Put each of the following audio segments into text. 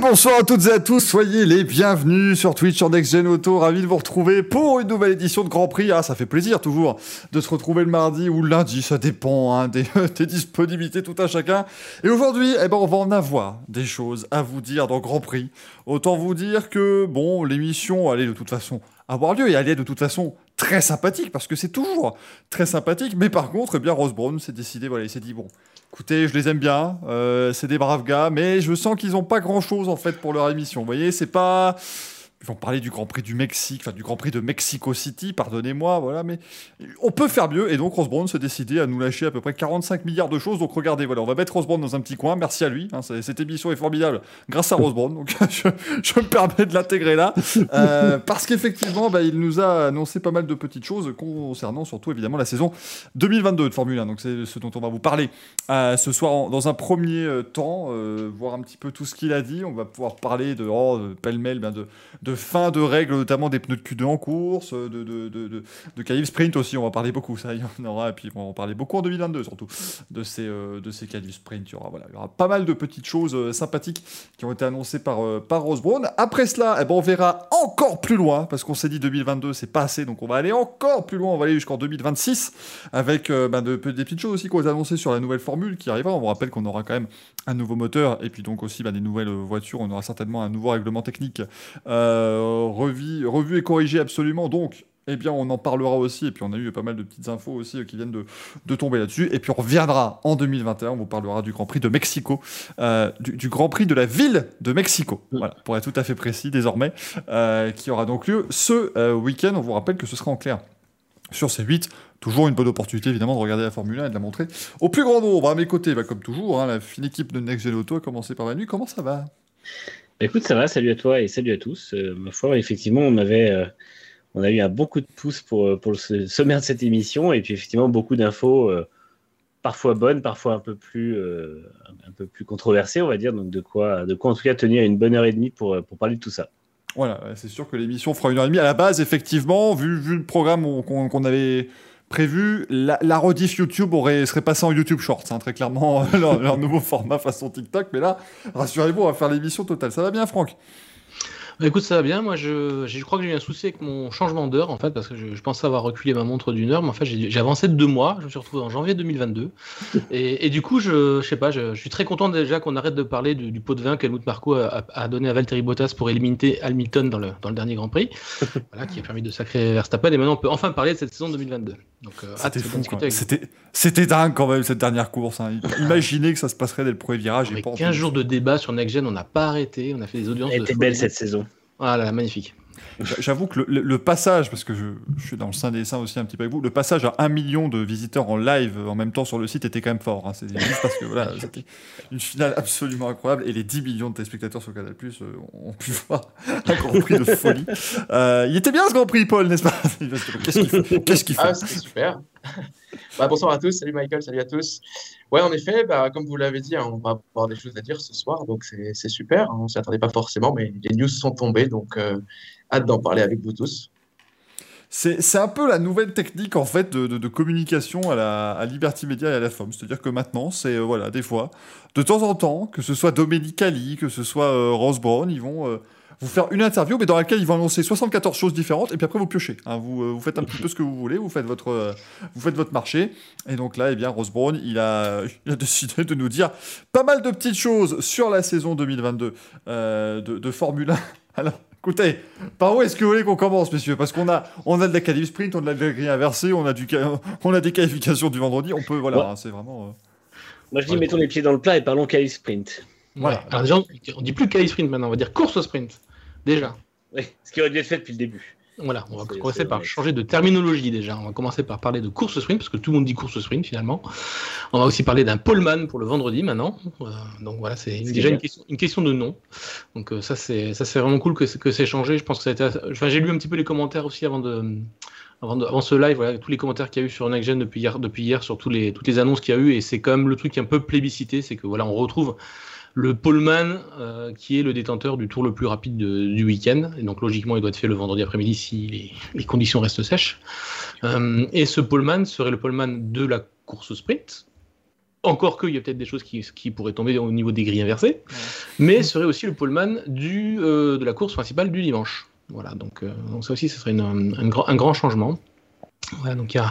Bonsoir à toutes et à tous, soyez les bienvenus sur Twitch, sur Next Gen Auto, ravi de vous retrouver pour une nouvelle édition de Grand Prix. Ah, ça fait plaisir toujours de se retrouver le mardi ou le lundi, ça dépend hein, des, des, disponibilités tout à chacun. Et aujourd'hui, eh ben, on va en avoir des choses à vous dire dans Grand Prix. Autant vous dire que, bon, l'émission allait de toute façon avoir lieu et elle est de toute façon très sympathique parce que c'est toujours très sympathique. Mais par contre, eh bien, Rose Brown s'est décidé, voilà, il s'est dit, bon, Écoutez, je les aime bien, euh, c'est des braves gars, mais je sens qu'ils n'ont pas grand-chose en fait pour leur émission. Vous voyez, c'est pas ils vont parler du Grand Prix du Mexique, enfin du Grand Prix de Mexico City, pardonnez-moi, voilà, mais on peut faire mieux. Et donc Ross Brown s'est décidé à nous lâcher à peu près 45 milliards de choses. Donc regardez, voilà, on va mettre Ross Brown dans un petit coin. Merci à lui. Hein, cette émission est formidable grâce à Ross Brown. Donc je, me permets de l'intégrer là. Euh, parce qu'effectivement, bah, il nous a annoncé pas mal de petites choses concernant surtout évidemment la saison 2022 de Formule 1. Donc c'est ce dont on va vous parler euh, ce soir dans un premier euh, temps, voir un petit peu tout ce qu'il a dit. On va pouvoir parler de, oh, pêle-mêle, de, de de fin de règles, notamment des pneus de Q2 en course, de, de, de, de, sprint aussi, on va parler beaucoup, ça y en aura, et puis on va en parler beaucoup en 2022 surtout, de ces, euh, de ces sprint. Il y, aura, voilà, il y aura pas mal de petites choses euh, sympathiques qui ont été annoncées par, euh, par Rose Brown. Après cela, eh ben, on verra encore plus loin, parce qu'on s'est dit 2022 c'est pas assez, donc on va aller encore plus loin, on va aller jusqu'en 2026, avec ben, de, des petites choses aussi qu'on a annoncées sur la nouvelle formule qui arrivera. On vous rappelle qu'on aura quand même un nouveau moteur, et puis donc aussi ben, des nouvelles voitures, on aura certainement un nouveau règlement technique. Euh, revu, et corrigé absolument. Donc, eh bien, on en parlera aussi. Et puis, on a eu pas mal de petites infos aussi euh, qui viennent de, tomber là-dessus. Et puis, on reviendra en 2021. On vous parlera du Grand Prix de Mexico, euh, du, Grand Prix de la ville de Mexico. Voilà, pour être tout à fait précis désormais, qui aura donc lieu ce week-end. On vous rappelle que ce sera en clair sur ces 8 Toujours une bonne opportunité, évidemment, de regarder la Formule 1 et de la montrer au plus grand nombre. À mes côtés, bah, comme toujours, hein, la fine équipe de Next Gen Auto, a commencé par Manu. Comment ça va? Écoute, ça va, salut à toi et salut à tous. Euh, ma foi, effectivement, on avait, euh, on a eu un beaucoup de pouces pour, euh, pour le sommaire de cette émission et puis effectivement beaucoup d'infos, parfois bonnes, parfois un peu plus, un peu plus controversées, on va dire. Donc de quoi, de quoi en tout cas tenir une bonne heure et demie pour, pour parler de tout ça. Voilà, c'est sûr que l'émission fera une heure et demie. À la base, effectivement, vu, vu le programme qu'on avait prévu. La, rediff YouTube aurait, serait passée en YouTube Shorts, hein, très clairement, leur, nouveau format façon TikTok. Mais là, rassurez-vous, on va faire l'émission totale. Ça va bien, Franck? Bah, écoute, ça va bien. Moi, je, crois que j'ai eu un souci avec mon changement d'heure, en fait, parce que je, pensais avoir reculé ma montre d'une heure, mais en fait, j'ai avancé de deux mois. Je me suis retrouvé en janvier 2022. et, du coup, je, je sais pas, je, suis très content déjà qu'on arrête de parler du, pot de vin qu'Helmut Marco a, a, donné à Valtteri Bottas pour éliminer Hamilton dans le, dans le dernier Grand Prix, voilà, qui a permis de sacrer Verstappen. Et maintenant, on peut enfin parler de cette saison 2022. Donc, euh, c'était fou, C'était dingue quand même cette dernière course. Hein. Imaginez que ça se passerait dès le premier virage. Avec 15 jours de débat sur Next Gen, on n'a pas arrêté. On a fait des audiences. Elle était belle cette saison. Voilà, magnifique. J'avoue que le, passage, parce que je, suis dans le sein des saints aussi un petit peu avec vous, le passage à un million de visiteurs en live en même temps sur le site était quand même fort. Hein. C'est juste parce que voilà, c'était une finale absolument incroyable et les 10 millions de téléspectateurs sur Canal Plus euh, ont pu voir un Grand Prix de folie. Euh, il était bien ce Grand Prix, Paul, n'est-ce pas? Qu'est-ce qu'il fait, Ah, c'était super. Bah, bonsoir à tous, salut Michael, salut à tous. Ouais, en effet, bah, comme vous l'avez dit, hein, on va avoir des choses à dire ce soir, donc c'est super. On ne s'y attendait pas forcément, mais les news sont tombées, donc euh, hâte d'en parler avec vous tous. C'est un peu la nouvelle technique en fait de, communication à, la, à Liberty Media et à la FOM. C'est-à-dire que maintenant, c'est euh, voilà, des fois, de temps en temps, que ce soit Domenicali, que ce soit euh, Rose Brown, ils vont euh, vous faire une interview, mais dans laquelle ils vont annoncer 74 choses différentes, et puis après vous piochez. Hein. vous, vous, faites un petit peu ce que vous voulez, vous faites votre, vous faites votre marché. Et donc là, eh bien, Rose Brown, il a, il a décidé de nous dire pas mal de petites choses sur la saison 2022 de, de Formule 1. Alors, Écoutez, par où est-ce que vous voulez qu'on commence, messieurs? Parce qu'on a, on a de la qualif sprint, on a de la grille inversée, on a, du, on a des qualifications du vendredi. On peut, voilà, hein, c'est vraiment. Euh, Moi, je dis, mettons les pieds dans le plat et parlons qualif sprint. Voilà. Alors, déjà, on dit plus qualif sprint maintenant, on va dire course sprint. Déjà. Oui, ce qui aurait dû être fait depuis le début. Voilà, on va commencer par changer de terminologie déjà. On va commencer par parler de course sprint, parce que tout le monde dit course sprint finalement. On va aussi parler d'un poleman pour le vendredi maintenant. Euh, donc voilà, c'est déjà une question, une question, de nom. Donc euh, ça, c'est vraiment cool que, que c'est changé. Je pense que ça a été... enfin, j'ai lu un petit peu les commentaires aussi avant de. Avant, avant ce live, voilà, tous les commentaires qu'il y a eu sur NextGen depuis hier, depuis hier sur tous les, toutes les annonces qu'il y a eu, et c'est quand même le truc un peu plébiscité, c'est que voilà, on retrouve le poleman, euh, qui est le détenteur du tour le plus rapide du week-end. Et donc, logiquement, il doit être fait le vendredi après-midi si les, conditions restent sèches. Euh, et ce poleman serait le poleman de la course sprint. encore qu'il y a peut-être des choses qui, qui, pourraient tomber au niveau des grilles inversées, mais serait aussi le poleman du, de la course principale du dimanche. Voilà, donc, donc ça aussi, ce serait un, grand, un grand changement. Voilà, donc il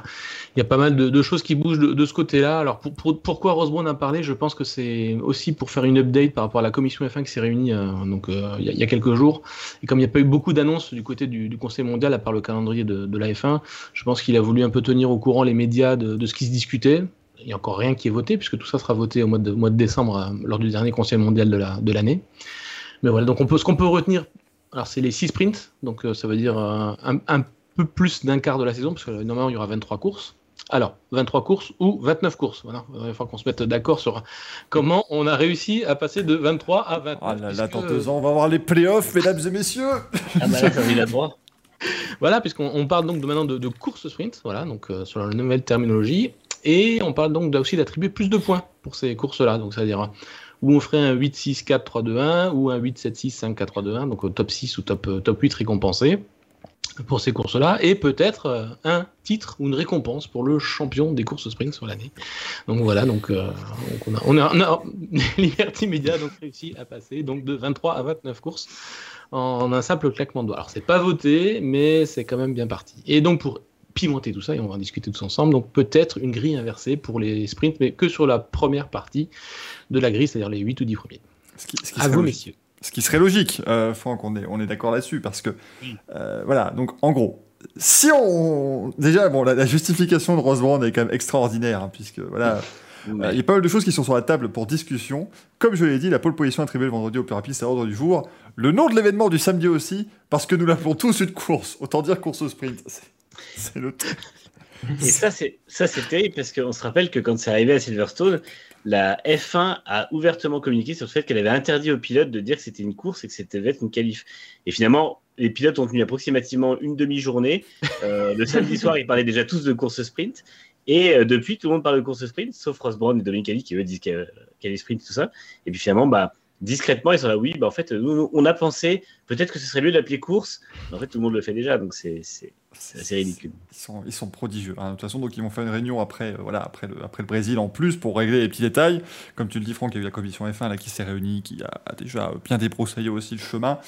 y a, pas mal de, choses qui bougent de, ce côté-là. Alors pour, pour, pourquoi Rosebrown a parlé Je pense que c'est aussi pour faire une update par rapport à la commission F1 qui s'est réunie euh, euh, il, y a, quelques jours. Et comme il n'y a pas eu beaucoup d'annonces du côté du, Conseil mondial à part le calendrier de, la F1, je pense qu'il a voulu un peu tenir au courant les médias de, ce qui se discutait. Il n'y a encore rien qui est voté puisque tout ça sera voté au mois de, décembre euh, lors du dernier Conseil mondial de l'année. La, Mais voilà, donc ce qu'on peut retenir, alors c'est les 6 sprints, donc ça veut dire un, un peu plus d'un quart de la saison, parce que normalement il y aura 23 courses. Alors, 23 courses ou 29 courses. Voilà. Il va falloir qu'on se mette d'accord sur comment on a réussi à passer de 23 à 29. Ah là là, dans deux ans, on va voir les playoffs, mesdames et messieurs. Ah bah là, t'as la droit. Voilà, puisqu'on parle donc de, maintenant de, de course sprint, voilà, donc euh, sur la nouvelle terminologie, et on parle donc aussi d'attribuer plus de points pour ces courses-là. Donc, c'est-à-dire où on ferait un 8, 6, 4, 3, 2, 1, ou un 8, 7, 6, 5, 4, 3, 2, 1, donc au top 6 ou top, euh, top 8 récompensé pour ces courses-là, et peut-être euh, un titre ou une récompense pour le champion des courses sprint sur l'année. Donc voilà, donc, euh, donc on, a, on, a, on a Liberty Media donc réussi à passer donc de 23 à 29 courses en un simple claquement de doigts. Alors c'est pas voté, mais c'est quand même bien parti. Et donc pour pimenter tout ça, et on va en discuter tous ensemble, donc peut-être une grille inversée pour les sprints, mais que sur la première partie de la grille, c'est-à-dire les 8 ou 10 premiers. Ce qui, ce qui à vous, messieurs. Ce qui serait logique, euh, Franck, on est, on est d'accord là-dessus, parce que, euh, voilà, donc en gros, si on. Déjà, bon, la, la justification de Rosebrand est quand même extraordinaire, hein, puisque, voilà. Euh, il y a pas mal de choses qui sont sur la table pour discussion. Comme je l'ai dit, la pole position attribuée le vendredi au plus rapide, c'est l'ordre du jour. Le nom de l'événement du samedi aussi, parce que nous l'appelons tous une course. Autant dire course au sprint. C'est le truc. Et ça, c'est terrible parce qu'on se rappelle que quand c'est arrivé à Silverstone, la F1 a ouvertement communiqué sur le fait qu'elle avait interdit aux pilotes de dire que c'était une course et que c'était être une qualif. Et finalement, les pilotes ont tenu approximativement une demi-journée. Euh, le samedi soir, ils parlaient déjà tous de course sprint. Et euh, depuis, tout le monde parle de course sprint, sauf Ross Brown et Dominique Ali qui eux disent qu'elle est sprint, tout ça. Et puis finalement, bah, discrètement, ils sont là, oui, bah, en fait, nous, on a pensé peut-être que ce serait mieux d'appeler course. En fait, tout le monde le fait déjà, donc c'est assez ridicule. Ils sont, prodigieux. Hein. De toute façon, donc ils vont faire une réunion après, euh, voilà, après, le, après le Brésil en plus pour régler les petits détails. Comme tu le dis, Franck, il y a eu la commission F1 là, qui s'est réunie, qui a, déjà bien débroussaillé aussi le chemin.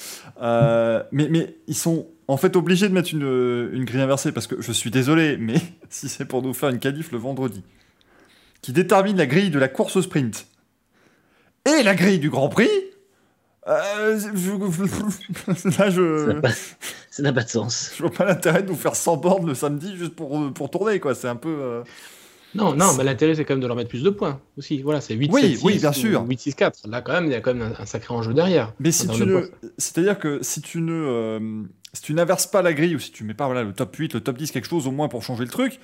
Euh, mais, mais ils sont en fait obligés de mettre une, une grille inversée parce que je suis désolé, mais si c'est pour nous faire une qualif le vendredi qui détermine la grille de la course sprint et la grille du Grand Prix. Euh, je, là, je. Ça n'a pas, de sens. Je vois pas l'intérêt de nous faire 100 bornes le samedi juste pour, pour tourner, quoi. C'est un peu. Euh... Non, non, mais l'intérêt c'est quand même de leur mettre plus de points aussi. Voilà, c'est 8 oui, 7, 6, oui, bien sûr. 8 6 4. Là quand même, il y a quand même un, un sacré enjeu derrière. Mais si tu ne c'est-à-dire que si tu ne euh, si tu n'inverses pas la grille ou si tu mets pas voilà le top 8, le top 10 quelque chose au moins pour changer le truc,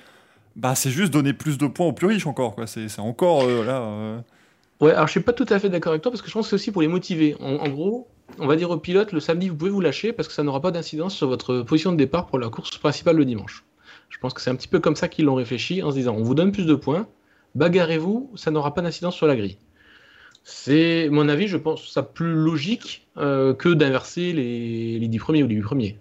bah c'est juste donner plus de points aux plus riches encore quoi, c'est encore euh, là euh... Ouais, alors je suis pas tout à fait d'accord avec toi parce que je pense que c'est aussi pour les motiver. En, en, gros, on va dire au pilote le samedi, vous pouvez vous lâcher parce que ça n'aura pas d'incidence sur votre position de départ pour la course principale le dimanche. Je pense que c'est un petit peu comme ça qu'ils l'ont réfléchi en se disant on vous donne plus de points, bagarrez-vous, ça n'aura pas d'incidence sur la grille. C'est mon avis, je pense ça plus logique euh, que d'inverser les, les 10 premiers ou les 8 premiers.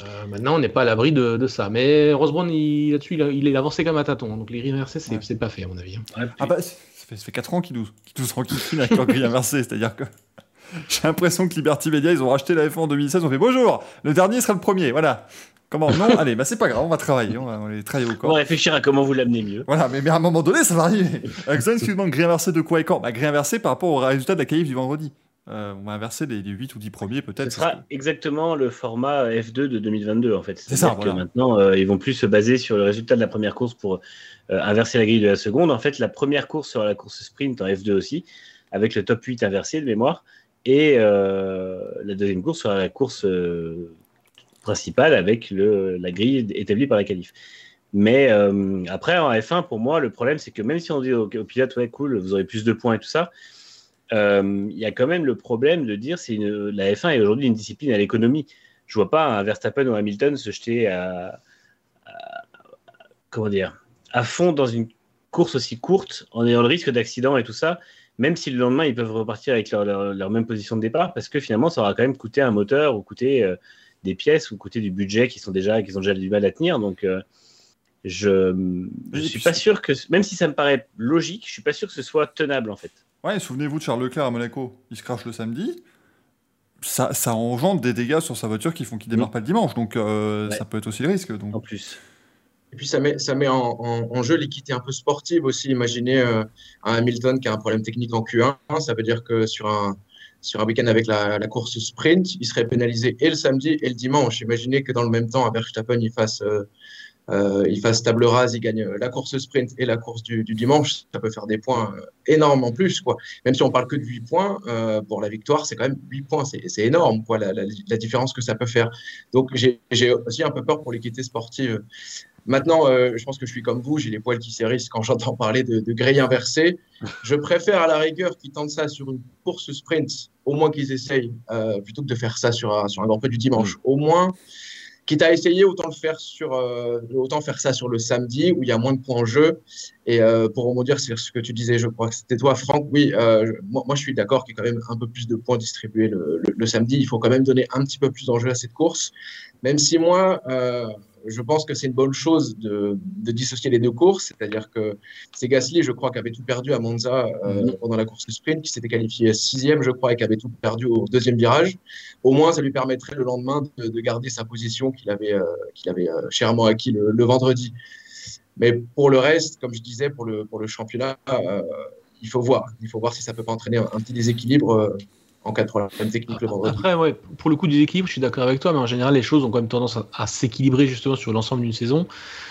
Euh, maintenant, on n'est pas à l'abri de, de, ça. Mais Rosebrown, là-dessus, il, il, est avancé comme un tâton. Donc les grilles inversées, c'est ouais. pas fait, à mon avis. Ouais, ah bah, fait, ça fait 4 ans qu'ils nous, qu nous tranquillent avec leur grille inversée. C'est-à-dire que j'ai l'impression que Liberty Media, ils ont racheté la F1 en 2016. On fait bonjour, le dernier sera le premier. Voilà. Comment? Non Allez, bah c'est pas grave, on va travailler, on va, on va les travailler au corps. On va réfléchir à comment vous l'amener mieux. Voilà, mais, mais, à un moment donné, ça va arriver. Alexandre, excuse-moi, grille inversée de quoi et quand? Bah, grille inversée par rapport au résultat de la qualif du vendredi. Euh, on va inverser les, les, 8 ou 10 premiers peut-être. Ce sera que... exactement le format F2 de 2022 en fait. C'est ça. Voilà. Que maintenant, euh, ils vont plus se baser sur le résultat de la première course pour euh, inverser la grille de la seconde. En fait, la première course sera la course sprint en F2 aussi, avec le top 8 inversé de mémoire. Et euh, la deuxième course sera la course principale avec le, la grille établie par la qualif. Mais après, en F1, pour moi, le problème, c'est que même si on dit au, au pilote, ouais, cool, vous aurez plus de points et tout ça, il euh, y a quand même le problème de dire c'est la F1 est aujourd'hui une discipline à l'économie. Je vois pas un Verstappen ou un Hamilton se jeter à, à, comment dire à fond dans une course aussi courte en ayant le risque d'accident et tout ça, même si le lendemain ils peuvent repartir avec leur, leur, leur, même position de départ, parce que finalement ça aura quand même coûté un moteur ou coûté euh, des pièces ou coûté du budget qui sont déjà qui ont déjà du mal à tenir. Donc euh, je ne suis pas sûr que, même si ça me paraît logique, je suis pas sûr que ce soit tenable en fait. Ouais, souvenez-vous de Charles Leclerc à Monaco, il se crache le samedi. Ça, ça engendre des dégâts sur sa voiture qui font qu'il démarre pas le dimanche, donc euh, ça peut être aussi le risque. Donc. En plus. Et puis ça met, ça met en, jeu l'équité un peu sportive aussi. Imaginez euh, un Hamilton qui a un problème technique en Q1, ça veut dire que sur un, sur un week-end avec la, course sprint, il serait pénalisé et le samedi et le dimanche. Imaginez que dans le même temps, à Verstappen, il fasse euh, euh, il fasse table rase, il gagne la course sprint et la course du, dimanche, ça peut faire des points euh, énormes en plus. Quoi. Même si on parle que de 8 points, euh, pour la victoire, c'est quand même 8 points, c'est énorme quoi, la, différence que ça peut faire. Donc j'ai aussi un peu peur pour l'équité sportive. Maintenant, je pense que je suis comme vous, j'ai les poils qui s'érissent quand j'entends parler de, de, grille inversée. Je préfère à la rigueur qu'ils tentent ça sur une course sprint, au moins qu'ils essayent, plutôt que de faire ça sur un, sur un Grand Prix du dimanche. Au moins, quitte à essayer, autant le faire sur, euh, autant faire ça sur le samedi où il y a moins de points en jeu. Et euh, pour rebondir sur ce que tu disais, je crois que c'était toi, Franck. Oui, euh, moi, je suis d'accord qu'il y a quand même un peu plus de points distribués le, le, samedi. Il faut quand même donner un petit peu plus d'enjeu à cette course, même si moi, je pense que c'est une bonne chose de, dissocier les deux courses. C'est-à-dire que c'est Gasly, je crois, qui avait tout perdu à Monza euh, mhm. pendant la course sprint, qui s'était qualifié sixième, je crois, et qui avait tout perdu au deuxième virage. Au moins, ça lui permettrait le lendemain de, garder sa position qu'il avait, euh, qu'il avait euh, chèrement acquis le, vendredi. Mais pour le reste, comme je disais, pour le, pour le championnat, il faut voir. Il faut voir si ça peut pas entraîner un, petit déséquilibre en cas de problème technique. Après, ouais, pour le coup déséquilibre, je suis d'accord avec toi, mais en général, les choses ont quand même tendance à, s'équilibrer justement sur l'ensemble d'une saison.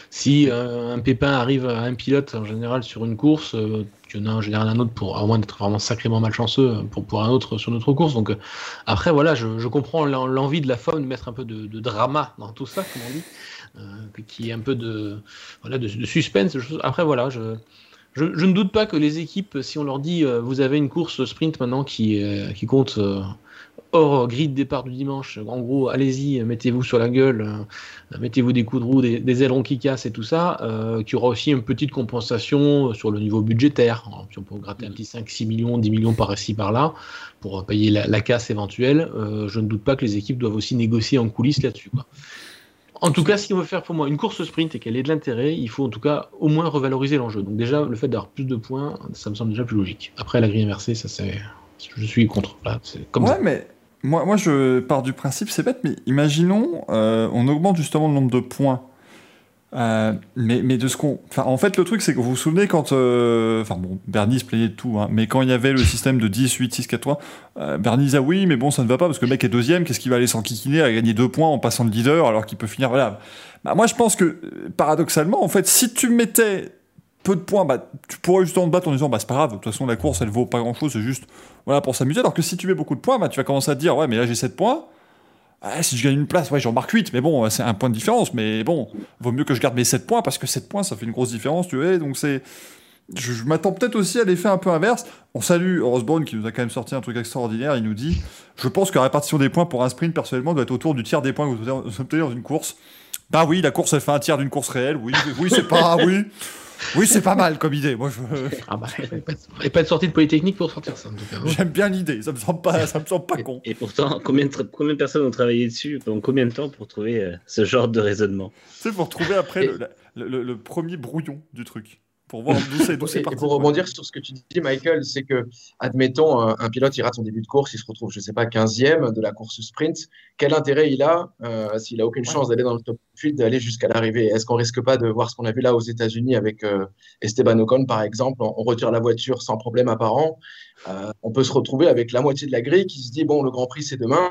Si euh, un pépin arrive à un pilote, en général, sur une course, euh, il y en a en général un autre, pour, à moins d'être vraiment sacrément malchanceux, euh, pour, un autre sur notre course. Donc, après, voilà, je, comprends l'envie de la faune de mettre un peu de, drama dans tout ça, comme on dit, qui est un peu de, voilà, de, de suspense. Après, voilà, je je, ne doute pas que les équipes, si on leur dit euh, vous avez une course sprint maintenant qui, euh, qui compte euh, hors grille de départ du dimanche, en gros, allez-y, mettez-vous sur la gueule, mettez-vous des coups de roue, des, ailerons qui cassent et tout ça, qu'il y aura aussi une petite compensation sur le niveau budgétaire. si on peut gratter un petit 5, 6 millions, 10 millions par-ci, par-là, pour payer la, la casse éventuelle, je ne doute pas que les équipes doivent aussi négocier en coulisses là-dessus. En tout cas, si on veut faire pour moi une course sprint et qu'elle ait de l'intérêt, il faut en tout cas au moins revaloriser l'enjeu. Donc déjà, le fait d'avoir plus de points, ça me semble déjà plus logique. Après, la grille inversée, ça c'est, je suis contre. c'est comme ouais, mais moi, moi, je pars du principe, c'est bête, mais imaginons, euh, on augmente justement le nombre de points euh, mais, mais de ce qu'on. Enfin, en fait, le truc, c'est que vous vous souvenez quand. Euh, enfin, bon, Bernie se plaignait de tout, hein, mais quand il y avait le système de 10, 8, 6, 4, 3, euh, Bernie disait oui, mais bon, ça ne va pas parce que le mec est deuxième, qu'est-ce qu'il va aller s'enquiquiner à gagner deux points en passant de leader alors qu'il peut finir. Voilà. Bah, moi, je pense que, paradoxalement, en fait, si tu mettais peu de points, bah, tu pourrais justement te battre en disant bah, c'est pas grave, de toute façon, la course, elle vaut pas grand chose, c'est juste voilà, pour s'amuser. Alors que si tu mets beaucoup de points, bah, tu vas commencer à te dire ouais, mais là, j'ai 7 points. Ah, si je gagne une place, ouais, j'en marque 8, mais bon, c'est un point de différence. Mais bon, vaut mieux que je garde mes 7 points parce que 7 points, ça fait une grosse différence, tu vois. Donc c'est. Je, m'attends peut-être aussi à l'effet un peu inverse. On salue Osborne qui nous a quand même sorti un truc extraordinaire. Il nous dit Je pense que la répartition des points pour un sprint, personnellement, doit être autour du tiers des points que vous obtenez dans une course. Bah oui, la course, elle fait un tiers d'une course réelle. Oui, oui c'est pas. Oui. Oui, c'est pas mal comme idée. Moi, je... ah bah, et pas de sortie de Polytechnique pour sortir ça. J'aime bien l'idée. Ça me semble pas, ça me semble pas con. Et, pourtant, combien de, combien de personnes ont travaillé dessus pendant combien de temps pour trouver euh, ce genre de raisonnement? C'est pour trouver après le, premier brouillon du truc pour voir d'où c'est Et pour rebondir sur ce que tu dis, Michael, c'est que, admettons, un, pilote, il rate son début de course, il se retrouve, je ne sais pas, 15e de la course sprint. Quel intérêt il a, euh, s'il n'a aucune chance d'aller dans le top 8, d'aller jusqu'à l'arrivée? Est-ce qu'on risque pas de voir ce qu'on a vu là aux États-Unis avec euh, Esteban Ocon, par exemple? On retire la voiture sans problème apparent. Euh, on peut se retrouver avec la moitié de la grille qui se dit bon, le Grand Prix, c'est demain.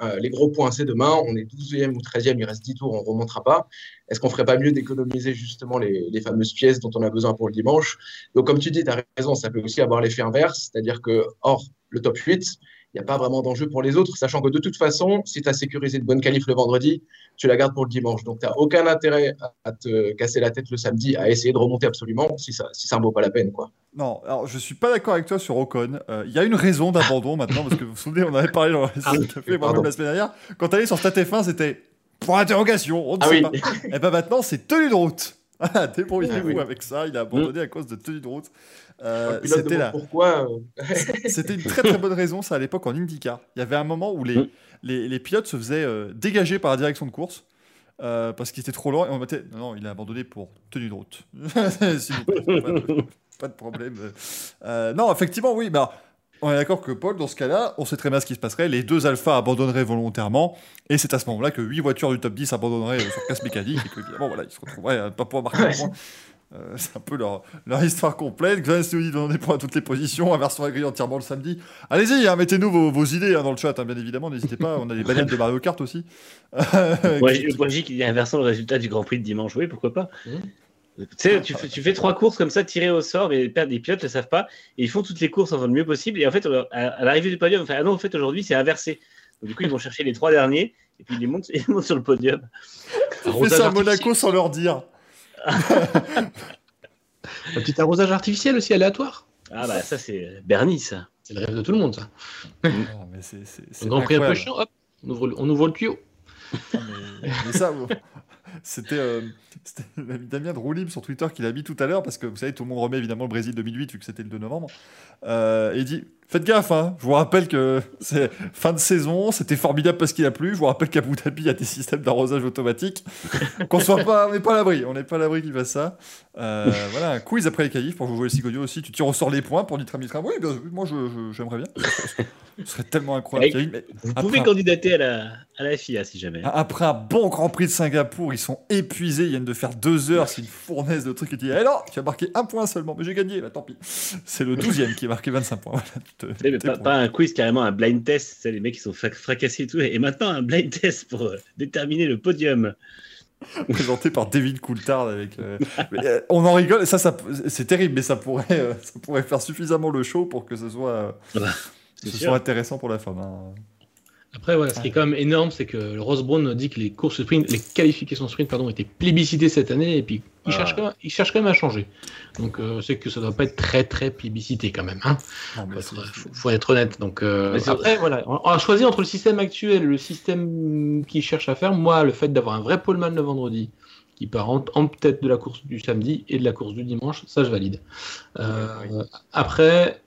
Euh, les gros points, c'est demain. On est 12e ou 13e, il reste 10 tours, on ne remontera pas. Est-ce qu'on ferait pas mieux d'économiser justement les, fameuses pièces dont on a besoin pour le dimanche? Donc, comme tu dis, tu as raison, ça peut aussi avoir l'effet inverse, c'est-à-dire que, hors le top 8, il n'y a pas vraiment d'enjeu pour les autres, sachant que de toute façon, si tu as sécurisé de bonnes qualifs le vendredi, tu la gardes pour le dimanche. Donc, tu n'as aucun intérêt à te casser la tête le samedi, à essayer de remonter absolument, si ça si ça ne vaut pas la peine. quoi. Non, alors je suis pas d'accord avec toi sur Ocon. Euh, il y a une raison d'abandon maintenant, parce que vous vous souvenez, on avait parlé dans la ah, semaine dernière. Quand tu allais sur StatF1, c'était pour interrogation, on ne ah sait pas. Et eh bien maintenant, c'est tenue de route. Débrouillez-vous ah avec ça. Il a abandonné à cause de tenue de route. Euh, c'était là. Pourquoi euh, C'était une très très bonne raison, ça à l'époque en IndyCar. Il y avait un moment où les, mm. les, les, pilotes se faisaient dégager par la direction de course parce qu'il était trop loin et on mettait non, non il a abandonné pour tenue de route. Pas, de, problème. non, effectivement, oui. Bah, on est d'accord que Paul, dans ce cas-là, on sait très bien ce qui se passerait. Les deux alphas abandonneraient volontairement. Et c'est à ce moment-là que 8 voitures du top 10 abandonneraient sur casse mécanique. Et que, bon, voilà, ils se retrouveraient à pas pouvoir marquer un point. Euh, c'est un peu leur, leur histoire complète. Glenn nous dit donner des points à toutes les positions. Inversion grille entièrement le samedi. Allez-y, hein, mettez-nous vos, vos, idées hein, dans le chat, hein, bien évidemment. N'hésitez pas. On a les bagnoles de Mario Kart aussi. Moi, j'ai qu'il y a inversant le résultat du Grand Prix de dimanche. Oui, pourquoi pas mmh. Tu sais, tu fais, tu fais, trois courses comme ça, tirées au sort, et les pilotes ne le savent pas. Et ils font toutes les courses en faisant le mieux possible. Et en fait, à, l'arrivée du podium, on fait Ah non, en fait, aujourd'hui, c'est inversé. Donc, du coup, ils vont chercher les trois derniers, et puis ils les montent, ils montent sur le podium. On fait ça à Monaco sans leur dire. Un petit arrosage artificiel aussi aléatoire. Ah bah ça c'est Bernie ça. C'est le rêve de tout le monde ça. Non, mais c'est, Grand Prix un peu chiant, hop, on ouvre, on ouvre le tuyau. mais, ça, c'était euh, Damien de Roulib sur Twitter qui l'a mis tout à l'heure, parce que vous savez, tout le monde remet évidemment le Brésil 2008, vu que c'était le 2 novembre. Euh, et il dit Faites gaffe, hein. je vous rappelle que c'est fin de saison, c'était formidable parce qu'il a plu. Je vous rappelle qu'à Abu Dhabi, il y a des systèmes d'arrosage automatique. Qu'on soit pas, on n'est pas à l'abri, on n'est pas à l'abri qu'il fasse ça. Euh, voilà, un quiz après les qualifs pour jouer le Sigodio aussi. Tu tires au sort les points pour Nitra Mitra. Oui, moi j'aimerais bien. Ce serait tellement incroyable. vous pouvez candidater à la, à la FIA si jamais. Après un bon Grand Prix de Singapour, ils sont épuisés, ils viennent de faire deux heures, c'est une fournaise de trucs. Et dit, alors, tu as marqué un point seulement, mais j'ai gagné, bah tant pis. C'est le 12 qui a marqué 25 points. Pas, un quiz, carrément un blind test. C'est les mecs qui sont fracassés et tout. Et maintenant, un blind test pour euh, déterminer le podium. Présenté par David Coulthard avec. Euh, euh, on en rigole, ça, ça c'est terrible, mais ça pourrait, ça pourrait faire suffisamment le show pour que ce soit, ah bah, ce soit intéressant pour la femme. Hein. Après, voilà, ce qui est quand même énorme, c'est que Ross Brown dit que les courses sprint, les qualifications sprint, pardon, étaient plébiscitées cette année, et puis il, ah. cherche, quand même, il cherche quand même à changer. Donc, euh, c'est que ça doit pas être très, très plébiscité quand même. Hein. faut, faut, être honnête. Donc, euh, après, voilà, on a choisi entre le système actuel et le système qu'il cherche à faire. Moi, le fait d'avoir un vrai poleman le vendredi, qui part en, tête de la course du samedi et de la course du dimanche, ça, je valide. Euh, après,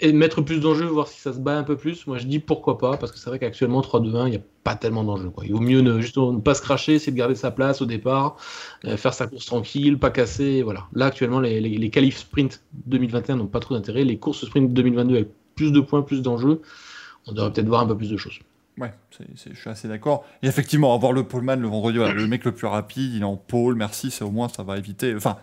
et mettre plus d'enjeux, voir si ça se bat un peu plus. Moi, je dis pourquoi pas, parce que c'est vrai qu'actuellement, 3-2-1, il n'y a pas tellement d'enjeux. Il vaut mieux ne, ne pas se cracher, c'est de garder sa place au départ, euh, faire sa course tranquille, pas casser. Voilà. Là, actuellement, les, les, qualifs sprint 2021 n'ont pas trop d'intérêt. Les courses sprint 2022 avec plus de points, plus d'enjeux, on devrait peut-être voir un peu plus de choses. Ouais, je suis assez d'accord. Et effectivement, avoir le poleman le vendredi, le mec le plus rapide, il est en pole, merci, c'est au moins ça va éviter. Enfin,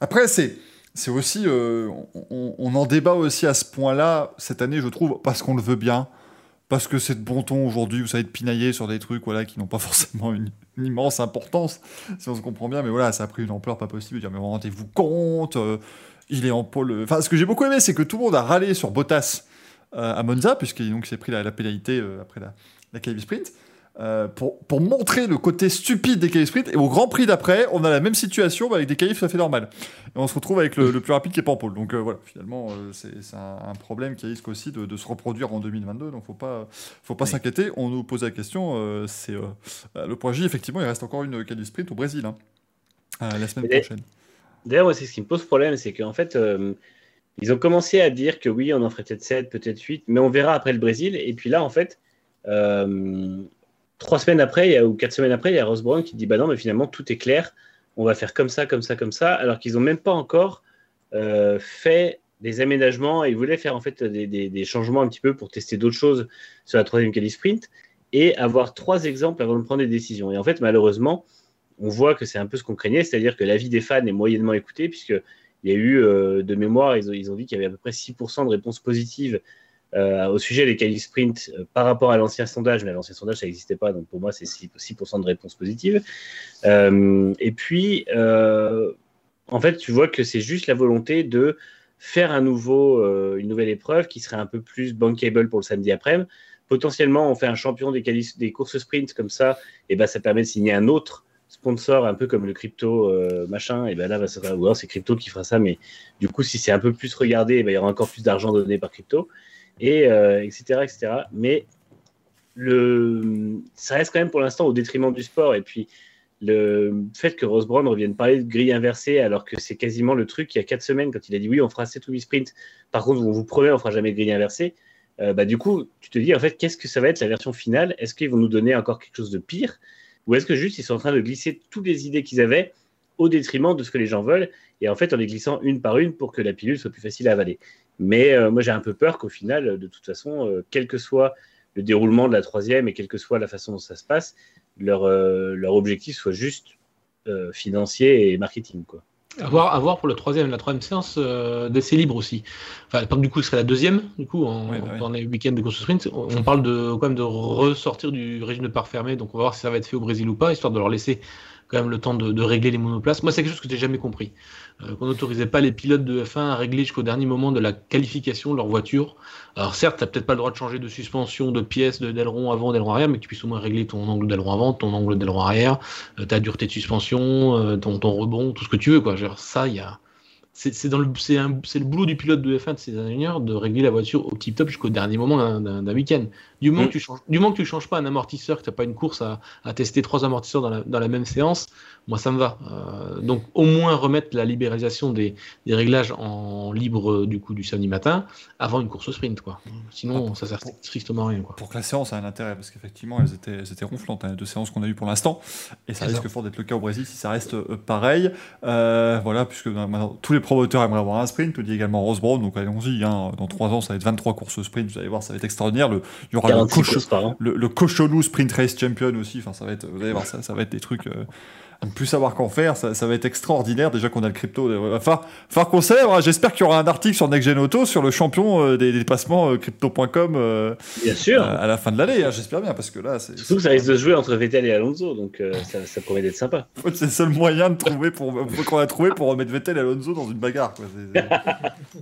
après, c'est c'est aussi, euh, on, en débat aussi à ce point-là cette année, je trouve, parce qu'on le veut bien, parce que c'est de bon ton aujourd'hui, vous savez, de pinailler sur des trucs voilà, qui n'ont pas forcément une, immense importance, si on se comprend bien, mais voilà, ça a pris une ampleur pas possible. Dire, mais rendez-vous compte, euh, il est en pôle. Enfin, ce que j'ai beaucoup aimé, c'est que tout le monde a râlé sur Bottas euh, à Monza, puisqu'il s'est pris la, pénalité après la, la Sprint. Euh, pour, pour, montrer le côté stupide des qualifs sprint. Et au Grand Prix d'après, on a la même situation avec des qualifs tout à fait normal. Et on se retrouve avec le, plus rapide qui est pas en pôle. Donc euh, voilà, finalement, euh, c'est un, problème qui risque aussi de, de, se reproduire en 2022. Donc faut pas, faut pas s'inquiéter. On nous pose la question. c'est le point J, effectivement, il reste encore une qualif sprint au Brésil hein, la semaine prochaine. D'ailleurs, c'est ce qui me pose problème, c'est qu'en fait. ils ont commencé à dire que oui, on en ferait peut-être 7, peut-être 8, mais on verra après le Brésil. Et puis là, en fait, trois semaines après, ou quatre semaines après, il y a Ross Brown qui dit Bah non, mais finalement, tout est clair, on va faire comme ça, comme ça, comme ça, alors qu'ils n'ont même pas encore euh, fait des aménagements ils voulaient faire en fait des, changements un petit peu pour tester d'autres choses sur la troisième quali sprint et avoir trois exemples avant de prendre des décisions. Et en fait, malheureusement, on voit que c'est un peu ce qu'on craignait, c'est-à-dire que l'avis des fans est moyennement écouté, puisqu'il y a eu, euh, de mémoire, ils ont, ils ont dit qu'il y avait à peu près 6% de réponses positives euh, au sujet des qualifs sprint euh, par rapport à l'ancien sondage, mais l'ancien sondage, ça n'existait pas, donc pour moi, c'est 6%, de réponses positives. Euh, et puis, en fait, tu vois que c'est juste la volonté de faire un nouveau, une nouvelle épreuve qui serait un peu plus bankable pour le samedi après-midi. Potentiellement, on fait un champion des, courses sprint comme ça, et ben ça permet de signer un autre sponsor, un peu comme le crypto machin, et ben là, c'est crypto qui fera ça, mais du coup, si c'est un peu plus regardé, ben, il y aura encore plus d'argent donné par crypto et etc., euh, etc. Mais le, ça reste quand même pour l'instant au détriment du sport. Et puis, le fait que Rose Brown revienne parler de grille inversée, alors que c'est quasiment le truc il y a 4 semaines, quand il a dit oui, on fera 7 ou 8 sprints. Par contre, on vous promet, on fera jamais de grille inversée. Euh, bah, du coup, tu te dis, en fait, qu'est-ce que ça va être la version finale? Est-ce qu'ils vont nous donner encore quelque chose de pire? Ou est-ce que juste ils sont en train de glisser toutes les idées qu'ils avaient au détriment de ce que les gens veulent, et en fait en les glissant une par une pour que la pilule soit plus facile à avaler. Mais euh, moi j'ai un peu peur qu'au final, de toute façon, euh, quel que soit le déroulement de la troisième et quelle que soit la façon dont ça se passe, leur, euh, leur objectif soit juste financier et marketing. Quoi. À voir, pour le troisième, la troisième séance d'essai libre aussi. Enfin, du coup, ce serait la deuxième, du coup, en, bah dans les week-ends de course sprint. On parle de, quand même de ressortir du régime de part fermé, donc on va voir si ça va être fait au Brésil ou pas, histoire de leur laisser quand même le temps de, régler les monoplaces. Moi, c'est quelque chose que j'ai jamais compris. Euh, qu'on n'autorisait pas les pilotes de F1 à régler jusqu'au dernier moment de la qualification de leur voiture. Alors certes, tu n'as peut-être pas le droit de changer de suspension, de pièces, d'aileron avant, d'aileron arrière, mais que tu puisses au moins régler ton angle d'aileron avant, ton angle d'aileron arrière, euh, ta dureté de suspension, euh, ton, rebond, tout ce que tu veux. Quoi. Genre, ça, y a c'est le, le boulot du pilote de F1 de ses ingénieurs de régler la voiture au tip top jusqu'au dernier moment d'un week-end. Du moment, mm. que tu changes, du moment que tu changes pas un amortisseur, que tu n'as pas une course à, à, tester trois amortisseurs dans la, dans la, même séance, moi ça me va. Euh, donc au moins remettre la libéralisation des, des, réglages en libre du coup du samedi matin avant une course au sprint. Quoi. Sinon, ça sert strictement à rien. Quoi. Pour que la séance a un intérêt, parce qu'effectivement, elles étaient, elles étaient ronflantes, hein, les deux séances qu'on a eues pour l'instant. Et ça risque fort d'être le cas au Brésil si ça reste euh, pareil. Euh, voilà, puisque maintenant, tous les promoteurs aimeraient avoir un sprint, dit également Rose Brown, donc allons-y, hein, dans 3 ans ça va être 23 courses sprint, vous allez voir, ça va être extraordinaire. Le, il y aura le, le, Sprint Race Champion aussi, enfin ça va être, vous allez voir, ça, ça va être des trucs... Ne plus savoir qu'en faire, ça, ça, va être extraordinaire. Déjà qu'on a le crypto, enfin, enfin qu'on célèbre. Hein. J'espère qu'il y aura un article sur Next Gen Auto sur le champion euh, des, dépassements euh, crypto.com. Euh, bien sûr. à la fin de l'année, hein, j'espère bien, parce que là, c'est. Surtout que ça risque de jouer entre Vettel et Alonso, donc ça, ça, promet d'être sympa. c'est le seul moyen de trouver pour qu'on a trouvé pour remettre Vettel et Alonso dans une bagarre.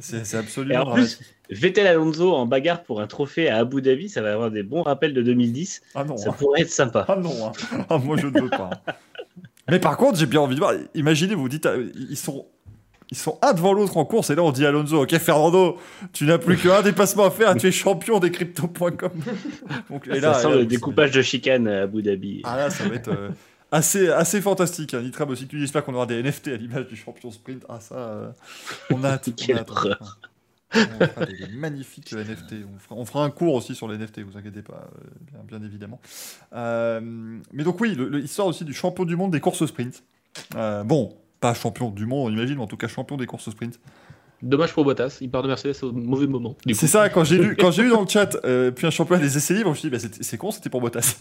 C'est absolument. Et en plus, Vettel Alonso en bagarre pour un trophée à Abu Dhabi, ça va avoir des bons rappels de 2010. Ah non, ça hein. pourrait être sympa. Ah non, ah, moi je ne veux pas. Mais par contre, j'ai bien envie de voir. Imaginez, vous dites, euh, ils sont, ils sont un devant l'autre en course, et là on dit Alonso, ok Fernando, tu n'as plus qu'un dépassement à faire, tu es champion des crypto.com. et là, ça sent le découpage de chicane à Abu Dhabi. Ah là, ça va être euh, assez, assez fantastique. Hein. Nitram aussi, tu j'espère qu'on aura des NFT à l'image du champion sprint. Ah ça, euh, on a, on a on fera des, magnifiques NFT. On fera, un cours aussi sur les NFT, vous inquiétez pas, euh, bien, évidemment. Euh, mais donc oui, l'histoire aussi du champion du monde des courses sprint. Euh, bon, pas champion du monde, on imagine, mais en tout cas champion des courses sprint. Dommage pour Bottas, il part de Mercedes au mauvais moment. C'est ça, quand j'ai lu, quand j'ai lu dans le chat, puis un champion des essais libres, je me suis dit, bah, c'est con, c'était pour Bottas.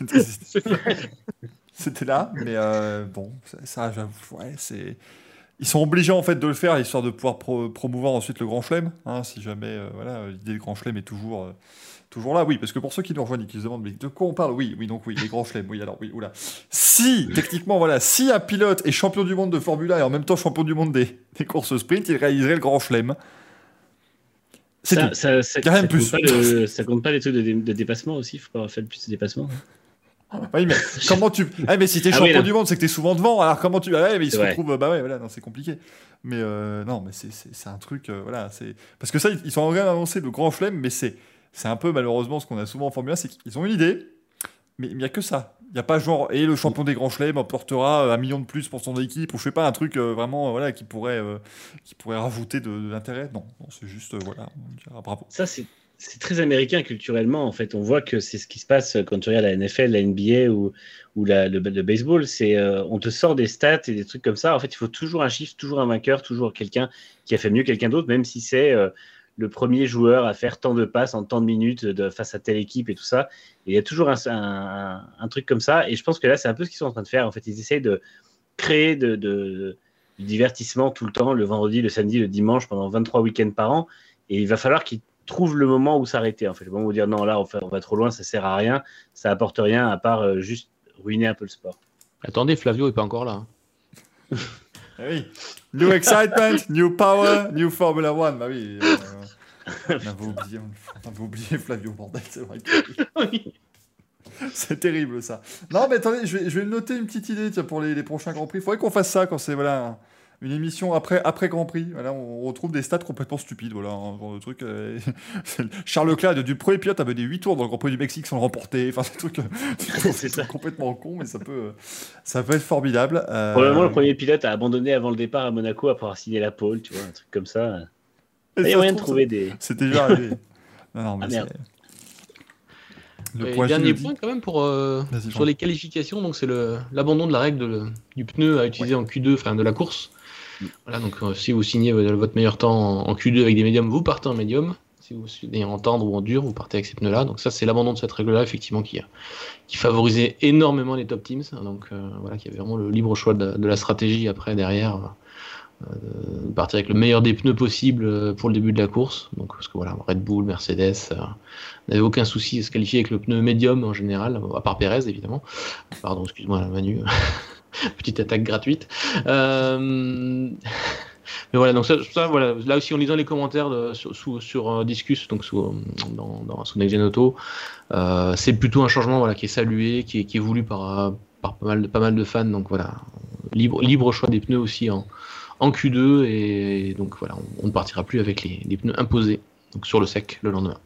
c'était là, mais bon, ça, j'avoue, ouais, c'est ils sont obligés en fait de le faire histoire de pouvoir promouvoir ensuite le grand chelem. Hein, si jamais euh, voilà l'idée du grand chelem est toujours euh, toujours là, oui, parce que pour ceux qui nous rejoignent et qui se demandent mais de quoi on parle, oui, oui, donc oui, les grands chelems, oui, alors oui, oula. Si techniquement voilà, si un pilote est champion du monde de Formule 1 et en même temps champion du monde des, des courses sprint, il réaliserait le grand chelem. C'est ça, ça, ça, ça, compte pas ça compte pas les trucs de, de dépassement aussi, il faut pas faire plus de dépassement. Oui, mais comment tu. Ah, mais si t'es ah champion du monde, c'est que t'es souvent devant. Alors comment tu. Ah, ouais, mais il se retrouve. Bah ouais, voilà, non, c'est compliqué. Mais euh, non, mais c'est un truc. Euh, voilà, c'est. Parce que ça, ils sont en train d'avancer de grands flemmes, mais c'est un peu malheureusement ce qu'on a souvent en Formule 1, c'est qu'ils ont une idée, mais il n'y a que ça. Il n'y a pas genre, et le champion des grands chelems apportera euh, un million de plus pour son équipe, ou je sais pas, un truc vraiment voilà, qui, pourrait, qui pourrait rajouter de, l'intérêt. Non, non c'est juste, voilà, on dira bravo. Ça, c'est c'est très américain culturellement. En fait, on voit que c'est ce qui se passe quand tu regardes la NFL, la NBA ou, le, baseball. C'est euh, on te sort des stats et des trucs comme ça. En fait, il faut toujours un chiffre, toujours un vainqueur, toujours quelqu'un qui a fait mieux quelqu'un d'autre, même si c'est euh, le premier joueur à faire tant de passes en tant de minutes face à telle équipe et tout ça. il y a toujours un, truc comme ça. Et je pense que là, c'est un peu ce qu'ils sont en train de faire. En fait, ils essayent de créer du divertissement tout le temps, le vendredi, le samedi, le dimanche, pendant 23 week-ends par an. Et il va falloir qu'ils trouve le moment où s'arrêter. En fait, le moment où dire non, là, on, on, va trop loin, ça sert à rien, ça apporte rien à part euh, juste ruiner un peu le sport. Attendez, Flavio est pas encore là. Hein. Ah oui. New excitement, new power, new Formula One. Bah oui. Euh, on, avait oublié, on, avait oublié, Flavio Bordel, c'est vrai. C'est terrible ça. Non, mais attendez, je vais, je vais noter une petite idée tiens, pour les, les prochains Grands Prix. Il faudrait qu'on fasse ça quand c'est voilà, une émission après, après Grand Prix. Voilà, on retrouve des stats complètement stupides. Voilà, un genre de truc. Euh, Charles Leclerc, du premier pilote, a mené 8 tours dans le Grand Prix du Mexique sans le remporter. Enfin, c'est truc, euh, complètement con, mais ça peut, ça peut être formidable. Euh... Probablement, le premier pilote a abandonné avant le départ à Monaco après avoir signé la pole, tu vois, un truc comme ça. Il y a moyen de trouver des. C'était déjà arrivé. non, non, mais ah, Le dernier point quand même pour euh, sur les qualifications, donc c'est l'abandon de la règle du pneu à utiliser en Q2, enfin de la course. Voilà, donc euh, si vous signez votre meilleur temps en, Q2 avec des médiums, vous partez en médium. Si vous signez en tendre ou en dur, vous partez avec ces pneus-là. Donc ça, c'est l'abandon de cette règle-là, effectivement, qui, favorisait énormément les top teams. Donc euh, voilà, qui avait vraiment le libre choix de, la stratégie après derrière. partir avec le meilleur des pneus possible pour le début de la course. Donc, parce que voilà, Red Bull, Mercedes, n'avait aucun souci à se qualifier avec le pneu médium en général, à part Pérez évidemment. Pardon, excuse-moi Manu, petite attaque gratuite. Euh, mais voilà, donc ça, voilà, là aussi en lisant les commentaires sur, sur, euh, Discus, donc sous, dans, dans son Next Auto, euh, c'est plutôt un changement voilà, qui est salué, qui est, qui est voulu par, par pas, mal de, pas mal de fans. Donc voilà, libre, libre choix des pneus aussi en, en Q2 et, donc voilà, on, ne partira plus avec les, les, pneus imposés donc sur le sec le lendemain.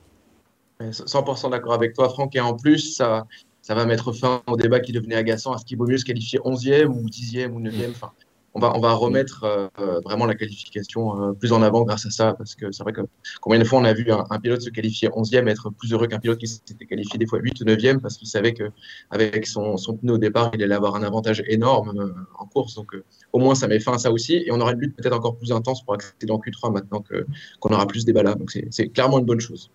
100% d'accord avec toi, Franck. Et en plus, ça, ça va mettre fin au débat qui devenait agaçant. Est-ce qu'il vaut mieux se qualifier 11e ou 10e ou 9e enfin, on, va, on va remettre euh, vraiment la qualification euh, plus en avant grâce à ça. Parce que c'est vrai que combien de fois on a vu un, pilote se qualifier 11e être plus heureux qu'un pilote qui s'était qualifié des fois 8 ou 9e parce qu'il savait qu'avec son, son pneu au départ, il allait avoir un avantage énorme euh, en course. Donc au moins, ça met fin à ça aussi. Et on aura une lutte peut-être encore plus intense pour accéder en Q3 maintenant qu'on aura plus de débats là. Donc c'est clairement une bonne chose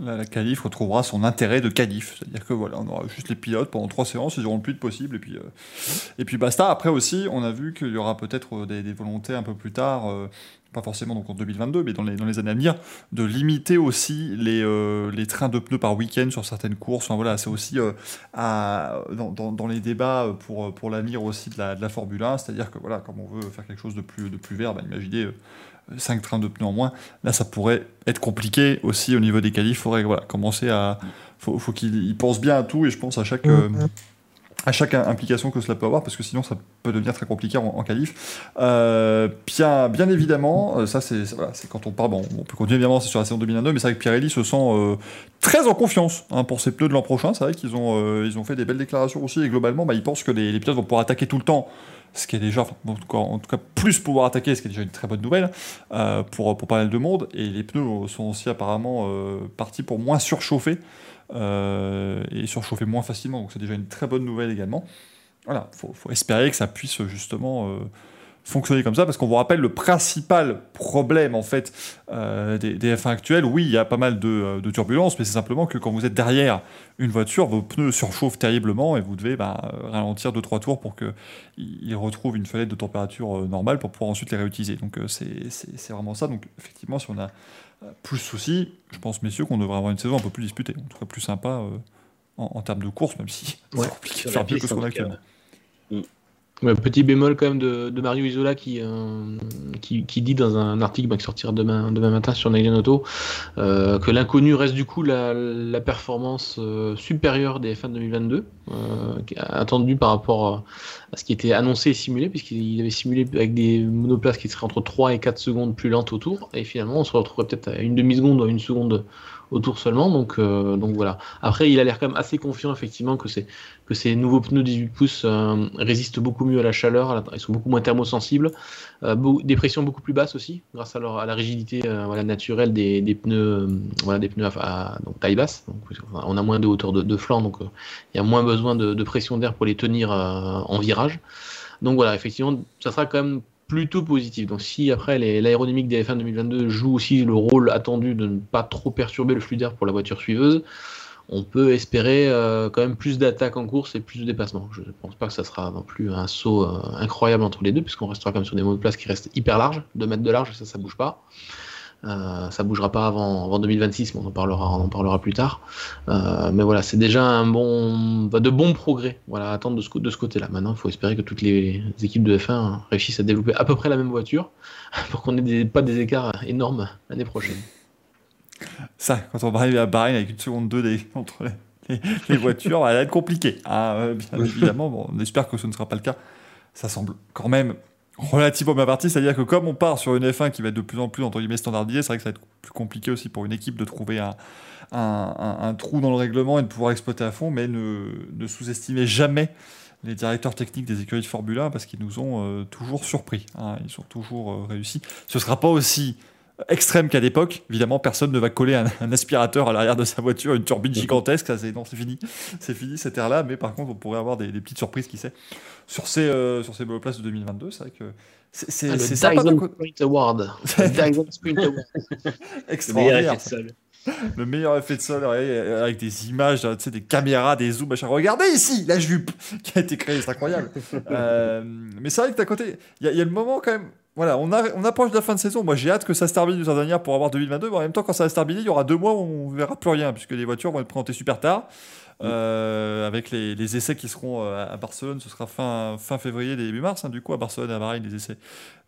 la, qualif retrouvera son intérêt de qualif. C'est-à-dire que voilà, on aura juste les pilotes pendant trois séances, ils auront le plus de possible, et puis, euh, et puis basta. Après aussi, on a vu qu'il y aura peut-être euh, des, volontés un peu plus tard, euh, pas forcément donc en 2022, mais dans les, dans les années à venir, de limiter aussi les, les trains de pneus par week-end sur certaines courses. Enfin, voilà, c'est aussi à, dans, dans, les débats pour, pour l'avenir aussi de la, de la Formule 1, c'est-à-dire que voilà, comme on veut faire quelque chose de plus, de plus vert, bah, imaginez 5 trains de pneus en moins. Là, ça pourrait être compliqué aussi au niveau des qualifs. Il faudrait voilà, commencer à. faut, faut qu'il pense bien à tout et je pense à chaque. Euh, à chaque implication que cela peut avoir, parce que sinon ça peut devenir très compliqué en, qualif. Euh, bien, bien évidemment, euh, ça c'est voilà, quand on parle, bon, on peut continuer évidemment, c'est sur la saison 2022, mais c'est vrai que Pirelli se sent très en confiance hein, pour ses pneus de l'an prochain. C'est vrai qu'ils ont, ils ont fait des belles déclarations aussi, et globalement, bah, ils pensent que les, les pilotes vont pouvoir attaquer tout le temps ce qui est déjà, en tout, cas, plus pouvoir attaquer, ce qui est déjà une très bonne nouvelle euh, pour, pour pas mal de monde. Et les pneus sont aussi apparemment euh, partis pour moins surchauffer euh, et surchauffer moins facilement. Donc c'est déjà une très bonne nouvelle également. Voilà, faut, faut espérer que ça puisse justement fonctionner comme ça, parce qu'on vous rappelle le principal problème en fait euh, des, F1 actuels, oui, il y a pas mal de, euh, turbulences, mais c'est simplement que quand vous êtes derrière une voiture, vos pneus surchauffent terriblement et vous devez bah, ralentir 2-3 tours pour qu'ils retrouvent une fenêtre de température euh, normale pour pouvoir ensuite les réutiliser. Donc c'est vraiment ça. Donc effectivement, si on a plus de soucis, je pense messieurs qu'on devrait avoir une saison un peu plus disputée, en tout cas plus sympa en, termes de course, même si c'est compliqué de faire mieux que ce qu'on a actuellement. Petit bémol quand même de, Mario Isola qui, euh, qui, qui, dit dans un article bah, qui sortira demain, demain matin sur Nigel Auto euh, que l'inconnu reste du coup la, performance euh, supérieure des F1 2022, attendue par rapport à ce qui était annoncé et simulé, puisqu'il avait simulé avec des monoplaces qui seraient entre 3 et 4 secondes plus lentes autour, et finalement on se retrouverait peut-être à une demi-seconde ou une seconde autour seulement. Donc, euh, donc voilà. Après, il a l'air quand même assez confiant, effectivement, que, que ces nouveaux pneus 18 pouces euh, résistent beaucoup mieux à la chaleur, ils sont beaucoup moins thermosensibles, euh, des pressions beaucoup plus basses aussi, grâce à, leur, à la rigidité naturelle des, des, pneus, des pneus à, donc, taille basse. Donc, on a moins de hauteur de, flanc, donc il y a moins besoin de pression d'air pour les tenir en virage. Donc voilà, effectivement, ça sera quand même plutôt positif. Donc si après l'aérodynamique des F1 2022 joue aussi le rôle attendu de ne pas trop perturber le flux d'air pour la voiture suiveuse, on peut espérer euh, quand même plus d'attaques en course et plus de dépassements. Je ne pense pas que ça sera non plus un saut euh, incroyable entre les deux, puisqu'on restera quand même sur des monoplaces qui restent hyper larges, 2 mètres de large, ça, ça bouge pas. Euh, ça bougera pas avant, avant 2026, mais on en parlera, on en parlera plus tard. Euh, mais voilà, c'est déjà un bon, de bons progrès voilà, à attendre de ce, de ce côté-là. Maintenant, il faut espérer que toutes les équipes de F1 réussissent à développer à peu près la même voiture pour qu'on ait pas des écarts énormes l'année prochaine. Ça, quand on va arriver à Bahreïn avec une seconde 2 des, entre les, voitures, ça va être compliqué. Ah, bien évidemment, bon, on espère que ce ne sera pas le cas. Ça semble quand même relativement bien parti, c'est-à-dire que comme on part sur une F1 qui va être de plus en plus entre guillemets standardisée, c'est vrai que ça va être plus compliqué aussi pour une équipe de trouver un, trou dans le règlement et de pouvoir exploiter à fond, mais ne, ne sous-estimez jamais les directeurs techniques des écuries de Formule 1 parce qu'ils nous ont euh, toujours surpris, hein, ils ont toujours euh, réussi. Ce ne sera pas aussi extrême qu'à l'époque. Évidemment, personne ne va coller un, aspirateur à l'arrière de sa voiture, une turbine gigantesque. Ça, c'est, non, c'est fini. C'est fini cette ère-là. Mais par contre, on pourrait avoir des, petites surprises, qui sait. Sur ces, euh, sur ces places de 2022, c'est vrai que c'est, c'est, ah, c'est sympa. Sprint Award. Sprint Award. Extraordinaire. Le meilleur effet de sol avec des images, tu sais, des caméras, des zooms, machin. Regardez ici la jupe qui a été créée, c'est incroyable. Euh, mais c'est vrai que à côté, il y, y, a le moment quand même voilà, on, on, approche de la fin de saison. Moi, j'ai hâte que ça se termine d'une dernière pour avoir 2022. Mais en même temps, quand ça va se terminer, il y aura deux mois où on verra plus rien, puisque les voitures vont être présentées super tard. Euh, avec les, essais qui seront euh, à Barcelone, ce sera fin, fin février, début mars, hein, du coup, à Barcelone et à Bahreïn, les essais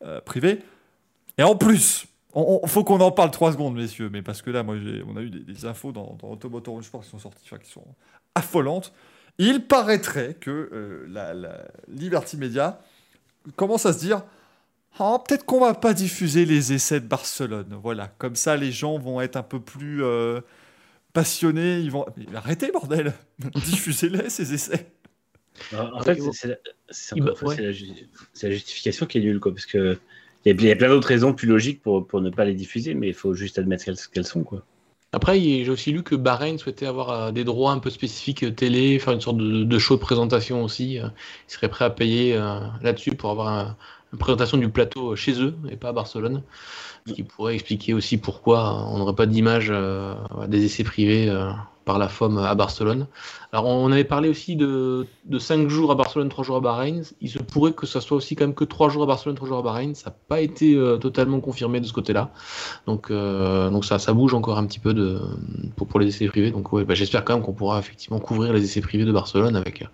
euh, privés. Et en plus, il faut qu'on en parle trois secondes, messieurs, mais parce que là, moi, on a eu des, infos dans, dans Automotor Sport qui sont sorties, qui sont affolantes. Il paraîtrait que la, la Liberty Media commence à se dire Oh, peut-être qu'on va pas diffuser les essais de Barcelone. Voilà, comme ça les gens vont être un peu plus euh, passionnés. Ils vont arrêtez bordel, diffusez-les ces essais. En fait, c'est la, justification qui est nulle, quoi, parce que il y, a plein d'autres raisons plus logiques pour, pour ne pas les diffuser, mais il faut juste admettre qu'elles sont, quoi. Après, j'ai aussi lu que Bahreïn souhaitait avoir euh, des droits un peu spécifiques euh, télé, faire une sorte de, show de présentation aussi. Ils seraient prêts à payer là-dessus pour avoir un, une présentation du plateau chez eux et pas à Barcelone. Ce qui pourrait expliquer aussi pourquoi on n'aurait pas d'image euh, des essais privés euh, par la FOM à Barcelone. Alors on avait parlé aussi de, de 5 jours à Barcelone, 3 jours à Bahreïn. Il se pourrait que ça soit aussi quand même que 3 jours à Barcelone, 3 jours à Bahreïn. Ça n'a pas été euh, totalement confirmé de ce côté-là. Donc, donc ça, ça bouge encore un petit peu de, pour, pour les essais privés. Donc ouais, bah, j'espère quand même qu'on pourra effectivement couvrir les essais privés de Barcelone avec,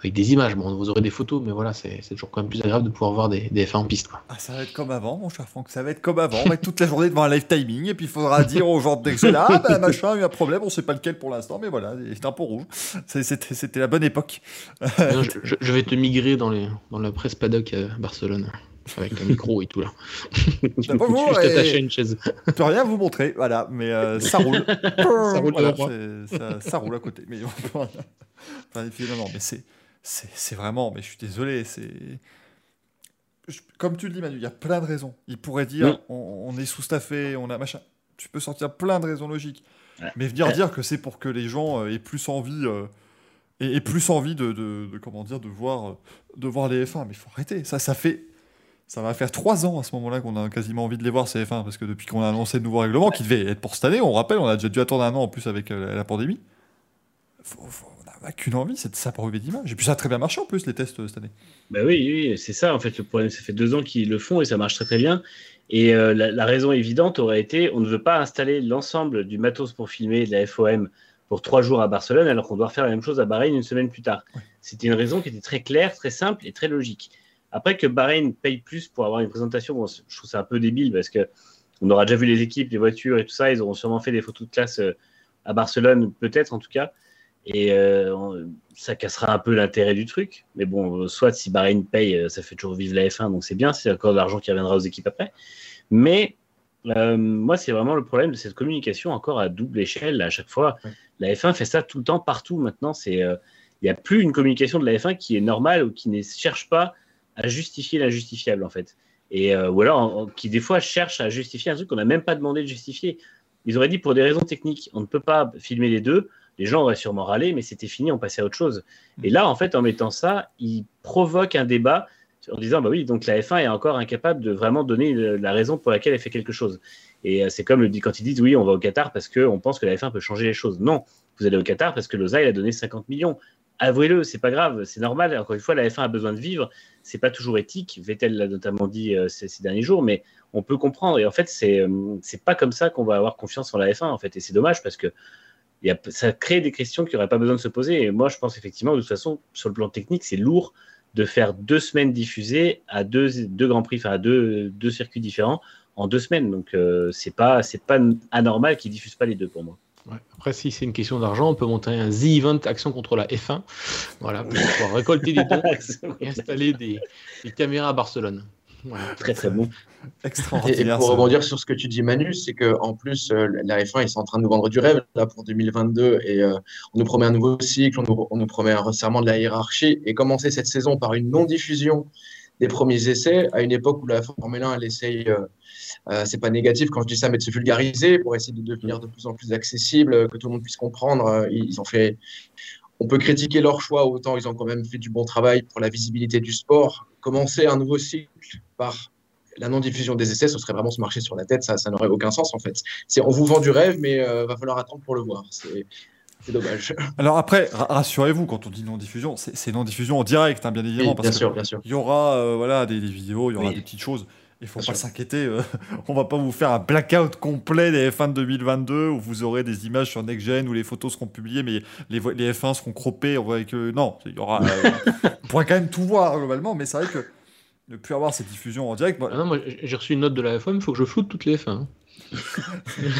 avec des images. Bon, vous aurez des photos, mais voilà, c'est toujours quand même plus agréable de pouvoir voir des, des F1 en piste. Quoi. Ah, ça va être comme avant, mon cher Franck. Ça va être comme avant. On va être toute la journée devant un live timing et puis il faudra dire aux gens dès que c'est là, ah, bah, machin, il y a un problème, on sait pas lequel pour l'instant, mais voilà, c'est un peu rouge. C'était la bonne époque. je, vais te migrer dans, les, dans la presse paddock à Barcelone. Avec un micro et tout là. je bonjour, juste une chaise. Je peux rien vous montrer, voilà, mais euh, ça roule. ça, roule ça, roule à côté. Mais non, non, mais c'est, c'est, vraiment, mais je suis désolé, c'est. Comme tu le dis, Manu, il y a plein de raisons. Il pourrait dire on, est sous-staffé, on a machin. Tu peux sortir plein de raisons logiques. Mais venir dire que c'est pour que les gens euh, aient plus envie, euh, aient, plus envie de, de, comment dire, de voir, de voir les F1, mais il faut arrêter. Ça, ça fait, ça va faire trois ans à ce moment-là qu'on a quasiment envie de les voir ces F1 parce que depuis qu'on a annoncé le nouveau règlement qui devait être pour cette année, on rappelle, on a déjà dû attendre un an en plus avec euh, la pandémie. on n'a qu'une envie, c'est de s'approuver d'image. Et puis ça a très bien marché en plus les tests cette année. Bah oui, oui, c'est ça en fait le problème. Ça fait deux ans qu'ils le font et ça marche très très bien. Et euh, la, raison évidente aurait été on ne veut pas installer l'ensemble du matos pour filmer de la FOM pour trois jours à Barcelone alors qu'on doit faire la même chose à Bahreïn une semaine plus tard. C'était une raison qui était très claire, très simple et très logique. Après que Bahreïn paye plus pour avoir une présentation, je trouve ça un peu débile parce que on aura déjà vu les équipes, les voitures et tout ça. Ils auront sûrement fait des photos de classe euh, à Barcelone, peut-être en tout cas. Et euh, ça cassera un peu l'intérêt du truc. Mais bon, soit si Bahreïn paye, euh, ça fait toujours vivre la F1, donc c'est bien, c'est encore de l'argent qui reviendra aux équipes après. Mais euh, moi, c'est vraiment le problème de cette communication encore à double échelle. À chaque fois, la F1 fait ça tout le temps, partout. Maintenant, il n'y a plus une communication de la F1 qui est normale ou qui ne cherche pas à justifier l'injustifiable, en fait. Et, ou alors, qui des fois cherche à justifier un truc qu'on n'a même pas demandé de justifier. Ils auraient dit pour des raisons techniques, on ne peut pas filmer les deux les gens auraient sûrement râlé, mais c'était fini, on passait à autre chose. Mm. Et là, en fait, en mettant ça, il provoque un débat en disant, bah oui, donc la F1 est encore incapable de vraiment donner la raison pour laquelle elle fait quelque chose. Et euh, c'est comme le, quand ils disent, oui, on va au Qatar parce qu'on pense que la F1 peut changer les choses. Non, vous allez au Qatar parce que Loza, il a donné 50 millions. Avouez-le, c'est pas grave, c'est normal. Encore une fois, la F1 a besoin de vivre. C'est pas toujours éthique. Vettel l'a notamment dit euh, ces, derniers jours, mais on peut comprendre. Et en fait, c'est euh, c'est pas comme ça qu'on va avoir confiance en la F1. En fait, et c'est dommage parce que ça crée des questions qui n'auraient pas besoin de se poser. Et moi, je pense effectivement, de toute façon, sur le plan technique, c'est lourd de faire deux semaines diffusées à deux, deux grands prix, enfin à deux, deux circuits différents en deux semaines. Donc, euh, c'est pas, c'est pas anormal qu'ils diffusent pas les deux pour moi. Après, si c'est une question d'argent, on peut monter un The Event Action contre la F1, voilà, pour pouvoir récolter des dons et installer des, des caméras à Barcelone très très bon. Et, pour rebondir sur ce que tu dis, Manu, c'est qu'en plus, euh, la F1, ils sont en train de nous vendre du rêve là, pour 2022 et euh, on nous promet un nouveau cycle, on nous, promet un resserrement de la hiérarchie et commencer cette saison par une non-diffusion des premiers essais à une époque où la Formule 1, elle essaye, euh, c'est pas négatif quand je dis ça, mais de se vulgariser pour essayer de devenir de plus en plus accessible, que tout le monde puisse comprendre. Ils ont fait, on peut critiquer leur choix, autant ils ont quand même fait du bon travail pour la visibilité du sport. Commencer un nouveau cycle par la non-diffusion des essais, ce serait vraiment se marcher sur la tête, ça, ça n'aurait aucun sens en fait. C'est on vous vend du rêve, mais il va falloir attendre pour le voir. C'est dommage. Alors après, rassurez-vous, quand on dit non-diffusion, c'est non-diffusion en direct, hein, bien évidemment. bien sûr, bien sûr. Il y aura euh, voilà, des, vidéos, il y aura des petites choses. Il ne faut pas s'inquiéter. On euh, on va pas vous faire un blackout complet des F1 de 2022 où vous aurez des images sur NextGen où les photos seront publiées, mais les, les F1 seront croppés. que non, il y aura. Euh, on pourra quand même tout voir globalement, mais c'est vrai que ne plus avoir cette diffusion en direct. Ah non, j'ai reçu une note de la F1, il faut que je floute toutes les F1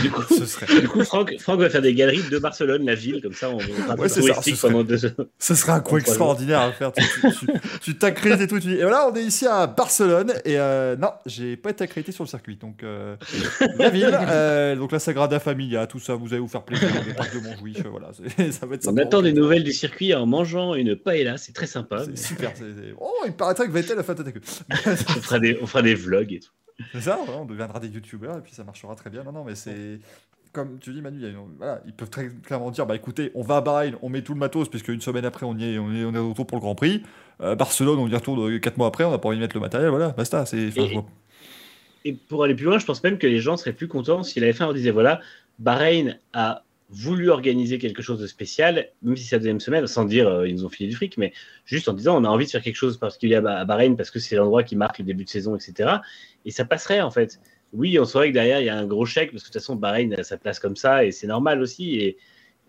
du, coup, serait... du coup, Franck, Franck, va faire des galeries de Barcelone, la ville, comme ça on va ouais, ça. Ce serait... pendant deux Ce serait un coup extraordinaire à faire. Tu t'accrédites et tout. Tu dis, et voilà, on est ici à Barcelone. Et euh, non, j'ai pas été accrédité sur le circuit. Donc, euh, la ville, euh, donc la Sagrada Familia, tout ça, vous allez vous faire plaisir. Le parc de Montjuïc, voilà. Ça va être on attend des nouvelles du circuit en mangeant une paella, c'est très sympa. C'est super. Oh, il paraîtrait que Vettel a fait attaquer. on, fera des, on fera des vlogs et tout. C'est ça, on deviendra des youtubeurs et puis ça marchera très bien. Non, non, mais c'est. Comme tu dis, Manu, voilà, ils peuvent très clairement dire bah écoutez, on va à Bahreïn, on met tout le matos, puisque une semaine après, on, y est, on, est, on est retour pour le Grand Prix. Euh, Barcelone, on y retourne 4 mois après, on n'a pas envie de mettre le matériel, voilà, basta. C'est, et, et, pour aller plus loin, je pense même que les gens seraient plus contents si la F1 disait voilà, Bahreïn a voulu organiser quelque chose de spécial, même si c'est la deuxième semaine, sans dire euh, ils nous ont filé du fric, mais juste en disant on a envie de faire quelque chose qu'il y a à Bahreïn, parce que c'est l'endroit qui marque le début de saison, etc. Et ça passerait en fait. Oui, on saurait que derrière il y a un gros chèque, parce que de toute façon Bahreïn a sa place comme ça, et c'est normal aussi. Et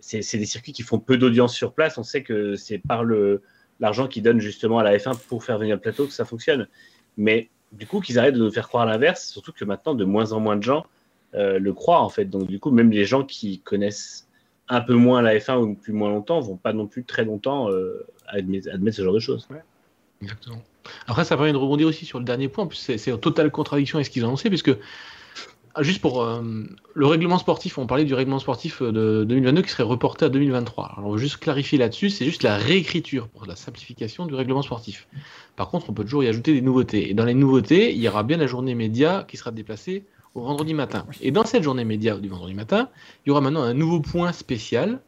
c'est des circuits qui font peu d'audience sur place. On sait que c'est par l'argent qu'ils donnent justement à la F1 pour faire venir le plateau que ça fonctionne. Mais du coup, qu'ils arrêtent de nous faire croire l'inverse, surtout que maintenant, de moins en moins de gens euh, le croient en fait. Donc du coup, même les gens qui connaissent un peu moins la F1 ou depuis moins longtemps vont pas non plus très longtemps euh, admettre, ce genre de choses. Exactement. Après, ça permet de rebondir aussi sur le dernier point. C'est en totale contradiction avec ce qu'ils ont annoncé, puisque ah, juste pour euh, le règlement sportif, on parlait du règlement sportif de 2022 qui serait reporté à 2023. Alors, on veut juste clarifier là-dessus, c'est juste la réécriture pour la simplification du règlement sportif. Par contre, on peut toujours y ajouter des nouveautés. Et dans les nouveautés, il y aura bien la journée média qui sera déplacée au vendredi matin. Et dans cette journée média du vendredi matin, il y aura maintenant un nouveau point spécial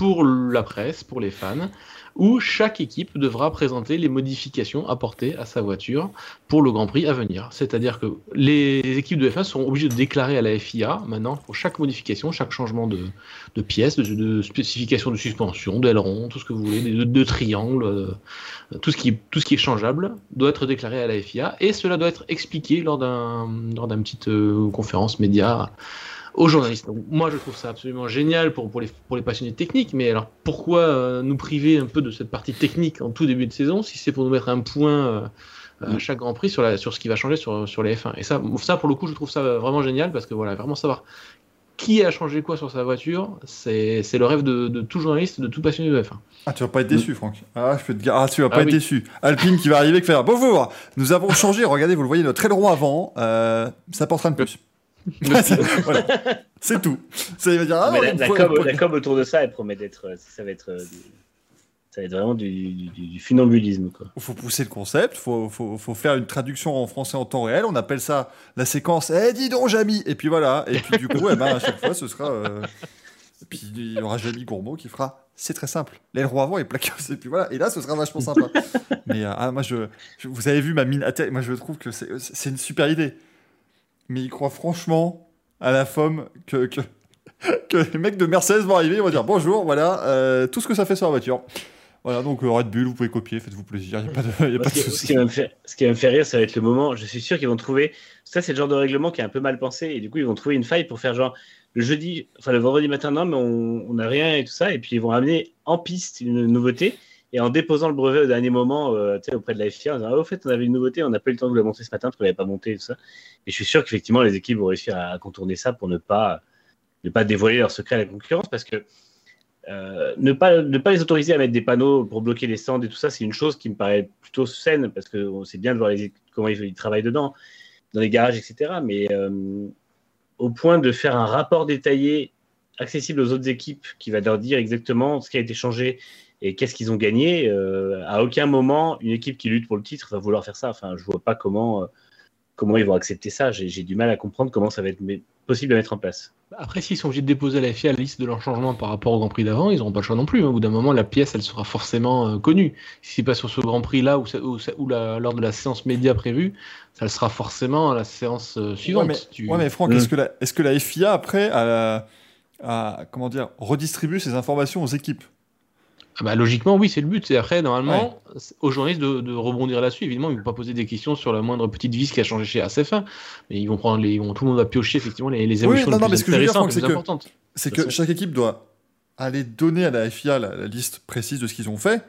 pour la presse, pour les fans, où chaque équipe devra présenter les modifications apportées à sa voiture pour le Grand Prix à venir. C'est-à-dire que les équipes de F1 seront obligées de déclarer à la FIA maintenant pour chaque modification, chaque changement de, pièces, de, spécification de suspension, d'aileron, tout ce que vous voulez, de, de triangle, euh, tout, ce qui, est changeable doit être déclaré à la FIA et cela doit être expliqué lors d'une petite euh, conférence média aux journalistes. moi, je trouve ça absolument génial pour, pour, les, pour les passionnés techniques, mais alors pourquoi euh, nous priver un peu de cette partie technique en tout début de saison si c'est pour nous mettre un point euh, à chaque Grand Prix sur, la, sur ce qui va changer sur, sur les F1 Et ça, ça, pour le coup, je trouve ça vraiment génial parce que voilà, vraiment savoir qui a changé quoi sur sa voiture, c'est le rêve de, de, tout journaliste, de tout passionné de F1. Ah, tu vas pas être déçu, Franck. Ah, je peux te dire, ah, tu vas pas ah être déçu. Alpine qui va arriver, qui fait bonjour, nous avons changé, regardez, vous le voyez, notre aileron avant, euh, ça portera de plus. C'est tout. Ça, dire, ah, la, com, autour de ça, elle promet d'être. Euh, ça va être. Euh, ça va être vraiment du, du, funambulisme. Il faut pousser le concept, il faut, faut, faut, faire une traduction en français en temps réel. On appelle ça la séquence Eh, dis donc, Jamy Et puis voilà. Et puis du coup, ben, à chaque fois, ce sera. Euh, et puis il y aura Jamy Gourmaud qui fera C'est très simple. L'aileron avant est plaqué. Et puis voilà. Et là, ce sera vachement sympa. Mais ah, moi, je, vous avez vu ma mine à Moi, je trouve que c'est une super idée mais il croit franchement à la femme que, que, que, les mecs de Mercedes vont arriver, ils vont dire bonjour, voilà, euh, tout ce que ça fait sur la voiture. Voilà, donc euh, Red Bull, vous pouvez copier, faites-vous plaisir, il n'y a pas de, y a pas de souci. Ce qui, va me faire, ce qui va me faire rire, ça va être le moment, je suis sûr qu'ils vont trouver, ça c'est le genre de règlement qui est un peu mal pensé, et du coup ils vont trouver une faille pour faire genre, le jeudi, enfin le vendredi matin, non, mais on n'a rien et tout ça, et puis ils vont ramener en piste une nouveauté, et en déposant le brevet au dernier moment euh, auprès de la FIA, on disant, ah, au fait, on avait une nouveauté, on n'a pas eu le temps de la monter ce matin parce qu'on n'avait pas monté tout ça. Et je suis sûr qu'effectivement, les équipes vont réussir à, contourner ça pour ne pas, ne pas dévoiler leur secret à la concurrence parce que euh, ne, pas, ne pas les autoriser à mettre des panneaux pour bloquer les stands et tout ça, c'est une chose qui me paraît plutôt saine parce que sait bien de voir comment ils, travaillent dedans, dans les garages, etc. Mais euh, au point de faire un rapport détaillé accessible aux autres équipes qui va leur dire exactement ce qui a été changé Et qu'est-ce qu'ils ont gagné À aucun moment, une équipe qui lutte pour le titre va vouloir faire ça. Enfin, je vois pas comment, comment ils vont accepter ça. J'ai du mal à comprendre comment ça va être possible à mettre en place. Après, s'ils sont obligés de déposer la FIA à la liste de leurs changements par rapport au Grand Prix d'avant, ils n'auront pas le choix non plus. Au bout d'un moment, la pièce, elle sera forcément euh, connue. Si c'est pas sur ce Grand Prix-là ou, ou, lors de la séance média prévue, ça le sera forcément à la séance euh, suivante. Ouais, mais, Franck, est-ce mm. que, la, est que la FIA, après, a, a, comment dire, redistribue ces informations aux équipes? Bah, logiquement, oui, c'est le but. Et après, normalement, aux journalistes de, rebondir là-dessus. Évidemment, ils ne vont pas poser des questions sur la moindre petite vis qui a changé chez ACF1, mais ils vont prendre les, tout le monde va piocher effectivement les, les émotions les plus intéressantes, les plus importantes. C'est que chaque équipe doit aller donner à la FIA la, liste précise de ce qu'ils ont fait.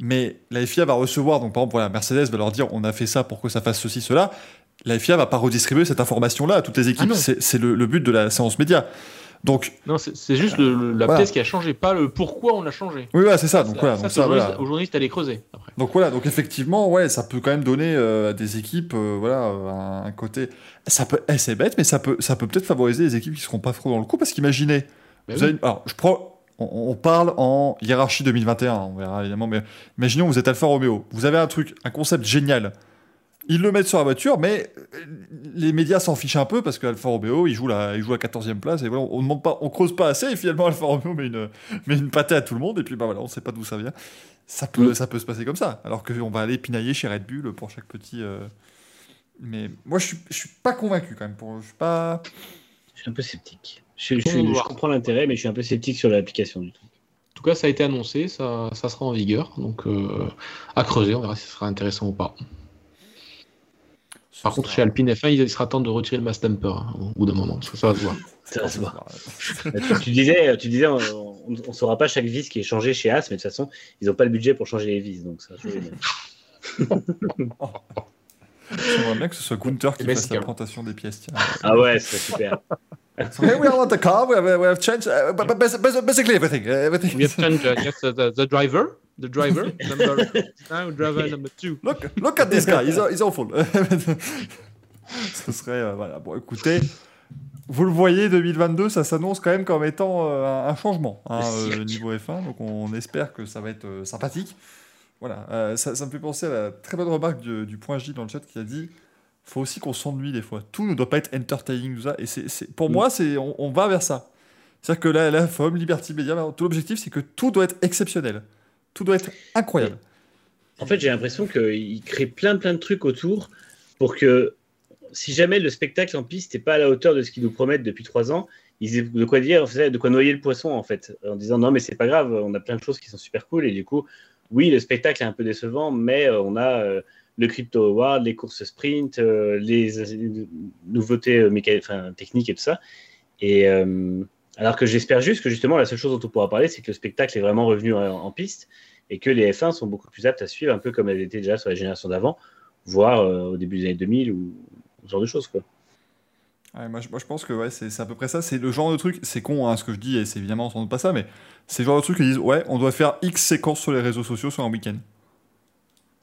Mais la FIA va recevoir, donc par exemple, la Mercedes va leur dire on a fait ça pour que ça fasse ceci, cela. La FIA va pas redistribuer cette information-là à toutes les équipes. Ah c'est le, but de la séance média. Donc, non, c'est juste la pièce qui a changé, pas le pourquoi on a changé. Oui, c'est ça. Donc, voilà, donc ça, voilà. Au journaliste, elle creuser. Après. Donc voilà, donc effectivement, ouais, ça peut quand même donner euh, à des équipes, euh, voilà, un, côté. Ça peut, eh, c'est bête, mais ça peut, ça peut peut-être favoriser les équipes qui seront pas trop dans le coup, parce qu'imaginez, ben alors, je prends, on, parle en hiérarchie 2021, on verra évidemment, mais imaginons vous êtes Alfa Romeo, vous avez un truc, un concept génial ils le mettent sur la voiture, mais euh, les médias s'en fichent un peu parce qu'Alfa Romeo, il joue la, il joue la 14e place et voilà, on demande pas, on creuse pas assez et finalement Alfa Romeo met une, met une pâtée à tout le monde et puis bah voilà, on sait pas d'où ça vient. Ça peut, mm. ça peut se passer comme ça, alors qu'on va aller pinailler chez Red Bull pour chaque petit. Euh, mais moi, je suis, je suis pas convaincu quand même. Pour, je suis pas. Je suis un peu sceptique. Je, je comprends l'intérêt, mais je suis un peu sceptique sur l'application du truc. En tout cas, ça a été annoncé, ça, ça sera en vigueur, donc euh, à creuser, on verra si ce sera intéressant ou pas. Par contre, chez Alpine F1, il sera temps de retirer le mass damper hein, au bout d'un moment, parce que ça va se voir. Ça va se voir. tu, disais, tu disais on ne saura pas chaque vis qui est changée chez As, mais de toute façon, ils n'ont pas le budget pour changer les vis. Donc ça, J'aimerais bien que ce soit Gunther qui fasse la présentation des pièces. Tiens. Ah ouais, c'est super. So here we are on the car. We have, we have changed uh, basically everything. everything. We have changed uh, yes, uh, the, the driver. The driver, number, now driver number two. Look, look at this guy. He's, he's awful. Ce serait euh, voilà. Bon, écoutez, vous le voyez, 2022, ça s'annonce quand même comme étant euh, un changement hein, euh, niveau F1. Donc on espère que ça va être sympathique. Voilà, ça, ça, me fait penser à la très bonne remarque du, du point J dans le chat qui a dit faut aussi qu'on s'ennuie des fois. Tout ne doit pas être entertaining, tout ça. Et c'est, pour mm. moi, c'est, on, va vers ça. C'est-à-dire que la, la FOM, Liberty Media, tout l'objectif, c'est que tout doit être exceptionnel. Tout doit être incroyable. En fait, j'ai l'impression qu'il crée plein, plein de trucs autour pour que si jamais le spectacle en piste n'est pas à la hauteur de ce qu'ils nous promettent depuis trois ans, ils aient de quoi dire, de quoi noyer le poisson, en fait, en disant non, mais c'est pas grave, on a plein de choses qui sont super cool. Et du coup, oui, le spectacle est un peu décevant, mais euh, on a. Euh, le Crypto Award, les courses sprint, euh, les, nouveautés techniques et tout ça. Et alors que j'espère juste que justement la seule chose dont on pourra parler, c'est que le spectacle est vraiment revenu en, piste et que les F1 sont beaucoup plus aptes à suivre, un peu comme elles étaient déjà sur la génération d'avant, voire au début des années 2000 ou ce genre de choses. Quoi. moi, je, pense que ouais, c'est à peu près ça. C'est le genre de truc, c'est con hein, ce que je dis, et c'est évidemment sans doute pas ça, mais c'est le genre de truc qui disent Ouais, on doit faire X séquences sur les réseaux sociaux sur un week-end.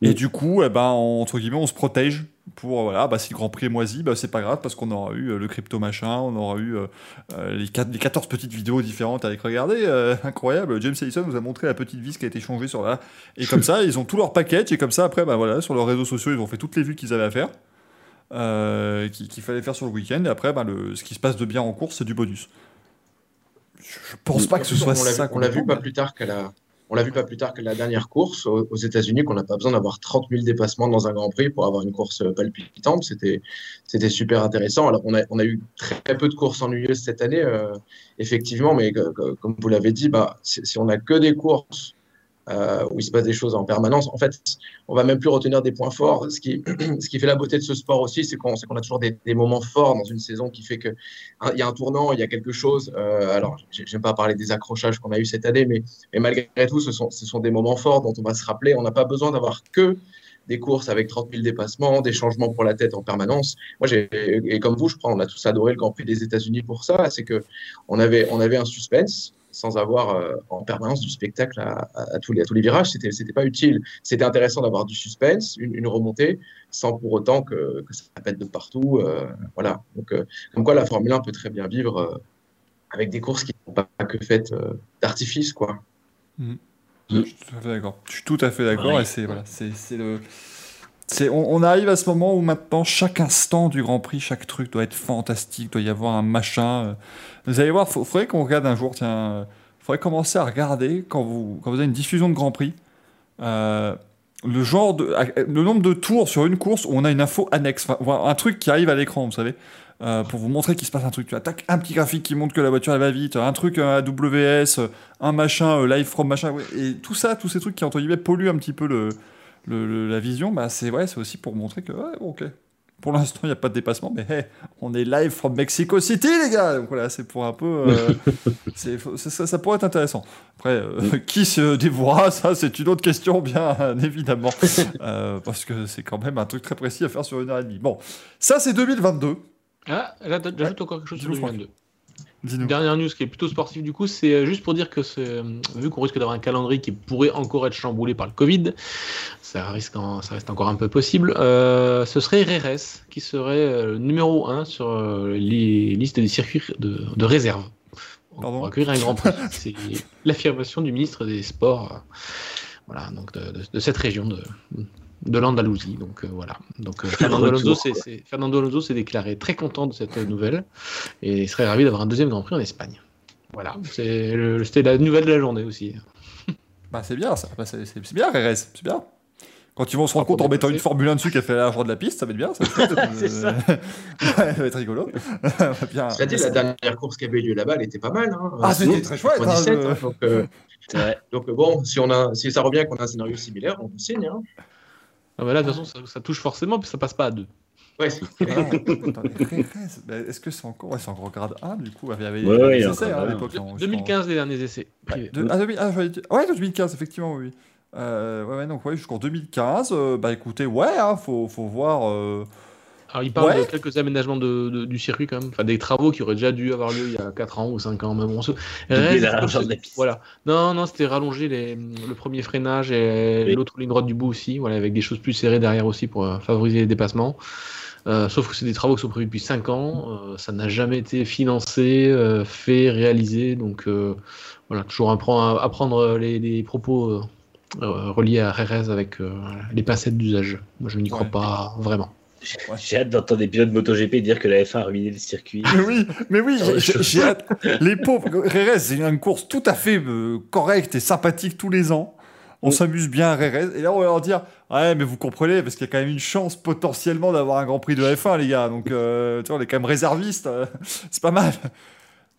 Et du coup, eh ben, entre guillemets, on se protège pour voilà, bah, si le Grand Prix est moisi, bah, c'est pas grave parce qu'on aura eu euh, le crypto machin, on aura eu euh, euh, les, 14 petites vidéos différentes avec regarder, incroyable. James Ellison nous a montré la petite vis qui a été changée sur là. Et comme ça, ils ont tout leur package et comme ça, après, bah, voilà, sur leurs réseaux sociaux, ils ont fait toutes les vues qu'ils avaient à faire, qu'il fallait faire sur le week-end. Et après, bah, le, ce qui se passe de bien en course, c'est du bonus. Je, pense pas que ce soit ça. On l'a vu pas plus tard qu'à la on l'a vu pas plus tard que la dernière course aux, États-Unis, qu'on n'a pas besoin d'avoir 30 000 dépassements dans un Grand Prix pour avoir une course palpitante. C'était, super intéressant. Alors, on a, on a eu très peu de courses ennuyeuses cette année, euh, effectivement, mais comme vous l'avez dit, bah, si, on n'a que des courses euh, où il se passe des choses en permanence. En fait, on va même plus retenir des points forts. Ce qui, ce qui fait la beauté de ce sport aussi, c'est qu'on a toujours des, moments forts dans une saison qui fait qu'il hein, y a un tournant, il y a quelque chose. Euh, alors, j'aime pas parler des accrochages qu'on a eu cette année, mais, mais malgré tout, ce sont, ce sont des moments forts dont on va se rappeler. On n'a pas besoin d'avoir que des courses avec 30 000 dépassements, des changements pour la tête en permanence. Moi, et comme vous, je crois, on a tous adoré le Grand Prix des États-Unis pour ça. C'est que on avait, on avait un suspense sans avoir euh, en permanence du spectacle à, tous, les, à tous les virages. C'était, c'était pas utile. C'était intéressant d'avoir du suspense, une, remontée, sans pour autant que, ça pète de partout. Euh, voilà. Donc, euh, comme quoi, la Formule 1 peut très bien vivre avec des courses qui ne sont pas que faites d'artifice, quoi. Mmh. Je suis tout à fait d'accord. Je suis tout à fait d'accord. Et c'est voilà, c'est le. On, arrive à ce moment où maintenant chaque instant du Grand Prix, chaque truc doit être fantastique, doit y avoir un machin. Euh. Vous allez voir, il faudrait qu'on regarde un jour, tiens, il euh, faudrait commencer à regarder quand vous, avez une diffusion de Grand Prix, euh, le nombre de tours sur une course où on a une info annexe, un truc qui arrive à l'écran, vous savez. Pour vous montrer qu'il se passe un truc. Tu attaques un petit graphique qui montre que la voiture elle va vite, un truc AWS, un machin, live from machin, et tout ça, tous ces trucs qui entre guillemets polluent un petit peu le, le, la vision, bah c'est ouais, c'est aussi pour montrer que ouais, ok. Pour l'instant, il n'y a pas de dépassement, mais on est live from Mexico City, les gars. Donc voilà, c'est pour un peu. Euh, ça, ça, pourrait être intéressant. Après, euh, qui se dévouera, ça, c'est une autre question, bien évidemment. Euh, parce que c'est quand même un truc très précis à faire sur une heure et demie. Bon, ça, c'est 2022. Ah, là, j'ajoute encore quelque chose sur 2022. Dernière news qui est plutôt sportive du coup, c'est euh, juste pour dire que euh, vu qu'on risque d'avoir un calendrier qui pourrait encore être chamboulé par le Covid, ça, risque ça reste encore un peu possible, euh, ce serait RRS qui serait le numéro 1 sur les listes des circuits de, réserve. Pardon pour accueillir un grand prix. c'est l'affirmation du ministre des Sports voilà, donc de cette région de, de l'Andalousie. Donc euh, voilà. Donc euh, Fernando, Alonso, s'est déclaré très content de cette nouvelle et il serait ravi d'avoir un deuxième Grand Prix en Espagne. Voilà, c'était la nouvelle de la journée aussi. Bah c'est bien ça, bah, c'est bien RS, c'est bien. Quand ils vont se rendre compte en mettant une Formule 1 dessus qui a fait l'argent de la piste, ça va être bien. Ça, ça. ça va être rigolo. bien. dit, la dernière course qui avait lieu là-bas, elle était pas mal. Hein. Ah, c'était très chouette. Hein, hein, donc, euh, donc, bon, si, on a, si ça revient qu'on a un scénario similaire, on signe. Hein. Ah bah là, de toute façon, ça, touche forcément, puis ça passe pas à deux. Ouais. Est-ce que c'est encore, ouais, c'est encore grade 1 du coup Il y avait ouais, des essais hein, à l'époque. 2015, les derniers essais. Ouais, de, ah, ah, ouais, 2015, effectivement, oui. Euh, ouais, ouais, donc ouais, jusqu'en 2015. Euh, bah écoutez, ouais, hein, faut, faut voir. Euh, alors, il parle de quelques aménagements de, du circuit quand même, enfin des travaux qui auraient déjà dû avoir lieu il y a 4 ans ou 5 ans. Mais bon, se... Voilà. Non, non, c'était rallonger les, le premier freinage et l'autre ligne droite du bout aussi, voilà, avec des choses plus serrées derrière aussi pour euh, favoriser les dépassements. Euh, sauf que c'est des travaux qui sont prévus depuis 5 ans, euh, ça n'a jamais été financé, fait, réalisé, donc voilà, toujours apprendre, apprendre les, les propos reliés à RRS avec les pincettes d'usage. Moi je n'y crois pas vraiment. J'ai hâte d'entendre des pilotes MotoGP dire que la F1 a ruiné le circuit. Mais oui, mais oui, j'ai hâte. Les pauvres, Rérez, c'est une course tout à fait euh, correcte et sympathique tous les ans. On s'amuse bien à Rérez. Et là, on va leur dire Ouais, mais vous comprenez, parce qu'il y a quand même une chance potentiellement d'avoir un Grand Prix de F1, les gars. Donc, euh, tu vois, on est quand même réservistes. Euh, c'est pas mal.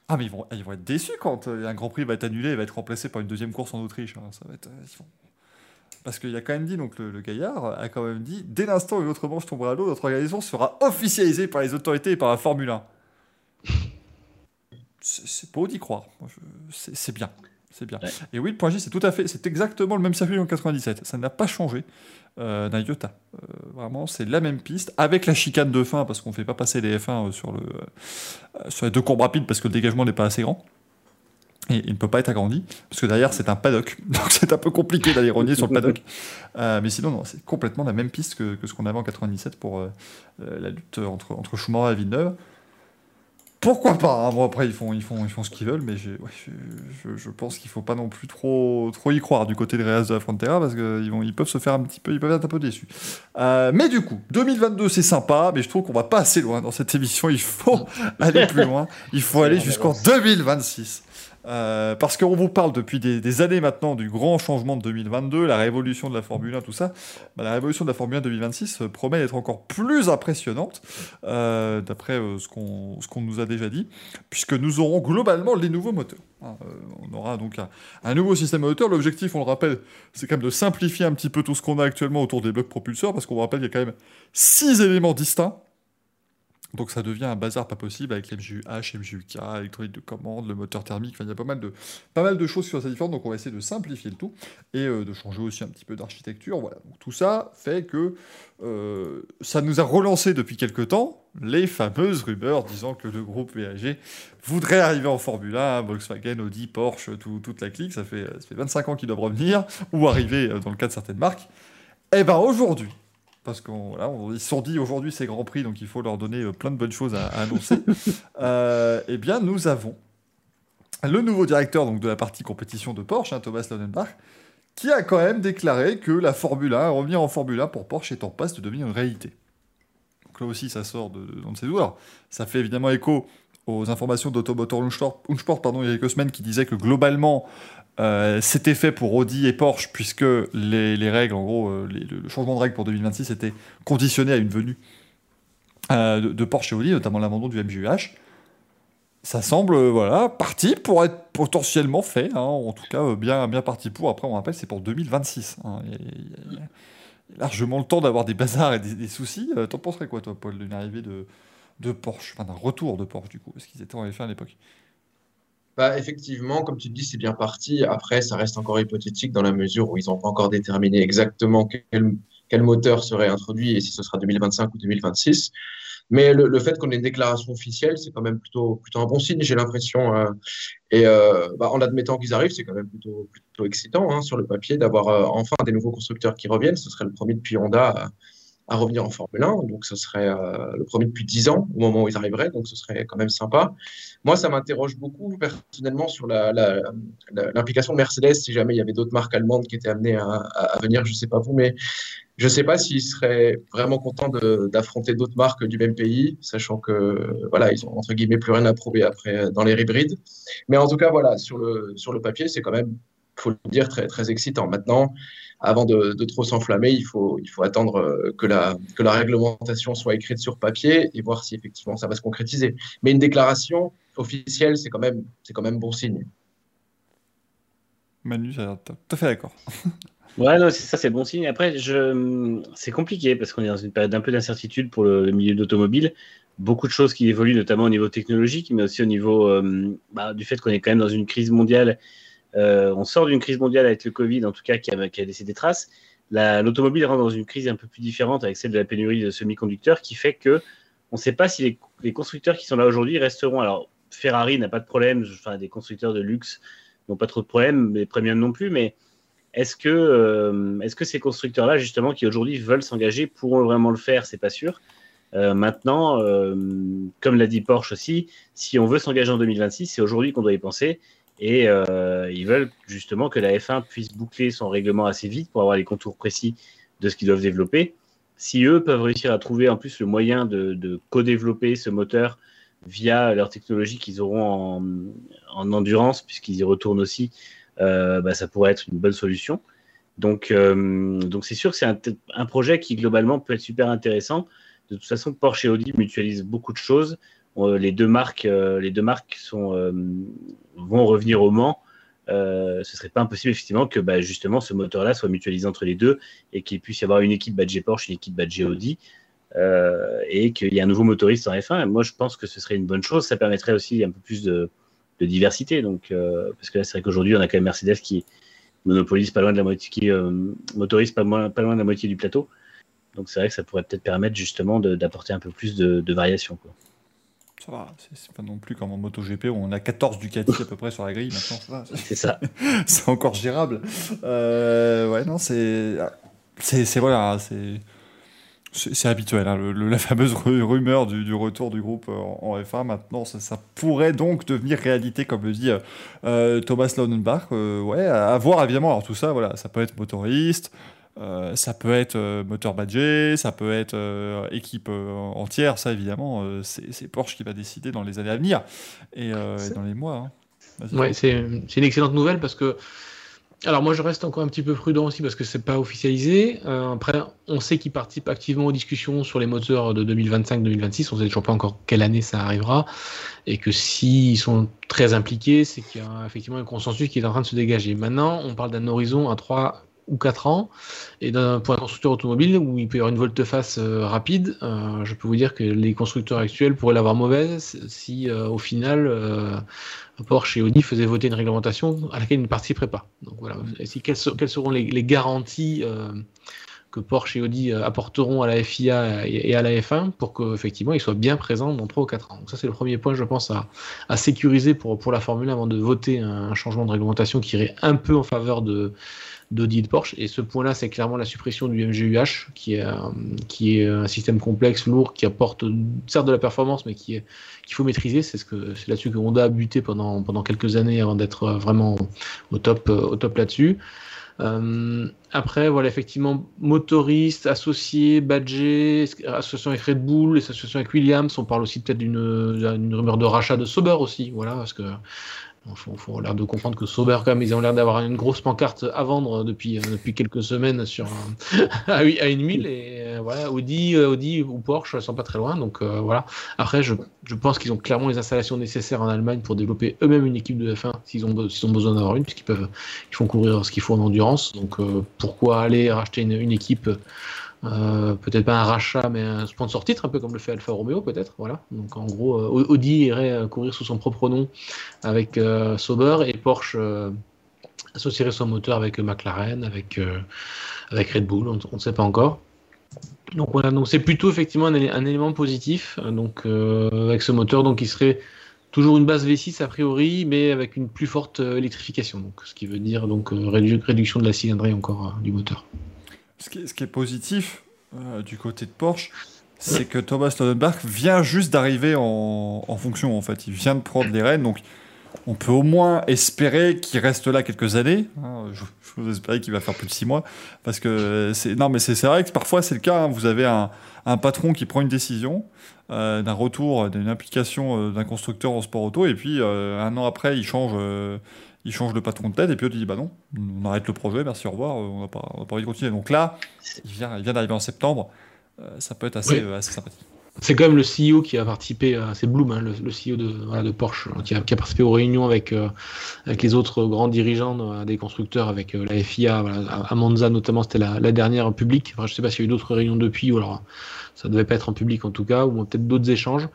Ah, mais ils vont, ils vont être déçus quand un Grand Prix va être annulé et va être remplacé par une deuxième course en Autriche. Hein. Ça va être, parce qu'il a quand même dit, donc le, gaillard a quand même dit, dès l'instant où l'autre manche tombera à l'eau, notre organisation sera officialisée par les autorités et par la Formule 1. C'est beau d'y croire. C'est bien. C'est bien. Et oui, le point J, c'est tout à fait, c'est exactement le même circuit en 97. Ça n'a pas changé euh, d'un iota. Euh, vraiment, c'est la même piste avec la chicane de fin parce qu'on ne fait pas passer les F1 sur, le, euh, sur les deux courbes rapides parce que le dégagement n'est pas assez grand. Et il ne peut pas être agrandi, parce que derrière c'est un paddock, donc c'est un peu compliqué d'aller rogner sur le paddock. Euh, mais sinon, c'est complètement la même piste que, ce qu'on avait en 97 pour euh, euh, la lutte entre, entre Schumacher et Villeneuve. Pourquoi pas hein. Bon, après, ils font, ils, font, ils font ce qu'ils veulent, mais je, je, pense qu'il ne faut pas non plus trop, trop y croire du côté de Reas de la Frontera, parce qu'ils ils peuvent se faire un petit peu, ils peuvent être un peu déçus. mais du coup, 2022, c'est sympa, mais je trouve qu'on va pas assez loin dans cette émission. Il faut aller plus loin. Il faut aller jusqu'en 2026. Euh, parce qu'on vous parle depuis des, années maintenant du grand changement de 2022, la révolution de la Formule 1, tout ça. Bah, la révolution de la Formule 1 2026 euh, promet d'être encore plus impressionnante, euh, d'après ce qu'on nous a déjà dit, puisque nous aurons globalement les nouveaux moteurs. Hein. on aura donc un, nouveau système moteur. L'objectif, on le rappelle, c'est quand même de simplifier un petit peu tout ce qu'on a actuellement autour des blocs propulseurs, parce qu'on vous rappelle qu'il y a quand même six éléments distincts donc ça devient un bazar pas possible avec l'MGU H, MGU K, l'électronique de commande, le moteur thermique, enfin il y a pas mal de, pas mal de choses qui sont assez différentes, donc on va essayer de simplifier le tout et euh, de changer aussi un petit peu d'architecture. Voilà. Donc, tout ça fait que euh, ça nous a relancé depuis quelques temps les fameuses rumeurs disant que le groupe VAG voudrait arriver en Formule 1, Volkswagen, Audi, Porsche, toute la clique, ça fait, ça fait 25 ans qu'ils doivent revenir, ou arriver euh, dans le cas de certaines marques. Et eh ben aujourd'hui, parce qu'ils voilà, sont dit aujourd'hui c'est Grand Prix, donc il faut leur donner euh, plein de bonnes choses à, annoncer. euh, eh bien, nous avons le nouveau directeur donc, de la partie compétition de Porsche, hein, Thomas Lodenbach, qui a quand même déclaré que la Formule 1, revenir en Formule 1 pour Porsche est en passe de devenir une réalité. Donc là aussi, ça sort de, de, ses doigts. ça fait évidemment écho aux informations d'Automotor Unsport, pardon, il y a quelques semaines qui disaient que globalement, euh, c'était fait pour Audi et Porsche, puisque les, règles, en gros, euh, le changement de règles pour 2026 était conditionné à une venue euh, de, Porsche et Audi, notamment l'abandon du MGUH. Ça semble, voilà, parti pour être potentiellement fait, hein, en tout cas bien, parti pour. Après, on rappelle, c'est pour 2026. Hein. y a, largement le temps d'avoir des bazars et des, soucis. T'en penserais quoi, toi, Paul, d'une arrivée de, Porsche, enfin d'un retour de Porsche, du coup, parce qu'ils étaient en F1 à l'époque? Bah, effectivement, comme tu dis, c'est bien parti. Après, ça reste encore hypothétique dans la mesure où ils n'ont pas encore déterminé exactement quel, quel, moteur serait introduit et si ce sera 2025 ou 2026. Mais le, fait qu'on ait une déclaration officielle, c'est quand même plutôt, plutôt un bon signe, j'ai l'impression. Euh, et euh, bah, en admettant qu'ils arrivent, c'est quand même plutôt, plutôt excitant hein, sur le papier d'avoir euh, enfin des nouveaux constructeurs qui reviennent. Ce serait le premier depuis Honda à revenir en Formule 1. Donc, ce serait euh, le premier depuis 10 ans au moment où ils arriveraient. Donc, ce serait quand même sympa. Moi, ça m'interroge beaucoup personnellement sur l'implication de Mercedes si jamais il y avait d'autres marques allemandes qui étaient amenées à, venir. Je ne sais pas vous, mais je ne sais pas s'ils seraient vraiment contents d'affronter d'autres marques du même pays, sachant que voilà, ils ont entre guillemets plus rien à prouver après dans les hybrides. Mais en tout cas, voilà, sur le, sur le papier, c'est quand même, faut le dire, très, très excitant. Maintenant, avant de, trop s'enflammer, il faut, il faut attendre euh, que la, que la réglementation soit écrite sur papier et voir si effectivement ça va se concrétiser. Mais une déclaration officielle, c'est quand même, c'est quand même bon signe. Manu, tout à fait d'accord. ouais, non, ça, c'est bon signe. Après, je... c'est compliqué parce qu'on est dans une période d'un peu d'incertitude pour le, milieu d'automobile. Beaucoup de choses qui évoluent, notamment au niveau technologique, mais aussi au niveau euh, bah, du fait qu'on est quand même dans une crise mondiale euh, on sort d'une crise mondiale avec le Covid, en tout cas, qui a, laissé des traces. L'automobile rentre dans une crise un peu plus différente avec celle de la pénurie de semi-conducteurs, qui fait que on ne sait pas si les, constructeurs qui sont là aujourd'hui resteront. Alors, Ferrari n'a pas de problème, enfin, des constructeurs de luxe n'ont pas trop de problèmes, les premium non plus, mais est-ce que, euh, est-ce que ces constructeurs-là, justement, qui aujourd'hui veulent s'engager, pourront vraiment le faire? C'est pas sûr. Euh, maintenant, comme l'a dit Porsche aussi, si on veut s'engager en 2026, c'est aujourd'hui qu'on doit y penser. Et euh, ils veulent justement que la F1 puisse boucler son règlement assez vite pour avoir les contours précis de ce qu'ils doivent développer. Si eux peuvent réussir à trouver en plus le moyen de, co-développer ce moteur via leur technologie qu'ils auront en, endurance, puisqu'ils y retournent aussi, euh, bah, ça pourrait être une bonne solution. Donc, euh, c'est sûr que c'est un, projet qui globalement peut être super intéressant. De toute façon, Porsche et Audi mutualisent beaucoup de choses. Euh, les deux marques, euh, les deux marques sont, euh, vont revenir au Mans. ce serait pas impossible effectivement que bah, justement ce moteur-là soit mutualisé entre les deux et qu'il puisse y avoir une équipe badge Porsche, une équipe badge Audi. et qu'il y ait un nouveau motoriste en F1. moi, je pense que ce serait une bonne chose. Ça permettrait aussi un peu plus de, diversité. Donc, parce que là, c'est vrai qu'aujourd'hui, on a quand même Mercedes qui monopolise pas loin de la moitié, qui motorise pas, loin de la moitié du plateau. Donc, c'est vrai que ça pourrait peut-être permettre justement d'apporter un peu plus de, de variation. Quoi ça va, c'est pas non plus comme en MotoGP où on a 14 Ducati à peu près sur la grille maintenant. C'est ça. c'est encore gérable. Euh, ouais, non, c'est. C'est voilà, c'est. C'est habituel, hein, la fameuse rumeur du, retour du groupe en, F1. Maintenant, ça, pourrait donc devenir réalité, comme le dit euh, Thomas Laudenbach. Euh, ouais, à, à, voir évidemment. Alors, tout ça, voilà, ça peut être motoriste, euh, ça peut être euh, moteur badgé, ça peut être euh, équipe entière, ça évidemment, c'est Porsche qui va décider dans les années à venir et, dans les mois. Hein. Ouais, c'est une excellente nouvelle parce que. Alors moi je reste encore un petit peu prudent aussi parce que c'est pas officialisé. après on sait qu'ils participent activement aux discussions sur les moteurs de 2025-2026. On sait toujours pas encore quelle année ça arrivera et que s'ils sont très impliqués, c'est qu'il y a effectivement un consensus qui est en train de se dégager. Maintenant on parle d'un horizon à 3 ou 4 ans. Et pour un constructeur automobile où il peut y avoir une volte-face euh, rapide, euh, je peux vous dire que les constructeurs actuels pourraient l'avoir mauvaise si euh, au final Porsche et Audi faisaient voter une réglementation à laquelle ils ne participeraient pas. Donc voilà. Si, quelles, seront les, garanties que Porsche et Audi apporteront à la FIA et à la F1 pour qu'effectivement ils soient bien présents dans 3 ou 4 ans? Donc ça c'est le premier point je pense à, à sécuriser pour, pour la Formule 1 avant de voter un changement de réglementation qui irait un peu en faveur de, d'Audi et de Porsche. Et ce point-là, c'est clairement la suppression du MGUH, qui est, qui est un système complexe, lourd, qui apporte certes de la performance, mais qui qu'il faut maîtriser. C'est ce que c'est là-dessus que Honda a buté pendant, pendant quelques années avant d'être vraiment au top, au top là-dessus. Euh, après, voilà, effectivement, motoriste, associé, badgé, association avec Red Bull, association avec Williams. On parle aussi peut-être d'une rumeur de rachat de Sauber aussi, voilà, parce que il faut, l'air de comprendre que Sauber, même, ils ont l'air d'avoir une grosse pancarte à vendre depuis, euh, depuis quelques semaines sur à, une mille. Et euh, voilà, Audi, euh, Audi ou Porsche sont pas très loin. Donc voilà. Après, je, pense qu'ils ont clairement les installations nécessaires en Allemagne pour développer eux-mêmes une équipe de F1 s'ils ont, ont besoin d'avoir une, puisqu'ils peuvent, ils font courir ce qu'il faut en endurance. Donc pourquoi aller racheter une équipe euh, peut-être pas un rachat, mais un sponsor titre, un peu comme le fait Alfa Romeo, peut-être. Voilà. Donc en gros, euh, Audi irait euh, courir sous son propre nom avec Sauber et Porsche associerait son moteur avec McLaren, avec, avec Red Bull, on ne sait pas encore. Donc voilà, donc c'est plutôt effectivement un, élément positif. Donc avec ce moteur, donc il serait toujours une base V6 a priori, mais avec une plus forte électrification. Donc ce qui veut dire donc réduction de la cylindrée encore du moteur. Ce qui, est, positif euh, du côté de Porsche, c'est que Thomas Lodenberg vient juste d'arriver en, fonction, en fait. Il vient de prendre les rênes, donc on peut au moins espérer qu'il reste là quelques années. Hein. je, vous espère qu'il va faire plus de six mois. Parce que c'est. Non, mais c'est vrai que parfois c'est le cas. Hein. Vous avez un, patron qui prend une décision, euh, d'un retour, d'une implication euh, d'un constructeur en sport auto, et puis un an après, il change il change de patron de tête et puis il dit bah non, on arrête le projet, merci, au revoir, on n'a pas, pas, envie de continuer. Donc là, il vient, il vient d'arriver en septembre, euh, ça peut être assez, euh, assez sympathique. C'est quand même le CEO qui a participé, c'est Bloom, hein, le, CEO de, de Porsche, qui a, participé aux réunions avec, euh, avec les autres grands dirigeants des constructeurs, avec la FIA, à Monza notamment, c'était la, la, dernière publique. je ne sais pas s'il y a eu d'autres réunions depuis, ou alors ça devait pas être en public en tout cas, ou peut-être d'autres échanges.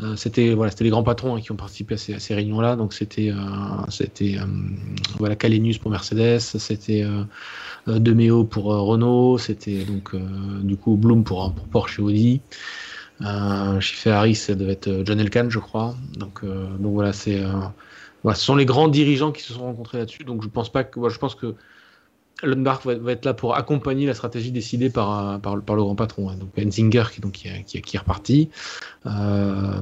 Euh, c'était voilà, les grands patrons hein, qui ont participé à ces, ces réunions-là. Donc c'était euh, c'était euh, voilà Calenius pour Mercedes, c'était Demeo pour Renault, c'était donc du coup Bloom pour, pour Porsche et Audi. Euh, chez Harris, ça devait être John Elkann, je crois. Donc, donc voilà, c'est, voilà, ce sont les grands dirigeants qui se sont rencontrés là-dessus. Donc je pense pas que, je pense que Lundberg va, être là pour accompagner la stratégie décidée par, par, le grand patron. Hein. Donc Enzinger qui, donc, qui, qui, est reparti. Euh,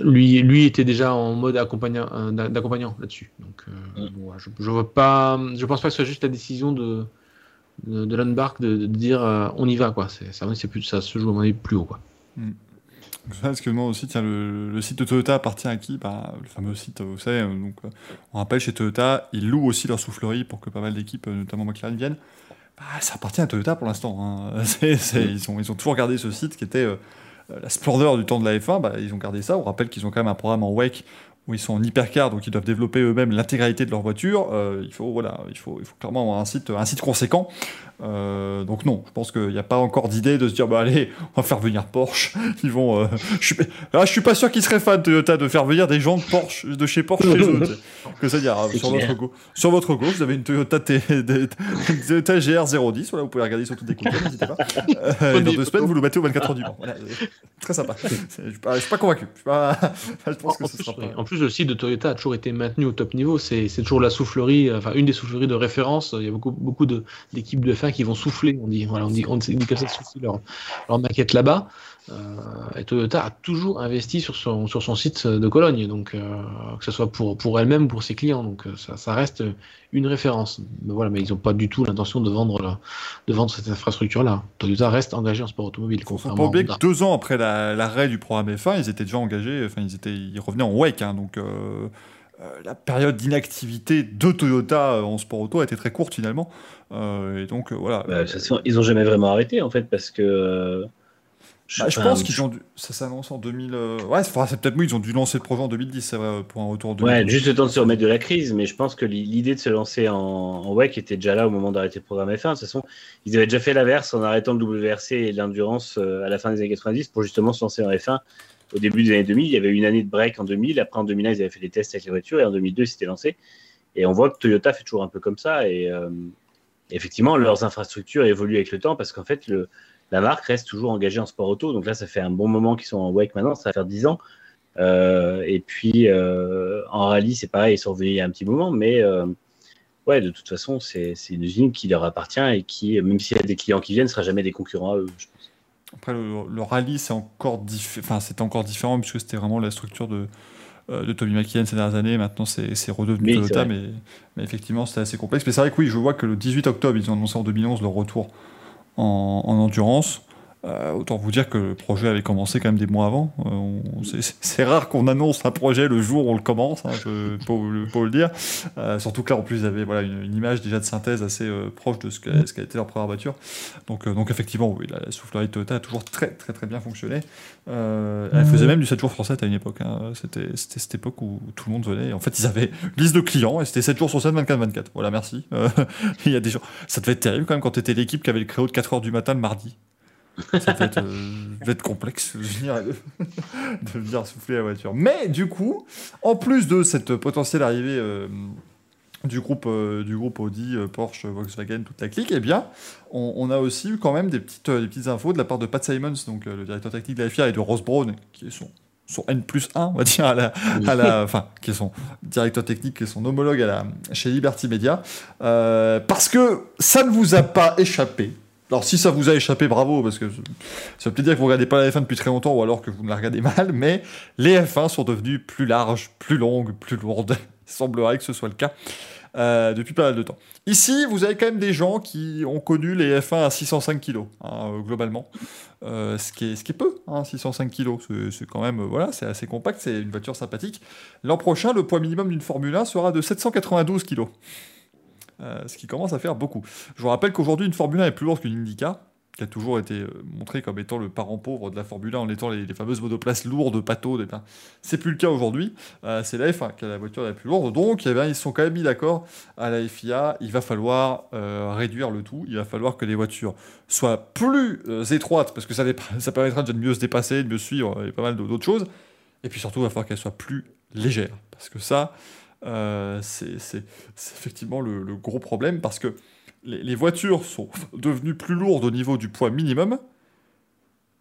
lui, lui était déjà en mode euh, d'accompagnant là-dessus. Donc euh, je, je, vois pas, je pense pas que ce soit juste la décision de, de, de, dire on y va. Quoi. C'est, ça, plus, ça se joue à mon avis plus haut. Quoi. Mm. Excuse-moi tiens, le, site de Toyota appartient à qui bah, Le fameux site, vous savez, euh, donc, euh, on rappelle chez Toyota, ils louent aussi leur soufflerie pour que pas mal d'équipes, euh, notamment McLaren, viennent. Bah, ça appartient à Toyota pour l'instant. Hein. ils, ont, toujours gardé ce site qui était la splendeur du temps de la F1. Bah, ils ont gardé ça. On rappelle qu'ils ont quand même un programme en WEC où ils sont en hypercar, donc ils doivent développer eux-mêmes l'intégralité de leur voiture. il, faut, voilà, il, faut, clairement avoir un site conséquent. Euh, donc non, je pense qu'il n'y a pas encore d'idée de se dire bah allez, on va faire venir Porsche. Ils vont. Euh, je suis, ah, je suis pas sûr qu'ils seraient fans de Toyota de faire venir des gens de Porsche, de chez Porsche chez eux. Que ça dire hein, sur votre gauche, sur votre gauche, vous avez une Toyota, T, Toyota GR010. Voilà, vous pouvez regarder sur toutes les coups, n'hésitez pas. Euh, dans deux semaines, vous le mettez au 24 heures du Mans. Voilà, très sympa. Je suis pas, suis pas convaincu. Je, pas, je pense que en, ce plus, sera pas... en plus, le site de Toyota a toujours été maintenu au top niveau. C'est toujours la soufflerie, enfin une des souffleries de référence. Il y a beaucoup, beaucoup d'équipes de, de qui vont souffler, on dit, voilà, on dit, on dit comme ça, souffler leur, leur maquette là-bas. Euh, et Toyota a toujours investi sur son, sur son site de Cologne, donc euh, que ce soit pour, pour elle-même ou pour ses clients, donc euh, ça, ça, reste une référence. Mais voilà, mais ils n'ont pas du tout l'intention de vendre, de vendre cette infrastructure-là. Toyota reste engagé en sport automobile. Il faut pas oublier que deux ans après l'arrêt du programme F1, ils étaient déjà engagés, enfin ils étaient, ils revenaient en WEC, hein, donc. La période d'inactivité de Toyota en sport auto a été très courte finalement. Euh, et donc, euh, voilà. Bah, ils n'ont jamais vraiment arrêté, en fait, parce que. Euh, je, bah, pense qu'ils ont dû... Ça s'annonce en 2000. Ouais, c'est peut-être moi, ils ont dû lancer le projet en 2010, c'est vrai, pour un retour de. Ouais, juste le temps de se remettre de la crise, mais je pense que l'idée de se lancer en, en WEC était déjà là au moment d'arrêter le programme F1. De toute façon, ils avaient déjà fait l'inverse en arrêtant le WRC et l'endurance à la fin des années 90 pour justement se lancer en F1 au début des années 2000. Il y avait une année de break en 2000. Après, en 2001, ils avaient fait des tests avec les voitures et en 2002, ils s'étaient lancés. Et on voit que Toyota fait toujours un peu comme ça. Et, effectivement, leurs infrastructures évoluent avec le temps parce qu'en fait, la marque reste toujours engagée en sport auto. Donc là, ça fait un bon moment qu'ils sont en WEC maintenant, ça va faire 10 ans. Euh, et puis, euh, en rallye, c'est pareil, ils sont revenus il y a un petit moment, mais euh, ouais, de toute façon, c'est une usine qui leur appartient et qui, même s'il y a des clients qui viennent, ne sera jamais des concurrents à eux. Après, le, rallye, c'est encore, encore différent puisque c'était vraiment la structure de, euh, de Tommy McKinnon ces dernières années. Maintenant, c'est redevenu Toyota, mais, mais, effectivement, c'était assez complexe. Mais c'est vrai que oui, je vois que le 18 octobre, ils ont annoncé en 2011 leur retour en, en endurance. Euh, autant vous dire que le projet avait commencé quand même des mois avant. Euh, c'est rare qu'on annonce un projet le jour où on le commence, hein, je peux, le dire. Euh, surtout que là, en plus, ils avaient voilà, une, image déjà de synthèse assez proche de ce qu'a ce été leur première voiture. Donc, donc effectivement, oui, la soufflerie Toyota a toujours très très très bien fonctionné. elle faisait même du 7 jours sur 7 à une époque. Hein. C'était cette époque où tout le monde venait. En fait, ils avaient une liste de clients et c'était 7 jours sur 7, 24-24. Voilà, merci. il y a des gens... Ça devait être terrible quand même quand tu étais l'équipe qui avait le créneau de 4h du matin le mardi. Ça peut être, euh, être complexe de venir, de venir, souffler la voiture. Mais du coup, en plus de cette potentielle arrivée euh, du, groupe, euh, du groupe Audi, Porsche, Volkswagen, toute la clique, eh bien, on, a aussi eu quand même des petites, des petites infos de la part de Pat Simons, donc le directeur technique de la FIA, et de Ross Brown, qui est son, N plus 1, on va dire, à la, à la, enfin, qui est son directeur technique, qui est son homologue à la, chez Liberty Media, parce que ça ne vous a pas échappé alors si ça vous a échappé, bravo, parce que ça veut peut-être dire que vous regardez pas la F1 depuis très longtemps ou alors que vous ne la regardez mal, mais les F1 sont devenues plus larges, plus longues, plus lourdes. Il semblerait que ce soit le cas euh, depuis pas mal de temps. Ici, vous avez quand même des gens qui ont connu les F1 à 605 kg, hein, euh, globalement. Euh, ce, qui est, ce qui est peu, hein, 605 kg. C'est quand même, voilà, c'est assez compact, c'est une voiture sympathique. L'an prochain, le poids minimum d'une Formule 1 sera de 792 kg. Euh, ce qui commence à faire beaucoup. Je vous rappelle qu'aujourd'hui, une Formule 1 est plus lourde qu'une IndyCar, qui a toujours été euh, montrée comme étant le parent pauvre de la Formule 1 en étant les, fameuses monoplaces lourdes, pâteaux. C'est plus le cas aujourd'hui. Euh, c'est la F1 qui a la voiture la plus lourde. Donc, eh ils sont quand même mis d'accord à la FIA. Il va falloir réduire le tout. Il va falloir que les voitures soient plus étroites, parce que ça, ça permettra de mieux se dépasser, de mieux suivre et pas mal d'autres choses. Et puis surtout, il va falloir qu'elles soient plus légères. Parce que ça, euh, c'est effectivement le, gros problème parce que les, voitures sont devenues plus lourdes au niveau du poids minimum,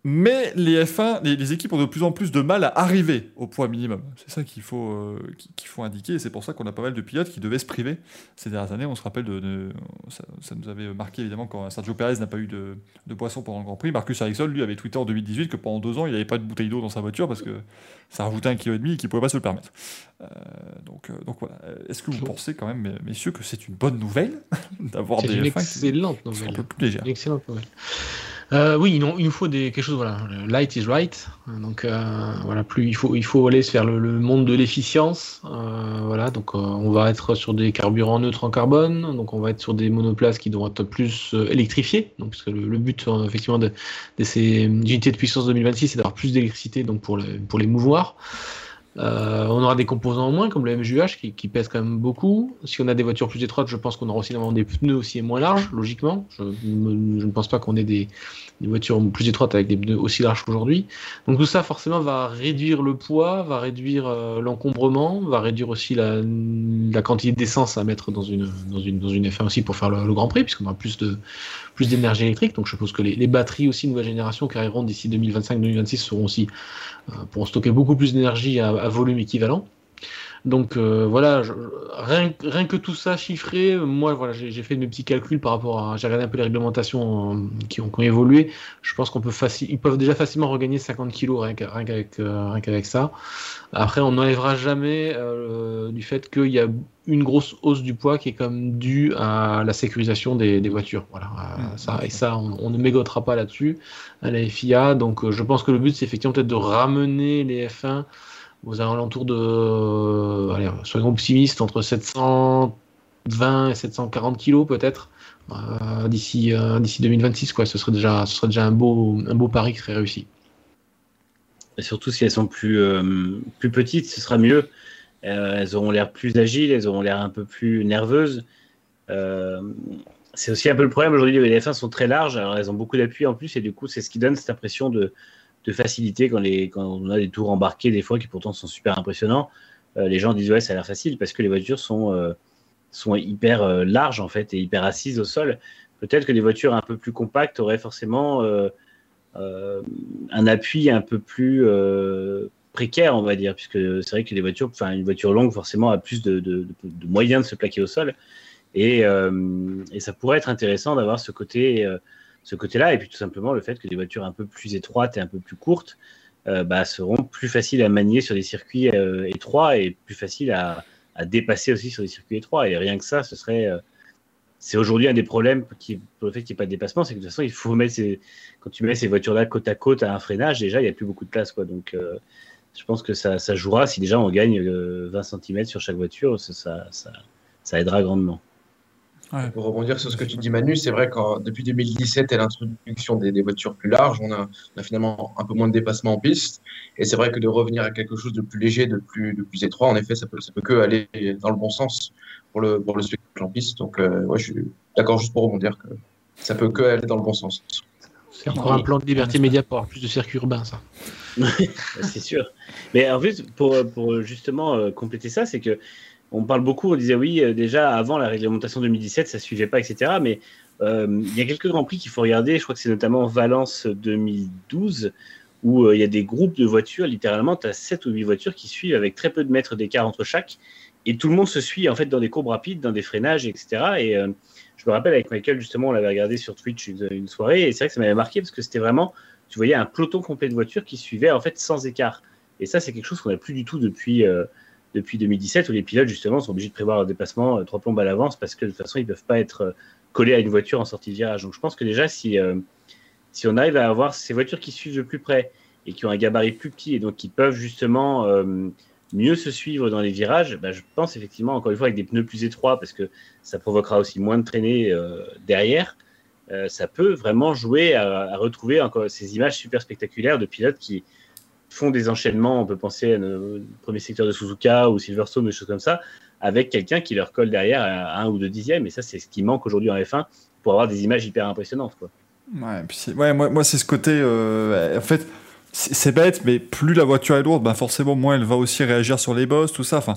mais les F1, les, équipes ont de plus en plus de mal à arriver au poids minimum. C'est ça qu'il faut, euh, qu'il faut indiquer. Et c'est pour ça qu'on a pas mal de pilotes qui devaient se priver ces dernières années. On se rappelle de. ça, nous avait marqué évidemment quand Sergio Perez n'a pas eu de, de, boisson pendant le Grand Prix. Marcus Ericsson, lui, avait tweeté en 2018 que pendant deux ans, il n'avait pas de bouteille d'eau dans sa voiture parce que ça rajoutait un kilo et demi et qu'il ne pouvait pas se le permettre. Euh, donc, euh, donc voilà. Est-ce que vous pensez quand même, messieurs, que c'est une bonne nouvelle d'avoir des une excellente nouvelle. un peu plus légère. Une excellente nouvelle. Euh, oui, il nous faut des, quelque chose, voilà, light is right. Donc euh, voilà, plus il faut, il faut aller vers le, monde de l'efficience. Euh, voilà, donc on va être sur des carburants neutres en carbone, donc on va être sur des monoplaces qui doivent être plus électrifiées. Donc que le, but effectivement de, ces unités de puissance 2026, c'est d'avoir plus d'électricité donc pour, pour les mouvoirs. Euh, on aura des composants en moins, comme le MJUH, qui, qui, pèse quand même beaucoup. Si on a des voitures plus étroites, je pense qu'on aura aussi des pneus aussi moins larges, logiquement. Je, ne pense pas qu'on ait des, voitures plus étroites avec des pneus aussi larges qu'aujourd'hui. Donc tout ça, forcément, va réduire le poids, va réduire euh, l'encombrement, va réduire aussi la, quantité d'essence à mettre dans une, dans une, dans une F1 aussi pour faire le, Grand Prix, puisqu'on aura plus de plus d'énergie électrique. Donc je suppose que les, batteries aussi nouvelle génération qui arriveront d'ici 2025-2026 seront aussi euh, pourront stocker beaucoup plus d'énergie à, volume équivalent. Donc euh, voilà, rien, rien, que tout ça chiffré, moi voilà, j'ai fait mes petits calculs par rapport à, j'ai regardé un peu les réglementations euh, qui, ont, évolué. Je pense qu'on peut facile, ils peuvent déjà facilement regagner 50 kilos rien qu'avec, rien ça. Après, on n'enlèvera jamais du fait qu'il y a une grosse hausse du poids qui est comme due à la sécurisation des, voitures. Voilà, mmh. ça, et ça, on, ne mégotera pas là-dessus à la FIA. Donc, euh, je pense que le but, c'est effectivement peut-être de ramener les F1 aux alentours de, euh, allez, soyons optimistes, entre 720 et 740 kilos peut-être. Euh, d'ici d'ici 2026 quoi ce serait déjà ce serait déjà un beau un beau pari qui serait réussi et surtout si elles sont plus plus petites ce sera mieux euh, elles auront l'air plus agiles, elles auront l'air un peu plus nerveuses. Euh, c'est aussi un peu le problème aujourd'hui. Les F1 sont très larges, alors elles ont beaucoup d'appui en plus, et du coup, c'est ce qui donne cette impression de, facilité quand, on a des tours embarqués, des fois qui pourtant sont super impressionnants. Euh, les gens disent ouais, ça a l'air facile parce que les voitures sont, sont hyper larges en fait et hyper assises au sol. Peut-être que les voitures un peu plus compactes auraient forcément un appui un peu plus précaire, on va dire, puisque c'est vrai que les voitures, enfin une voiture longue forcément a plus de, moyens de se plaquer au sol. Et, ça pourrait être intéressant d'avoir ce côté, ce côté-là, et puis tout simplement le fait que des voitures un peu plus étroites et un peu plus courtes bah, seront plus faciles à manier sur des circuits étroits et plus faciles à, dépasser aussi sur des circuits étroits. Et rien que ça, ce serait c'est aujourd'hui un des problèmes qui, pour le fait qu'il n'y ait pas de dépassement, c'est que de toute façon, il faut mettre quand tu mets ces voitures-là côte à côte à un freinage, déjà, il n'y a plus beaucoup de place. Quoi. Donc, euh, je pense que ça, jouera. Si déjà on gagne 20 euh, cm sur chaque voiture, ça aidera grandement. Pour rebondir sur ce que tu dis, Manu, c'est vrai que depuis 2017 et l'introduction des, voitures plus larges, on a, finalement un peu moins de dépassement en piste. Et c'est vrai que de revenir à quelque chose de plus léger, de plus, de plus étroit, en effet, ça peut, ça peut que aller dans le bon sens pour le, pour le spectacle en piste. Donc, euh, ouais, je suis d'accord juste pour rebondir que ça peut que aller dans le bon sens. C'est encore un plan de liberté média pour avoir plus de circuits urbains, ça. c'est sûr. Mais en plus, pour, pour justement euh, compléter ça, c'est que on parle beaucoup, on disait oui, euh, déjà avant la réglementation 2017, ça suivait pas, etc. Mais euh, il y a quelques grands prix qu'il faut regarder. Je crois que c'est notamment Valence 2012 où euh, il y a des groupes de voitures, littéralement, tu as 7 ou 8 voitures qui suivent avec très peu de mètres d'écart entre chaque. Et tout le monde se suit en fait dans des courbes rapides, dans des freinages, etc. Et je me rappelle avec Michael, justement, on l'avait regardé sur Twitch une, soirée. Et c'est vrai que ça m'avait marqué parce que c'était vraiment, tu voyais un peloton complet de voitures qui suivaient en fait sans écart. Et ça, c'est quelque chose qu'on n'a plus du tout depuis depuis 2017 où les pilotes justement sont obligés de prévoir leur dépassement euh, trois plombes à l'avance parce que de toute façon ils ne peuvent pas être euh, collés à une voiture en sortie de virage. Donc je pense que déjà si, euh, si on arrive à avoir ces voitures qui suivent de plus près et qui ont un gabarit plus petit et donc qui peuvent justement mieux se suivre dans les virages, bah, je pense effectivement encore une fois avec des pneus plus étroits parce que ça provoquera aussi moins de traînées derrière. ça peut vraiment jouer à, retrouver encore ces images super spectaculaires de pilotes qui, font des enchaînements, on peut penser à le premier secteur de Suzuka ou Silverstone, des choses comme ça, avec quelqu'un qui leur colle derrière à un ou deux dixièmes. Et ça, c'est ce qui manque aujourd'hui en F1 pour avoir des images hyper impressionnantes. Ouais, moi, c'est ce côté. Euh, en fait, c'est bête, mais plus la voiture est lourde, ben forcément, moins elle va aussi réagir sur les bosses, tout ça. Enfin,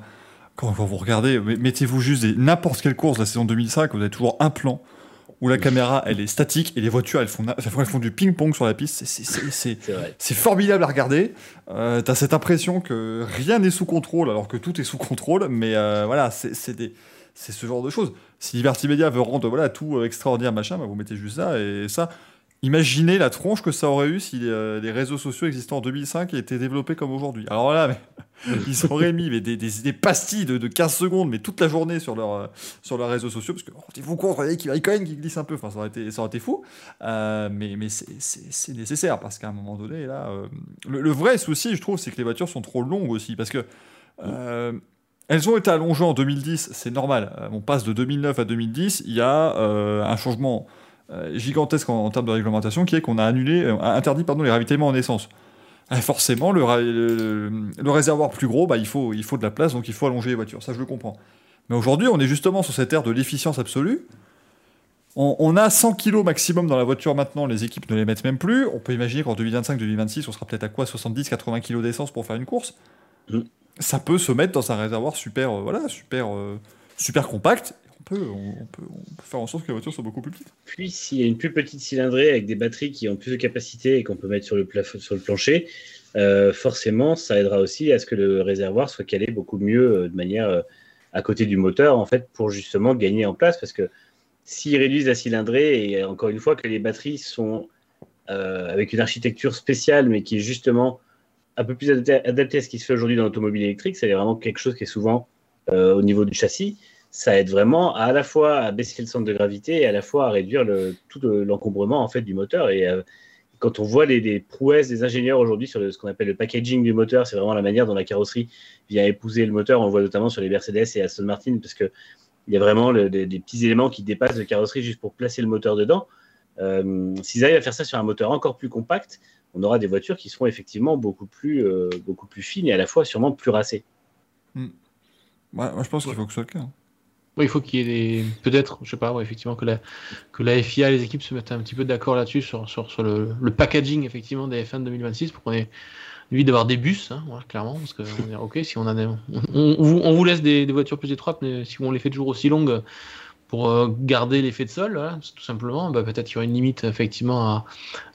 quand, vous regardez, mettez-vous juste n'importe quelle course de la saison 2005, vous avez toujours un plan où la caméra elle est statique et les voitures elles font, elles font du ping-pong sur la piste. C'est formidable à regarder. Euh, T'as cette impression que rien n'est sous contrôle alors que tout est sous contrôle, mais euh, voilà, c'est ce genre de choses. Si Liberty Media veut rendre voilà, tout extraordinaire, machin, bah, vous mettez juste ça et ça. Imaginez la tronche que ça aurait eu si euh, les, réseaux sociaux existants en 2005 étaient développés comme aujourd'hui. Alors là, ils auraient mis des, pastilles de, 15 secondes, mais toute la journée sur, euh, sur leurs réseaux sociaux, parce que rendez-vous compte, regardez qu'il y qui glisse un peu, enfin, ça, aurait été, ça aurait été fou. Euh, mais mais c'est nécessaire, parce qu'à un moment donné, là, le, vrai souci, je trouve, c'est que les voitures sont trop longues aussi, parce que elles ont été allongées en 2010, c'est normal. On passe de 2009 à 2010, il y a un changement gigantesque en, termes de réglementation qui est qu'on a annulé, euh, interdit pardon, les ravitaillements en essence. Ah, forcément, le, le, réservoir plus gros, bah, il, faut, il faut de la place, donc il faut allonger les voitures. Ça, je le comprends. Mais aujourd'hui, on est justement sur cette ère de l'efficience absolue. On, a 100 kg maximum dans la voiture maintenant, les équipes ne les mettent même plus. On peut imaginer qu'en 2025-2026, on sera peut-être à quoi 70-80 kg d'essence pour faire une course? Mm. Ça peut se mettre dans un réservoir super, euh, voilà, super, super compact on peut, faire en sorte que la voiture soit beaucoup plus petite. Puis, s'il y a une plus petite cylindrée avec des batteries qui ont plus de capacité et qu'on peut mettre sur le, sur le plancher, euh, forcément, ça aidera aussi à ce que le réservoir soit calé beaucoup mieux euh, de manière euh, à côté du moteur, en fait, pour justement gagner en place. Parce que s'ils réduisent la cylindrée, et encore une fois, que les batteries sont avec une architecture spéciale, mais qui est justement un peu plus adaptée à ce qui se fait aujourd'hui dans l'automobile électrique, c'est vraiment quelque chose qui est souvent au niveau du châssis ça aide vraiment à, la fois à baisser le centre de gravité et à la fois à réduire le, tout l'encombrement en fait du moteur. Et euh, quand on voit les, prouesses des ingénieurs aujourd'hui sur ce qu'on appelle le packaging du moteur, c'est vraiment la manière dont la carrosserie vient épouser le moteur. On le voit notamment sur les Mercedes et Aston Martin parce que il y a vraiment des, petits éléments qui dépassent de carrosserie juste pour placer le moteur dedans. Euh, s'ils arrivent à faire ça sur un moteur encore plus compact, on aura des voitures qui seront effectivement beaucoup plus, euh, beaucoup plus fines et à la fois sûrement plus racées. Hmm. moi, je pense qu'il faut que ce soit le cas. Hein il faut qu'il y ait des. Peut-être, je sais pas, effectivement, que la, que la FIA, les équipes se mettent un petit peu d'accord là-dessus, sur, sur, le, packaging, effectivement, des F1 2026, pour qu'on ait lui d'avoir des bus, hein, clairement, parce que on ok, si on a on, on, vous laisse des, voitures plus étroites, mais si on les fait toujours aussi longues pour euh, garder l'effet de sol, tout simplement, bah, peut-être qu'il y aura une limite effectivement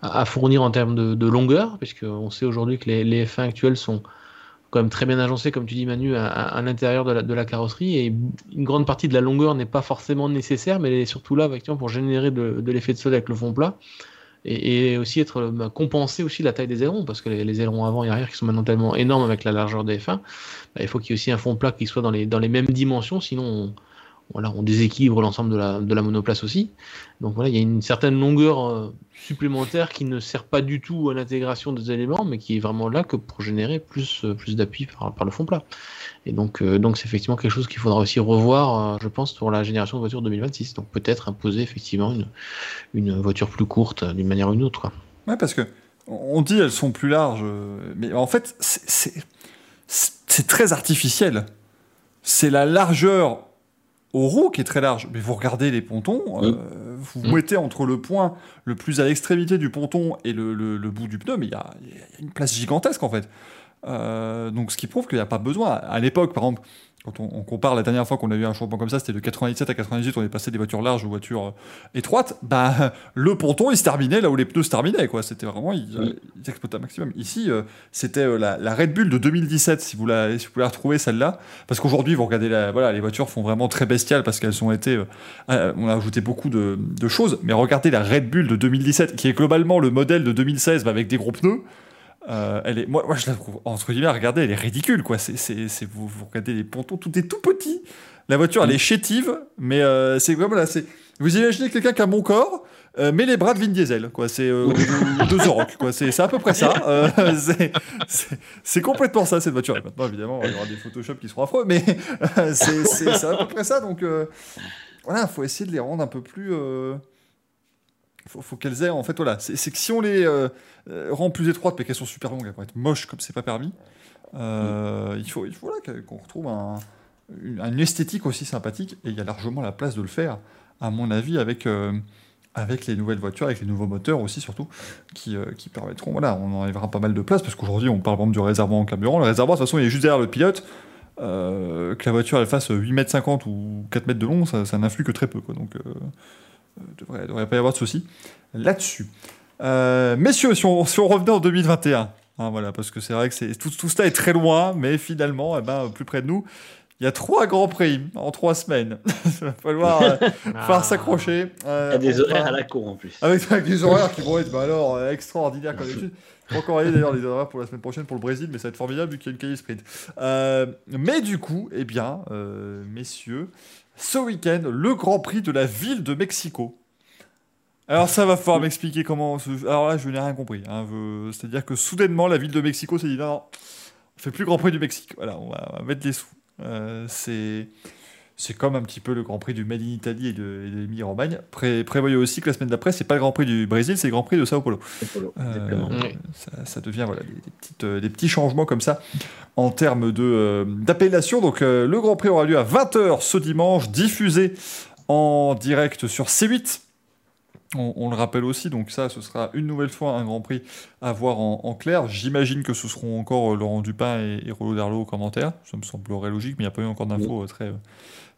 à, fournir en termes de, longueur, puisqu'on sait aujourd'hui que les, les F1 actuels sont quand très bien agencés, comme tu dis Manu, à, l'intérieur de la, de la, carrosserie. Et une grande partie de la longueur n'est pas forcément nécessaire, mais elle est surtout là pour générer de, l'effet de sol avec le fond plat. Et, aussi être bah, compenser aussi la taille des ailerons, parce que les, ailerons avant et arrière qui sont maintenant tellement énormes avec la largeur des F1, bah, il faut qu'il y ait aussi un fond plat qui soit dans les, dans les mêmes dimensions, sinon voilà, on déséquilibre l'ensemble de la, de la, monoplace aussi. Donc voilà, il y a une certaine longueur euh, supplémentaire qui ne sert pas du tout à l'intégration des éléments, mais qui est vraiment là que pour générer plus, euh, plus d'appui par, par, le fond plat. Et donc, euh, donc c'est effectivement quelque chose qu'il faudra aussi revoir, je pense, pour la génération de voitures 2026. Donc peut-être imposer effectivement une, une voiture plus courte d'une manière ou d'une autre. Quoi. Ouais, parce que on dit elles sont plus larges, mais en fait, c'est très artificiel. C'est la largeur au roue qui est très large. Mais vous regardez les pontons, euh, vous mmh. mettez entre le point le plus à l'extrémité du ponton et le, bout du pneu, mais il y, a une place gigantesque en fait. Euh, donc ce qui prouve qu'il n'y a pas besoin. À l'époque, par exemple, quand on, compare la dernière fois qu'on a eu un changement comme ça, c'était de 97 à 98, on est passé des voitures larges aux voitures euh, étroites. Bah, le ponton, il se terminait là où les pneus se terminaient. Quoi. C'était vraiment, ils, exploitaient un maximum. Ici, euh, c'était euh, la, Red Bull de 2017, si vous, la, si vous pouvez la retrouver celle-là. Parce qu'aujourd'hui, vous regardez, la, voilà, les voitures font vraiment très bestiales parce qu'elles ont été. on a ajouté beaucoup de, de, choses. Mais regardez la Red Bull de 2017, qui est globalement le modèle de 2016 avec des gros pneus. Euh, elle est, moi, moi, je la trouve, entre guillemets, regardez, elle est ridicule, quoi. C'est, c'est, vous, vous, regardez les pontons, tout est tout petit. La voiture, elle est chétive, mais euh, c'est vraiment là, c'est. Vous imaginez quelqu'un qui a mon corps, euh, mais les bras de Vin Diesel, quoi. C'est euh, de The Rock, quoi. C'est, c'est à peu près ça. c'est, c'est, complètement ça cette voiture. Et maintenant, évidemment, il y aura des Photoshop qui seront affreux, mais c'est, c'est, à peu près ça. Donc voilà, il faut essayer de les rendre un peu plus faut, faut qu'elles aient en fait voilà. C'est que si on les euh, euh, rend plus étroites mais qu'elles sont super longues elles vont être moches comme c'est pas permis euh, il faut qu'on retrouve un, une, esthétique aussi sympathique et il y a largement la place de le faire à mon avis avec les nouvelles voitures, avec les nouveaux moteurs aussi surtout, qui, permettront, voilà, on enlèvera pas mal de place, parce qu'aujourd'hui on parle vraiment du réservoir en carburant, le réservoir de toute façon il est juste derrière le pilote, que la voiture elle fasse 8 mètres 50 ou 4 mètres de long, ça, ça n'influe que très peu, quoi, donc il euh, ne devrait pas y avoir de souci là-dessus. Euh, messieurs, si on, revenait en 2021, hein, voilà, parce que c'est vrai que tout, tout cela est très loin, mais finalement, eh ben, plus près de nous, il y a trois grands prix en trois semaines. il va falloir, euh, ah. s'accrocher. il y a des horaires à la cour en plus. Avec, des horaires qui vont être bah, alors, extraordinaires comme d'habitude. Faut encore aller d'ailleurs les horaires pour la semaine prochaine pour le Brésil, mais ça va être formidable vu qu'il y a une cahier sprint. mais du coup, eh bien, messieurs, ce week-end le Grand Prix de la ville de Mexico. Alors ça va falloir m'expliquer comment... Alors là, je n'ai rien compris. Hein. C'est-à-dire que soudainement, la ville de Mexico s'est dit non, non, on fait plus Grand Prix du Mexique. Voilà, on va, mettre les sous. Euh, c'est c'est comme un petit peu le Grand Prix du Made in Italy et de, l'Émilie-Romagne. prévoyez aussi que la semaine d'après, c'est pas le Grand Prix du Brésil, c'est le Grand Prix de Sao Paulo. Euh, ça, devient voilà, des, petites, euh, des, petits changements comme ça en termes euh, d'appellation. Donc le Grand Prix aura lieu à 20h ce dimanche, diffusé en direct sur C8. On, le rappelle aussi, donc ça, ce sera une nouvelle fois un Grand Prix à voir en, clair. J'imagine que ce seront encore Laurent Dupin et, et Rollo Darlo aux commentaires. Ça me semblerait logique, mais il n'y a pas eu encore d'infos très,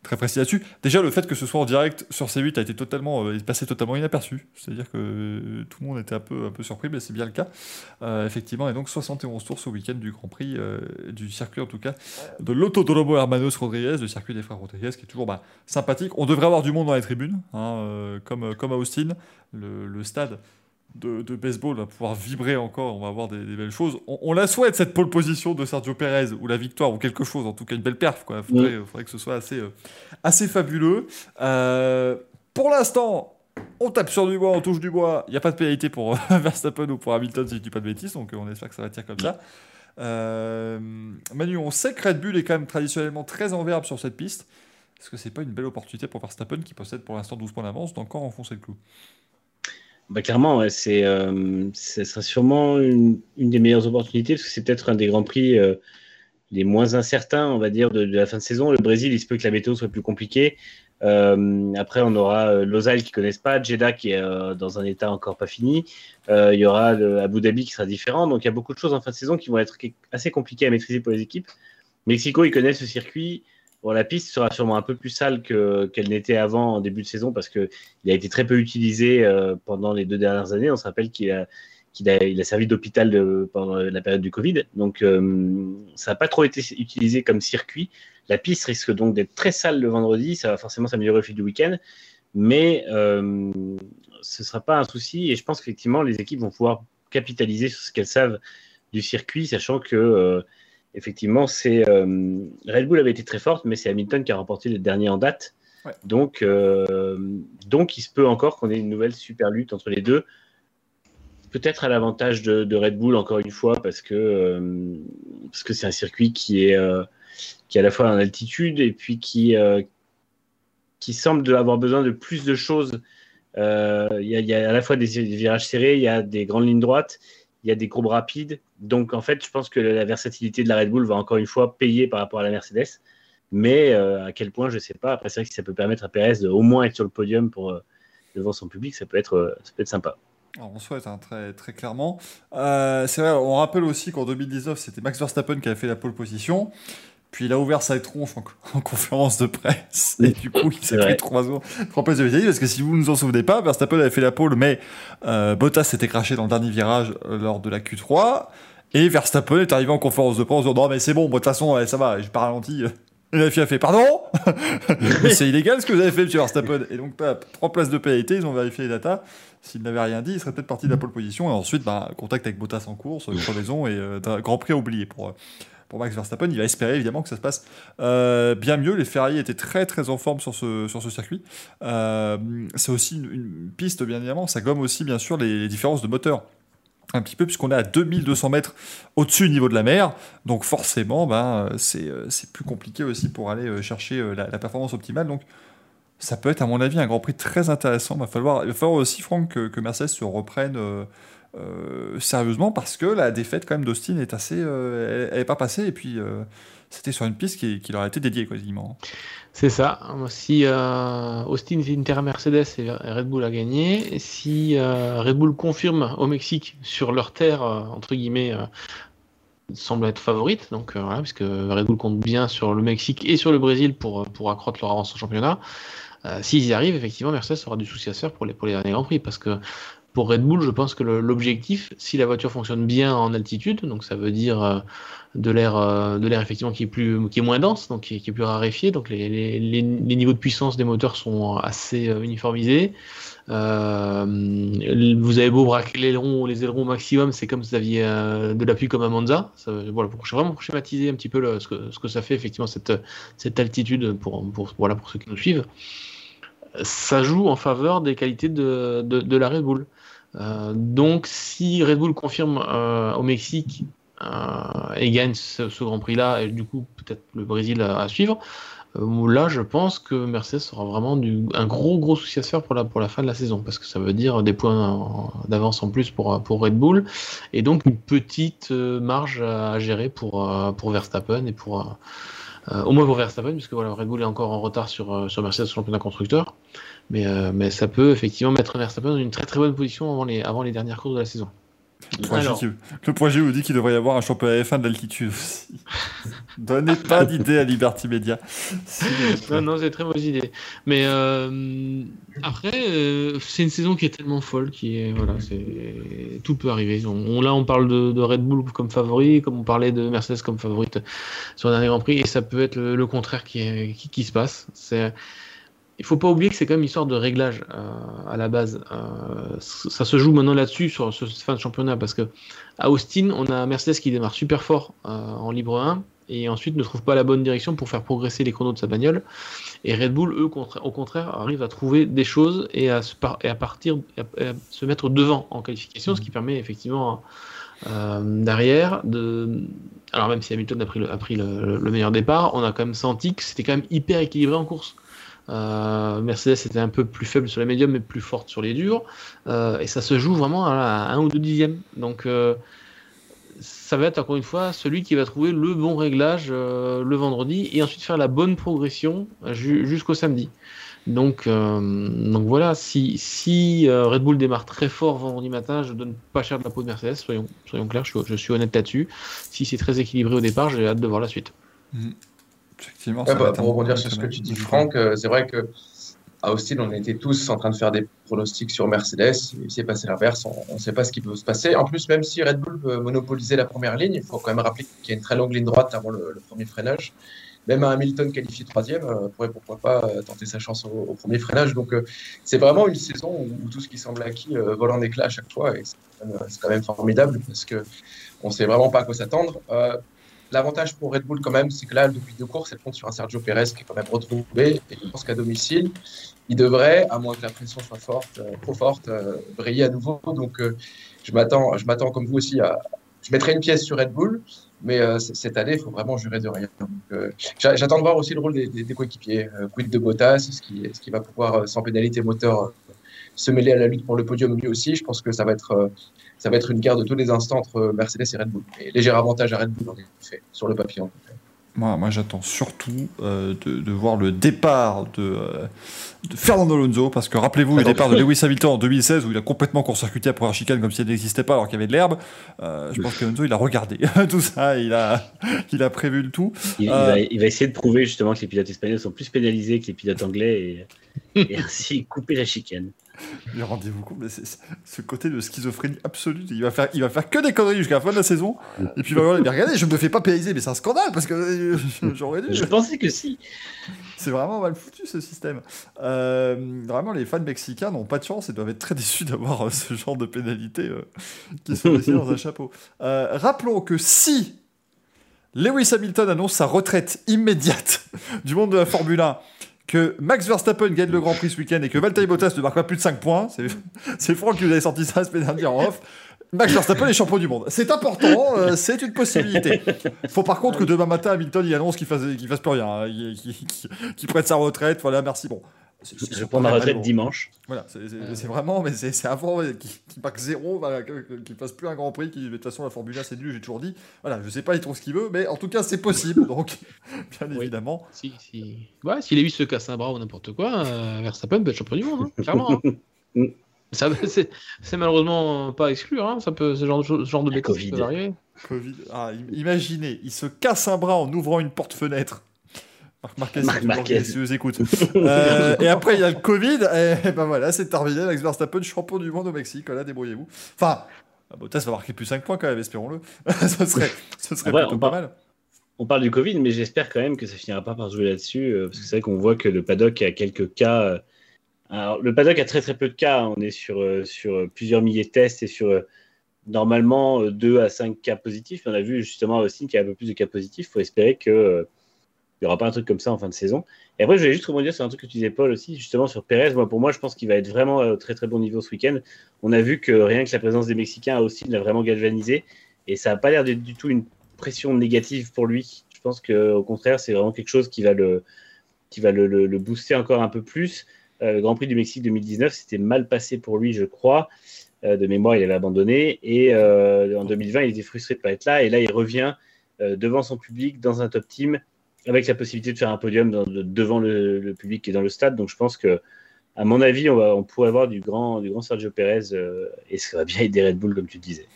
très précis là-dessus. Déjà, le fait que ce soit en direct sur C8 a été totalement, euh, passé totalement inaperçu. C'est-à-dire que tout le monde était un peu, un peu surpris, mais c'est bien le cas. Euh, effectivement, et donc 71 tours ce week-end du Grand Prix, euh, du circuit en tout cas, de l'Autodromo Hermanos Rodriguez, le circuit des frères Rodriguez, qui est toujours bah, sympathique. On devrait avoir du monde dans les tribunes, hein, comme, comme à Austin. Le stade de, baseball va pouvoir vibrer encore, on va avoir des, belles choses. On, la souhaite, cette pole position de Sergio Perez, ou la victoire, ou quelque chose, en tout cas une belle perf. Il faudrait, que ce soit assez, euh, assez fabuleux. Euh, pour l'instant, on tape sur du bois, on touche du bois. Il n'y a pas de pénalité pour Verstappen ou pour Hamilton, si je dis pas de bêtises, donc on espère que ça va tirer comme ça. Euh, Manu, on sait que Red Bull est quand même traditionnellement très en verbe sur cette piste. Est-ce que c'est pas une belle opportunité pour Verstappen qui possède pour l'instant 12 points d'avance d'encore enfoncer le clou? Bah, clairement, ouais, c'est, euh, sera sûrement une, des meilleures opportunités parce que c'est peut-être un des grands prix euh, les moins incertains, on va dire, de, la fin de saison. Le Brésil, il se peut que la météo soit plus compliquée. Euh, après, on aura Lausanne qui connaissent pas, Jeddah qui est dans un état encore pas fini. il y aura Abu Dhabi qui sera différent. Donc, il y a beaucoup de choses en fin de saison qui vont être assez compliquées à maîtriser pour les équipes. Mexico, ils connaissent ce circuit la piste sera sûrement un peu plus sale qu'elle n'était avant en début de saison parce qu'il a été très peu utilisé euh, pendant les deux dernières années. On se rappelle qu'il a, il a servi d'hôpital pendant la période du Covid. Donc, ça n'a pas trop été utilisé comme circuit. La piste risque donc d'être très sale le vendredi. Ça va forcément s'améliorer au fil du week-end. Mais ce ne sera pas un souci. Et je pense qu'effectivement, les équipes vont pouvoir capitaliser sur ce qu'elles savent du circuit, sachant que effectivement, c'est Red Bull avait été très forte, mais c'est Hamilton qui a remporté le dernier en date. Donc, donc, il se peut encore qu'on ait une nouvelle super lutte entre les deux peut-être à l'avantage de, Red Bull encore une fois parce que euh, parce que c'est un circuit qui est euh, qui est à la fois en altitude et puis qui euh, qui semble avoir besoin de plus de choses. Il y, a à la fois des, virages serrés, il y a des grandes lignes droites, il y a des courbes rapides. Donc en fait, je pense que la versatilité de la Red Bull va encore une fois payer par rapport à la Mercedes. Mais à quel point, je ne sais pas. Après, c'est vrai que ça peut permettre à Perez de au moins être sur le podium pour devant son public, ça peut être, ça peut être sympa on souhaite hein, très, très clairement. Euh, c'est vrai, on rappelle aussi qu'en 2019, c'était Max Verstappen qui avait fait la pole position. Puis il a ouvert sa tronche en, conférence de presse. Et du coup, il s'est pris trois, trois places de vitesse. Parce que si vous ne vous en souvenez pas, Verstappen avait fait la pole, mais euh, Bottas s'était craché dans le dernier virage euh, lors de la Q3. Et Verstappen est arrivé en conférence de presse en disant Non, mais c'est bon, de toute façon, ça va, j'ai pas ralenti. Et la FIA a fait Pardon? C'est illégal ce que vous avez fait, M. Verstappen. Et donc, trois places de pénalité, ils ont vérifié les datas. S'il n'avait rien dit, il serait peut-être parti de la pole position. Et ensuite, bah, contact avec Bottas en course, crevaison et euh, Grand Prix à oublier pour, euh, pour Max Verstappen. Il va espérer évidemment que ça se passe euh, bien mieux. Les Ferrari étaient très très en forme sur ce, sur ce circuit. c'est aussi une, piste, bien évidemment. Ça gomme aussi, bien sûr, les, différences de moteur un petit peu puisqu'on est à 2200 mètres au-dessus du niveau de la mer. Donc forcément, ben, c'est, plus compliqué aussi pour aller chercher la, performance optimale. Donc ça peut être, à mon avis, un Grand Prix très intéressant. Il va falloir, falloir aussi, Franck, que, Mercedes se reprenne euh, euh, sérieusement parce que la défaite quand même d'Austin est assez, euh, elle n'est pas passée et puis c'était sur une piste qui, leur a été dédiée quasiment. C'est ça. Si Austin est une terre Mercedes et Red Bull a gagné, si Red Bull confirme au Mexique sur leur terre entre guillemets semble être favorite, donc puisque Red Bull compte bien sur le Mexique et sur le Brésil pour, pour accroître leur avance au championnat. Euh, s'ils y arrivent, effectivement, Mercedes aura du souci à faire pour les, pour les derniers Grands Prix. Parce que pour Red Bull, je pense que l'objectif, si la voiture fonctionne bien en altitude, donc ça veut dire euh, de l'air euh, de l'air effectivement qui est plus qui est moins dense, donc qui est, plus raréfié, donc les, niveaux de puissance des moteurs sont assez uniformisés. Euh, vous avez beau braquer les ailerons, les ailerons au maximum, c'est comme si vous aviez de l'appui comme à Monza. Ça, voilà, pour vraiment schématiser un petit peu ce, que, ce, que, ça fait effectivement cette, altitude pour, pour, voilà, pour ceux qui nous suivent ça joue en faveur des qualités de, de, la Red Bull. Euh, donc, si Red Bull confirme euh, au Mexique euh, et gagne ce, Grand Prix-là, et du coup, peut-être le Brésil à, suivre, là, je pense que Mercedes aura vraiment un gros, gros souci à se faire pour la, pour la fin de la saison, parce que ça veut dire des points d'avance en plus pour, pour Red Bull, et donc une petite marge à gérer pour, pour Verstappen et pour au moins pour Verstappen, puisque voilà, Red Bull est encore en retard sur, sur Mercedes sur le championnat constructeur. Mais, euh, mais ça peut effectivement mettre Verstappen dans une très très bonne position avant les, avant les dernières courses de la saison. Le projet, vous dit qu'il devrait y avoir un championnat F1 d'altitude aussi. Donnez pas d'idée à Liberty Media. non, non, c'est très bonne idée. Mais euh, après, euh, c'est une saison qui est tellement folle, qui est voilà, c'est tout peut arriver. On, là, on parle de, Red Bull comme favori, comme on parlait de Mercedes comme favorite sur le dernier Grand Prix, et ça peut être le, contraire qui, qui, qui se passe. C'est il faut pas oublier que c'est quand même une histoire de réglage euh, à la base. Euh, ça se joue maintenant là-dessus sur ce fin de championnat parce que à Austin, on a Mercedes qui démarre super fort euh, en libre 1 et ensuite ne trouve pas la bonne direction pour faire progresser les chronos de sa bagnole. Et Red Bull, eux, au contraire, arrivent à trouver des choses et à, se partir, se mettre devant en qualification, ce qui permet effectivement derrière de. Alors même si Hamilton a pris, le, a pris le meilleur départ, on a quand même senti que c'était quand même hyper équilibré en course. Euh, Mercedes était un peu plus faible sur les médiums, mais plus forte sur les durs. Euh, et ça se joue vraiment à, un ou deux dixièmes. Donc, euh, ça va être encore une fois celui qui va trouver le bon réglage le vendredi et ensuite faire la bonne progression jusqu'au samedi. Donc, donc voilà, si, si Red Bull démarre très fort vendredi matin, je donne pas cher de la peau de Mercedes, soyons, soyons clairs, je, suis honnête là-dessus. Si c'est très équilibré au départ, j'ai hâte de voir la suite. Effectivement. Bah, pour rebondir sur ce que tu dis, Franck, euh, c'est vrai que à Austin, on était tous en train de faire des pronostics sur Mercedes. Il s'est passé l'inverse. On ne sait pas ce qui peut se passer. En plus, même si Red Bull peut monopoliser la première ligne, il faut quand même rappeler qu'il y a une très longue ligne droite avant le, premier freinage. Même un Hamilton qualifié troisième euh, pourrait pourquoi pas euh, tenter sa chance au, premier freinage. Donc, euh, c'est vraiment une saison où, tout ce qui semble acquis vole en éclat à chaque fois. Et c'est quand même formidable parce qu'on ne sait vraiment pas à quoi s'attendre. L'avantage pour Red Bull, quand même, c'est que là, depuis deux courses, elle compte sur un Sergio Perez qui est quand même retrouvé. Et je pense qu'à domicile, il devrait, à moins que la pression soit forte, euh, trop forte, euh, briller à nouveau. Donc, euh, je m'attends, je m'attends comme vous aussi à. Je mettrai une pièce sur Red Bull, mais cette année, il faut vraiment jurer de rien. J'attends de voir aussi le rôle des, coéquipiers. quid de Bottas, qu'il qui va pouvoir, sans pénalité moteur, se mêler à la lutte pour le podium lui aussi Je pense que ça va être ça va être une guerre de tous les instants entre Mercedes et Red Bull. Et léger avantage à Red Bull, en effet, sur le papier. Moi, moi j'attends surtout euh, de, voir le départ de, euh, de, Fernando Alonso, parce que rappelez-vous le départ de Lewis Hamilton en 2016, où il a complètement court-circuité après la chicane comme si elle n'existait pas alors qu'il y avait de l'herbe. Euh, je pense qu'Alonso, il a regardé tout ça, il a, il a prévu le tout. Il, va, il, va, essayer de prouver justement que les pilotes espagnols sont plus pénalisés que les pilotes anglais et, et ainsi couper la chicane. Mais rendez-vous compte, mais c'est ce côté de schizophrénie absolue. Il va faire, il va faire que des conneries jusqu'à la fin de la saison. Et puis il va dire, regardez, je me fais pas pénaliser, mais c'est un scandale parce que euh, j'aurais dû. Je pensais que si. C'est vraiment mal foutu ce système. Euh, vraiment, les fans mexicains n'ont pas de chance et doivent être très déçus d'avoir euh, ce genre de pénalité qui sont laissées dans un chapeau. rappelons que si Lewis Hamilton annonce sa retraite immédiate du monde de la Formule 1 que Max Verstappen gagne le Grand Prix ce week-end et que Valtteri Bottas ne marque pas plus de 5 points, c'est Franck qui vous avait sorti ça la semaine dernière en off. Max Verstappen est champion du monde. C'est important, euh, c'est une possibilité. Faut par contre que demain matin, Hamilton il annonce qu'il fasse, fasse plus rien, hein, qu'il prête sa retraite. Voilà, merci. Bon, je prends ma retraite dimanche. Voilà, c'est vraiment, mais c'est avant qu'il marque zéro, qu'il fasse plus un Grand Prix, qui de toute façon la Formule 1 c'est nul, j'ai toujours dit. Voilà, je sais pas, il trouve ce qu'il veut, mais en tout cas c'est possible, donc bien évidemment. Si, si. Ouais, s'il a eu se casse un bras ou n'importe quoi, euh, Verstappen peut être champion du monde, hein, clairement. Hein. c'est malheureusement pas exclu, hein, ça peut, ce genre de, ce genre de bêtises peut arriver. COVID. Ah, imaginez, il se casse un bras en ouvrant une porte-fenêtre. Marc Marquez, si vous écoutez. Euh, et après, il y a le Covid, et, ben voilà, c'est terminé. Max Verstappen, champion du monde au Mexique. Là, débrouillez-vous. Enfin, Bottas va marquer plus 5 points quand même, espérons-le. ce serait, ce serait plutôt pas mal. On parle du Covid, mais j'espère quand même que ça finira pas par jouer là-dessus, euh, parce que c'est vrai qu'on voit que le paddock a quelques cas. Euh, alors, le paddock a très très peu de cas. On est sur, sur plusieurs milliers de tests et sur normalement 2 à 5 cas positifs. On a vu justement aussi qu'il y a un peu plus de cas positifs. Il faut espérer que il n'y aura pas un truc comme ça en fin de saison. Et après, je voulais juste rebondir sur un truc que tu disais, Paul, aussi, justement sur Pérez. Moi, pour moi, je pense qu'il va être vraiment au très très bon niveau ce week-end. On a vu que rien que la présence des Mexicains aussi l'a vraiment galvanisé. Et ça n'a pas l'air d'être du tout une pression négative pour lui. Je pense qu'au contraire, c'est vraiment quelque chose qui va le, qui va le, le, booster encore un peu plus. Euh, le Grand Prix du Mexique 2019, c'était mal passé pour lui, je crois. Euh, de mémoire, il avait abandonné. Et euh, en 2020, il était frustré de ne pas être là. Et là, il revient devant son public dans un top team avec la possibilité de faire un podium devant le, public qui est dans le stade. Donc je pense que, à mon avis, on, on pourrait avoir du grand, du grand Sergio Pérez euh, et ça va bien aider Red Bull, comme tu disais.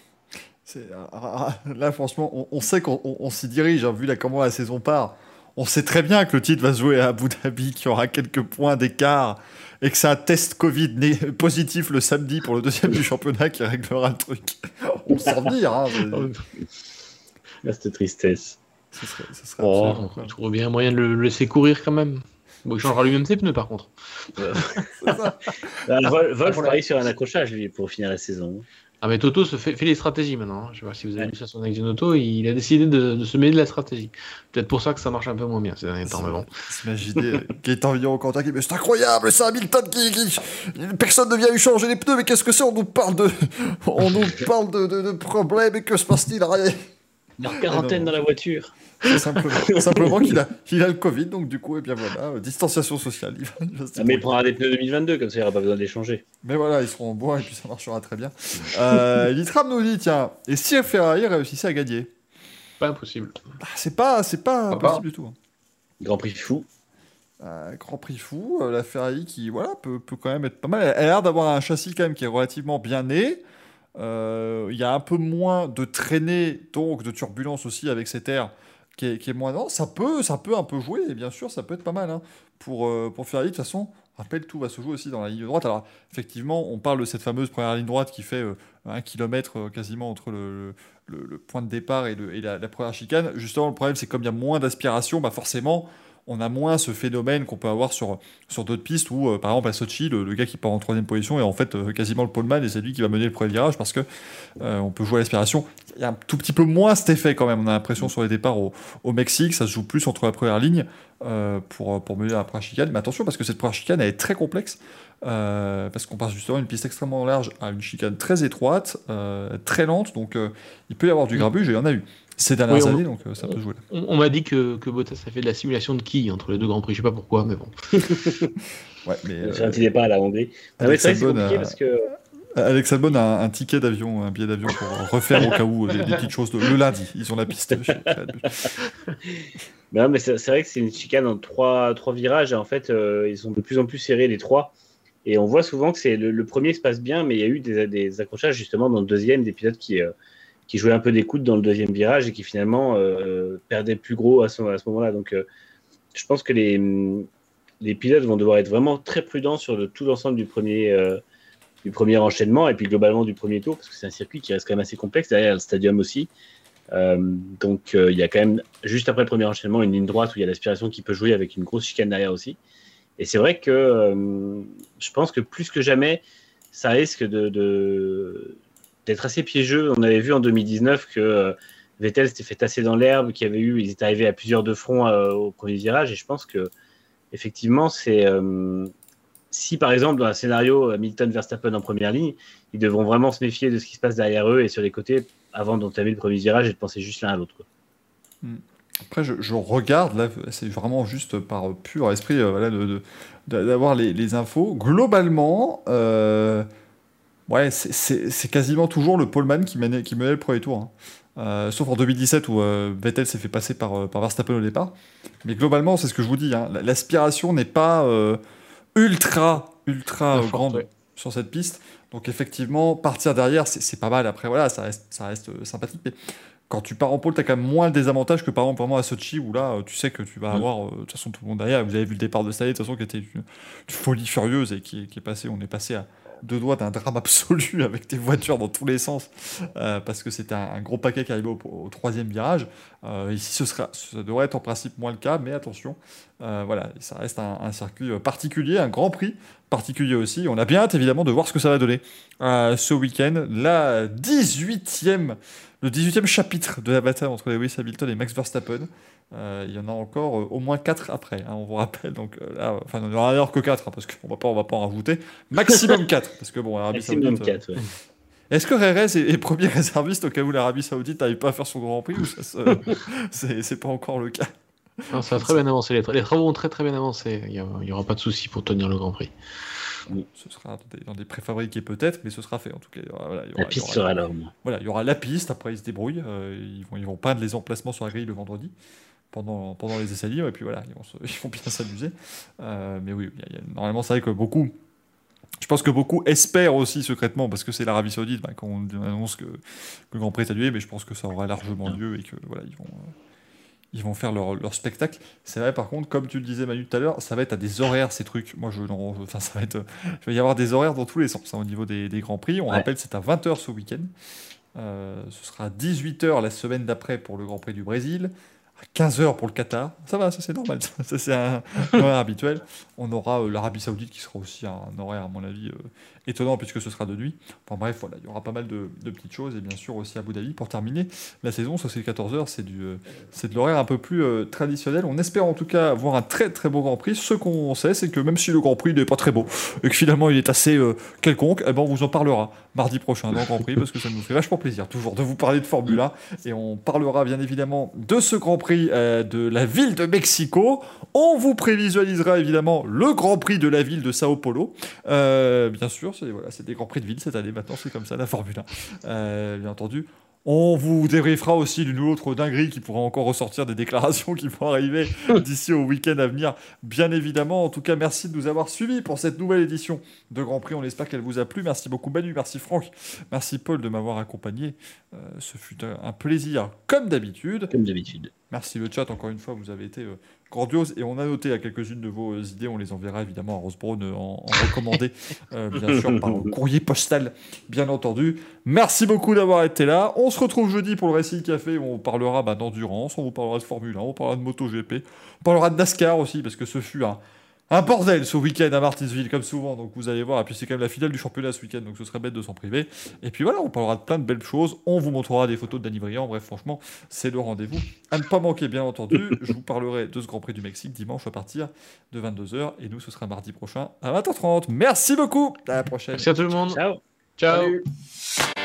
Ah, ah, là, franchement, on, sait qu'on s'y dirige, hein, vu la, comment la saison part. On sait très bien que le titre va se jouer à Abu Dhabi, qu'il y aura quelques points d'écart et que c'est un test Covid positif le samedi pour le deuxième du championnat qui réglera le truc. On sent venir. Hein, Cette tristesse. Ce serait, ce serait oh, on trouve bien un moyen de le laisser courir quand même. Bon, il changera lui-même ses pneus par contre. Vol, Vol travaille sur un accrochage lui, pour finir la saison. Ah mais Toto se fait, fait les stratégies maintenant. Hein. Je sais pas si vous avez vu ça sur Next Auto, il a décidé de, se mêler de la stratégie. Peut-être pour ça que ça marche un peu moins bien ces derniers temps, mais bon. Imaginez Gaëtan Villon au contact, mais c'est incroyable, c'est Hamilton qui, qui, Personne ne vient lui changer les pneus, mais qu'est-ce que c'est? On nous parle de... On nous parle de, de, de problèmes, et que se passe-t-il? Leur quarantaine dans la voiture. Simplement, simplement qu'il a, il a le Covid, donc du coup, et eh bien voilà, euh, distanciation sociale. Ah, mais il prendra des pneus 2022, comme ça il n'y aura pas besoin d'échanger. Mais voilà, ils seront bois et puis ça marchera très bien. Euh, Litram nous dit tiens, et si Ferrari réussissait à gagner? Pas impossible. Ah, c'est pas, c'est pas possible du tout. Hein. Grand Prix fou. Euh, Grand Prix fou, euh, la Ferrari qui voilà, peut, peut quand même être pas mal. Elle a l'air d'avoir un châssis quand même qui est relativement bien né. Euh, il y a un peu moins de traînée, donc de turbulence aussi avec cet air qui est, moins. Ça peut, un peu jouer, et bien sûr, ça peut être pas mal. Hein. Pour, euh, pour Ferrari, de toute façon, Rappelle, tout va se jouer aussi dans la ligne droite. Alors, effectivement, on parle de cette fameuse première ligne droite qui fait un kilomètre quasiment entre le, le, point de départ et, et la, la, première chicane. Justement, le problème, c'est comme il y a moins d'aspiration, bah forcément, on a moins ce phénomène qu'on peut avoir sur, sur d'autres pistes où, euh, par exemple, à Sochi, le, gars qui part en troisième position est en fait euh, quasiment le poleman et c'est lui qui va mener le premier virage parce que euh, on peut jouer à l'aspiration. Il y a un tout petit peu moins cet effet quand même. On a l'impression sur les départs au, Mexique, ça se joue plus entre la première ligne pour, pour mener la première chicane. Mais attention parce que cette première chicane elle est très complexe. Parce qu'on passe justement d'une piste extrêmement large à une chicane très étroite, très lente, donc il peut y avoir du grabuge et il y en a eu ces dernières années, donc euh, ça peut jouer. On, m'a dit que, que, Bottas a fait de la simulation de qui entre les deux Grands Prix, je sais pas pourquoi, mais bon. ouais, mais. C'est un petit départ à la Hongrie. Alex, Albon a... Parce que... Alex Albon a un ticket d'avion, un billet d'avion pour refaire au cas où des, petites choses. Le lundi, ils ont la piste. non, mais c'est vrai que c'est une chicane en trois, trois virages. Et en fait, euh, ils sont de plus en plus serrés les trois. Et on voit souvent que c'est le, premier se passe bien, mais il y a eu des, des accrochages justement dans le deuxième, des pilotes qui, euh, qui jouait un peu d'écoute dans le deuxième virage et qui finalement euh, perdait plus gros à ce, moment-là. Donc, euh, je pense que les, pilotes vont devoir être vraiment très prudents sur le, tout l'ensemble du premier, du premier enchaînement et puis globalement du premier tour, parce que c'est un circuit qui reste quand même assez complexe, derrière le stadium aussi. donc, il y a quand même, juste après le premier enchaînement, une ligne droite où il y a l'aspiration qui peut jouer avec une grosse chicane derrière aussi. Et c'est vrai que je pense que plus que jamais, ça risque de, d'être assez piégeux. On avait vu en 2019 que euh, Vettel s'était fait tasser dans l'herbe, qu'il y avait eu, ils étaient arrivés à plusieurs de front euh, au premier virage, et je pense que effectivement, c'est euh, si par exemple dans un scénario Hamilton Verstappen en première ligne, ils devront vraiment se méfier de ce qui se passe derrière eux et sur les côtés avant d'entamer le premier virage et de penser juste l'un à l'autre. Après, je, regarde, là, c'est vraiment juste par pur esprit voilà, d'avoir de, les, les, infos. Globalement, Ouais, c'est quasiment toujours le poleman qui menait, qui menait le premier tour. Hein. Euh, sauf en 2017 où euh, Vettel s'est fait passer par, euh, par Verstappen au départ. Mais globalement, c'est ce que je vous dis. Hein. L'aspiration n'est pas ultra, ultra grande sur cette piste. Donc effectivement, partir derrière, c'est pas mal. Après, voilà, ça reste, ça reste sympathique. Mais quand tu pars en pôle, tu as quand même moins de désavantages que par exemple vraiment à Sochi où là, tu sais que tu vas mm. avoir de toute façon tout le monde derrière. Vous avez vu le départ de Stade, de toute façon, qui était une, folie furieuse et qui, qui, est passé. On est passé à deux doigts d'un drame absolu avec des voitures dans tous les sens, euh, parce que c'était un, gros paquet qui arrivait au, troisième virage. Euh, ici, ce, sera, ça devrait être en principe moins le cas, mais attention, euh, voilà, ça reste un, circuit particulier, un grand prix particulier aussi. On a bien hâte évidemment de voir ce que ça va donner ce week-end. La 18e, le 18e chapitre de la bataille entre Lewis Hamilton et Max Verstappen. Euh, il y en a encore euh, au moins 4 après, hein, on vous rappelle. Donc euh, là, enfin, il n'y en aura d'ailleurs que 4, hein, parce qu'on va pas, on va pas en rajouter. Maximum 4, parce que bon, l'Arabie Saoudite. 4, ouais. Est-ce que Rérez est, premier réserviste au cas où l'Arabie Saoudite n'arrive pas à faire son Grand Prix ou ça c'est pas encore le cas? Non, Ça va très bien avancer. Les, les, travaux ont très très bien avancé. Il n'y aura pas de souci pour tenir le Grand Prix. ce sera dans des, préfabriqués peut-être, mais ce sera fait en tout cas. voilà, la piste sera là. Voilà, il y aura la piste, après ils se débrouillent. ils, vont, ils vont peindre les emplacements sur la grille le vendredi pendant, pendant les essais libres, et puis voilà, ils vont, ils vont bien s'amuser. Euh, mais oui, normalement, c'est vrai que beaucoup. Je pense que beaucoup espèrent aussi secrètement, parce que c'est l'Arabie Saoudite, bah, quand on annonce que, le Grand Prix est annulé, mais je pense que ça aura largement lieu et que voilà, ils vont, euh, ils vont faire leur, leur spectacle. C'est vrai, par contre, comme tu le disais Manu tout à l'heure, ça va être à des horaires ces trucs. Moi, je, non, enfin, ça va être, il va y avoir des horaires dans tous les sens hein, au niveau des, des Grands Prix. On rappelle, c'est à 20h ce week-end. Euh, ce sera 18h la semaine d'après pour le Grand Prix du Brésil. 15 heures pour le Qatar. Ça va, ça c'est normal. Ça, c'est un, horaire habituel. On aura euh, l'Arabie Saoudite qui sera aussi un horaire, à mon avis, euh, étonnant puisque ce sera de nuit. Enfin bref, voilà, il y aura pas mal de, petites choses et bien sûr aussi à Abu Dhabi pour terminer la saison. Ça c'est 14 heures, c'est du, euh, c'est de l'horaire un peu plus traditionnel. On espère en tout cas avoir un très très beau Grand Prix. Ce qu'on sait, c'est que même si le Grand Prix n'est pas très beau et que finalement il est assez quelconque, eh ben, on vous en parlera mardi prochain dans le Grand Prix parce que ça nous fait vachement plaisir toujours de vous parler de Formule 1 et on parlera bien évidemment de ce Grand Prix euh, de la ville de Mexico. On vous prévisualisera évidemment le Grand Prix de la ville de Sao Paulo. Euh, bien sûr, c'est voilà, des Grands Prix de ville cette année. Maintenant, c'est comme ça la Formule 1. Euh, bien entendu, on vous débriefera aussi d'une autre dinguerie qui pourra encore ressortir des déclarations qui vont arriver d'ici au week-end à venir, bien évidemment. En tout cas, merci de nous avoir suivis pour cette nouvelle édition de Grand Prix. On espère qu'elle vous a plu. Merci beaucoup Manu, merci Franck, merci Paul de m'avoir accompagné. ce fut un plaisir comme d'habitude. Comme d'habitude. Merci le chat, encore une fois, vous avez été grandiose. Et on a noté à quelques-unes de vos idées, on les enverra évidemment à Rose Brown en, recommandé, bien sûr, par courrier postal, bien entendu. Merci beaucoup d'avoir été là. On se retrouve jeudi pour le Racing Café où on parlera bah, d'endurance, on vous parlera de Formule 1, on parlera de MotoGP, on parlera de NASCAR aussi, parce que ce fut un un bordel ce week-end à Martinsville, comme souvent. Donc vous allez voir. Et puis c'est quand même la finale du championnat ce week-end, donc ce serait bête de s'en priver. Et puis voilà, on parlera de plein de belles choses. On vous montrera des photos de Danny Briand. Bref, franchement, c'est le rendez-vous. À ne pas manquer, bien entendu. Je vous parlerai de ce Grand Prix du Mexique dimanche à partir de 22h. Et nous, ce sera mardi prochain à 20h30. Merci beaucoup. À la prochaine. Merci à tout le monde. Ciao. Ciao.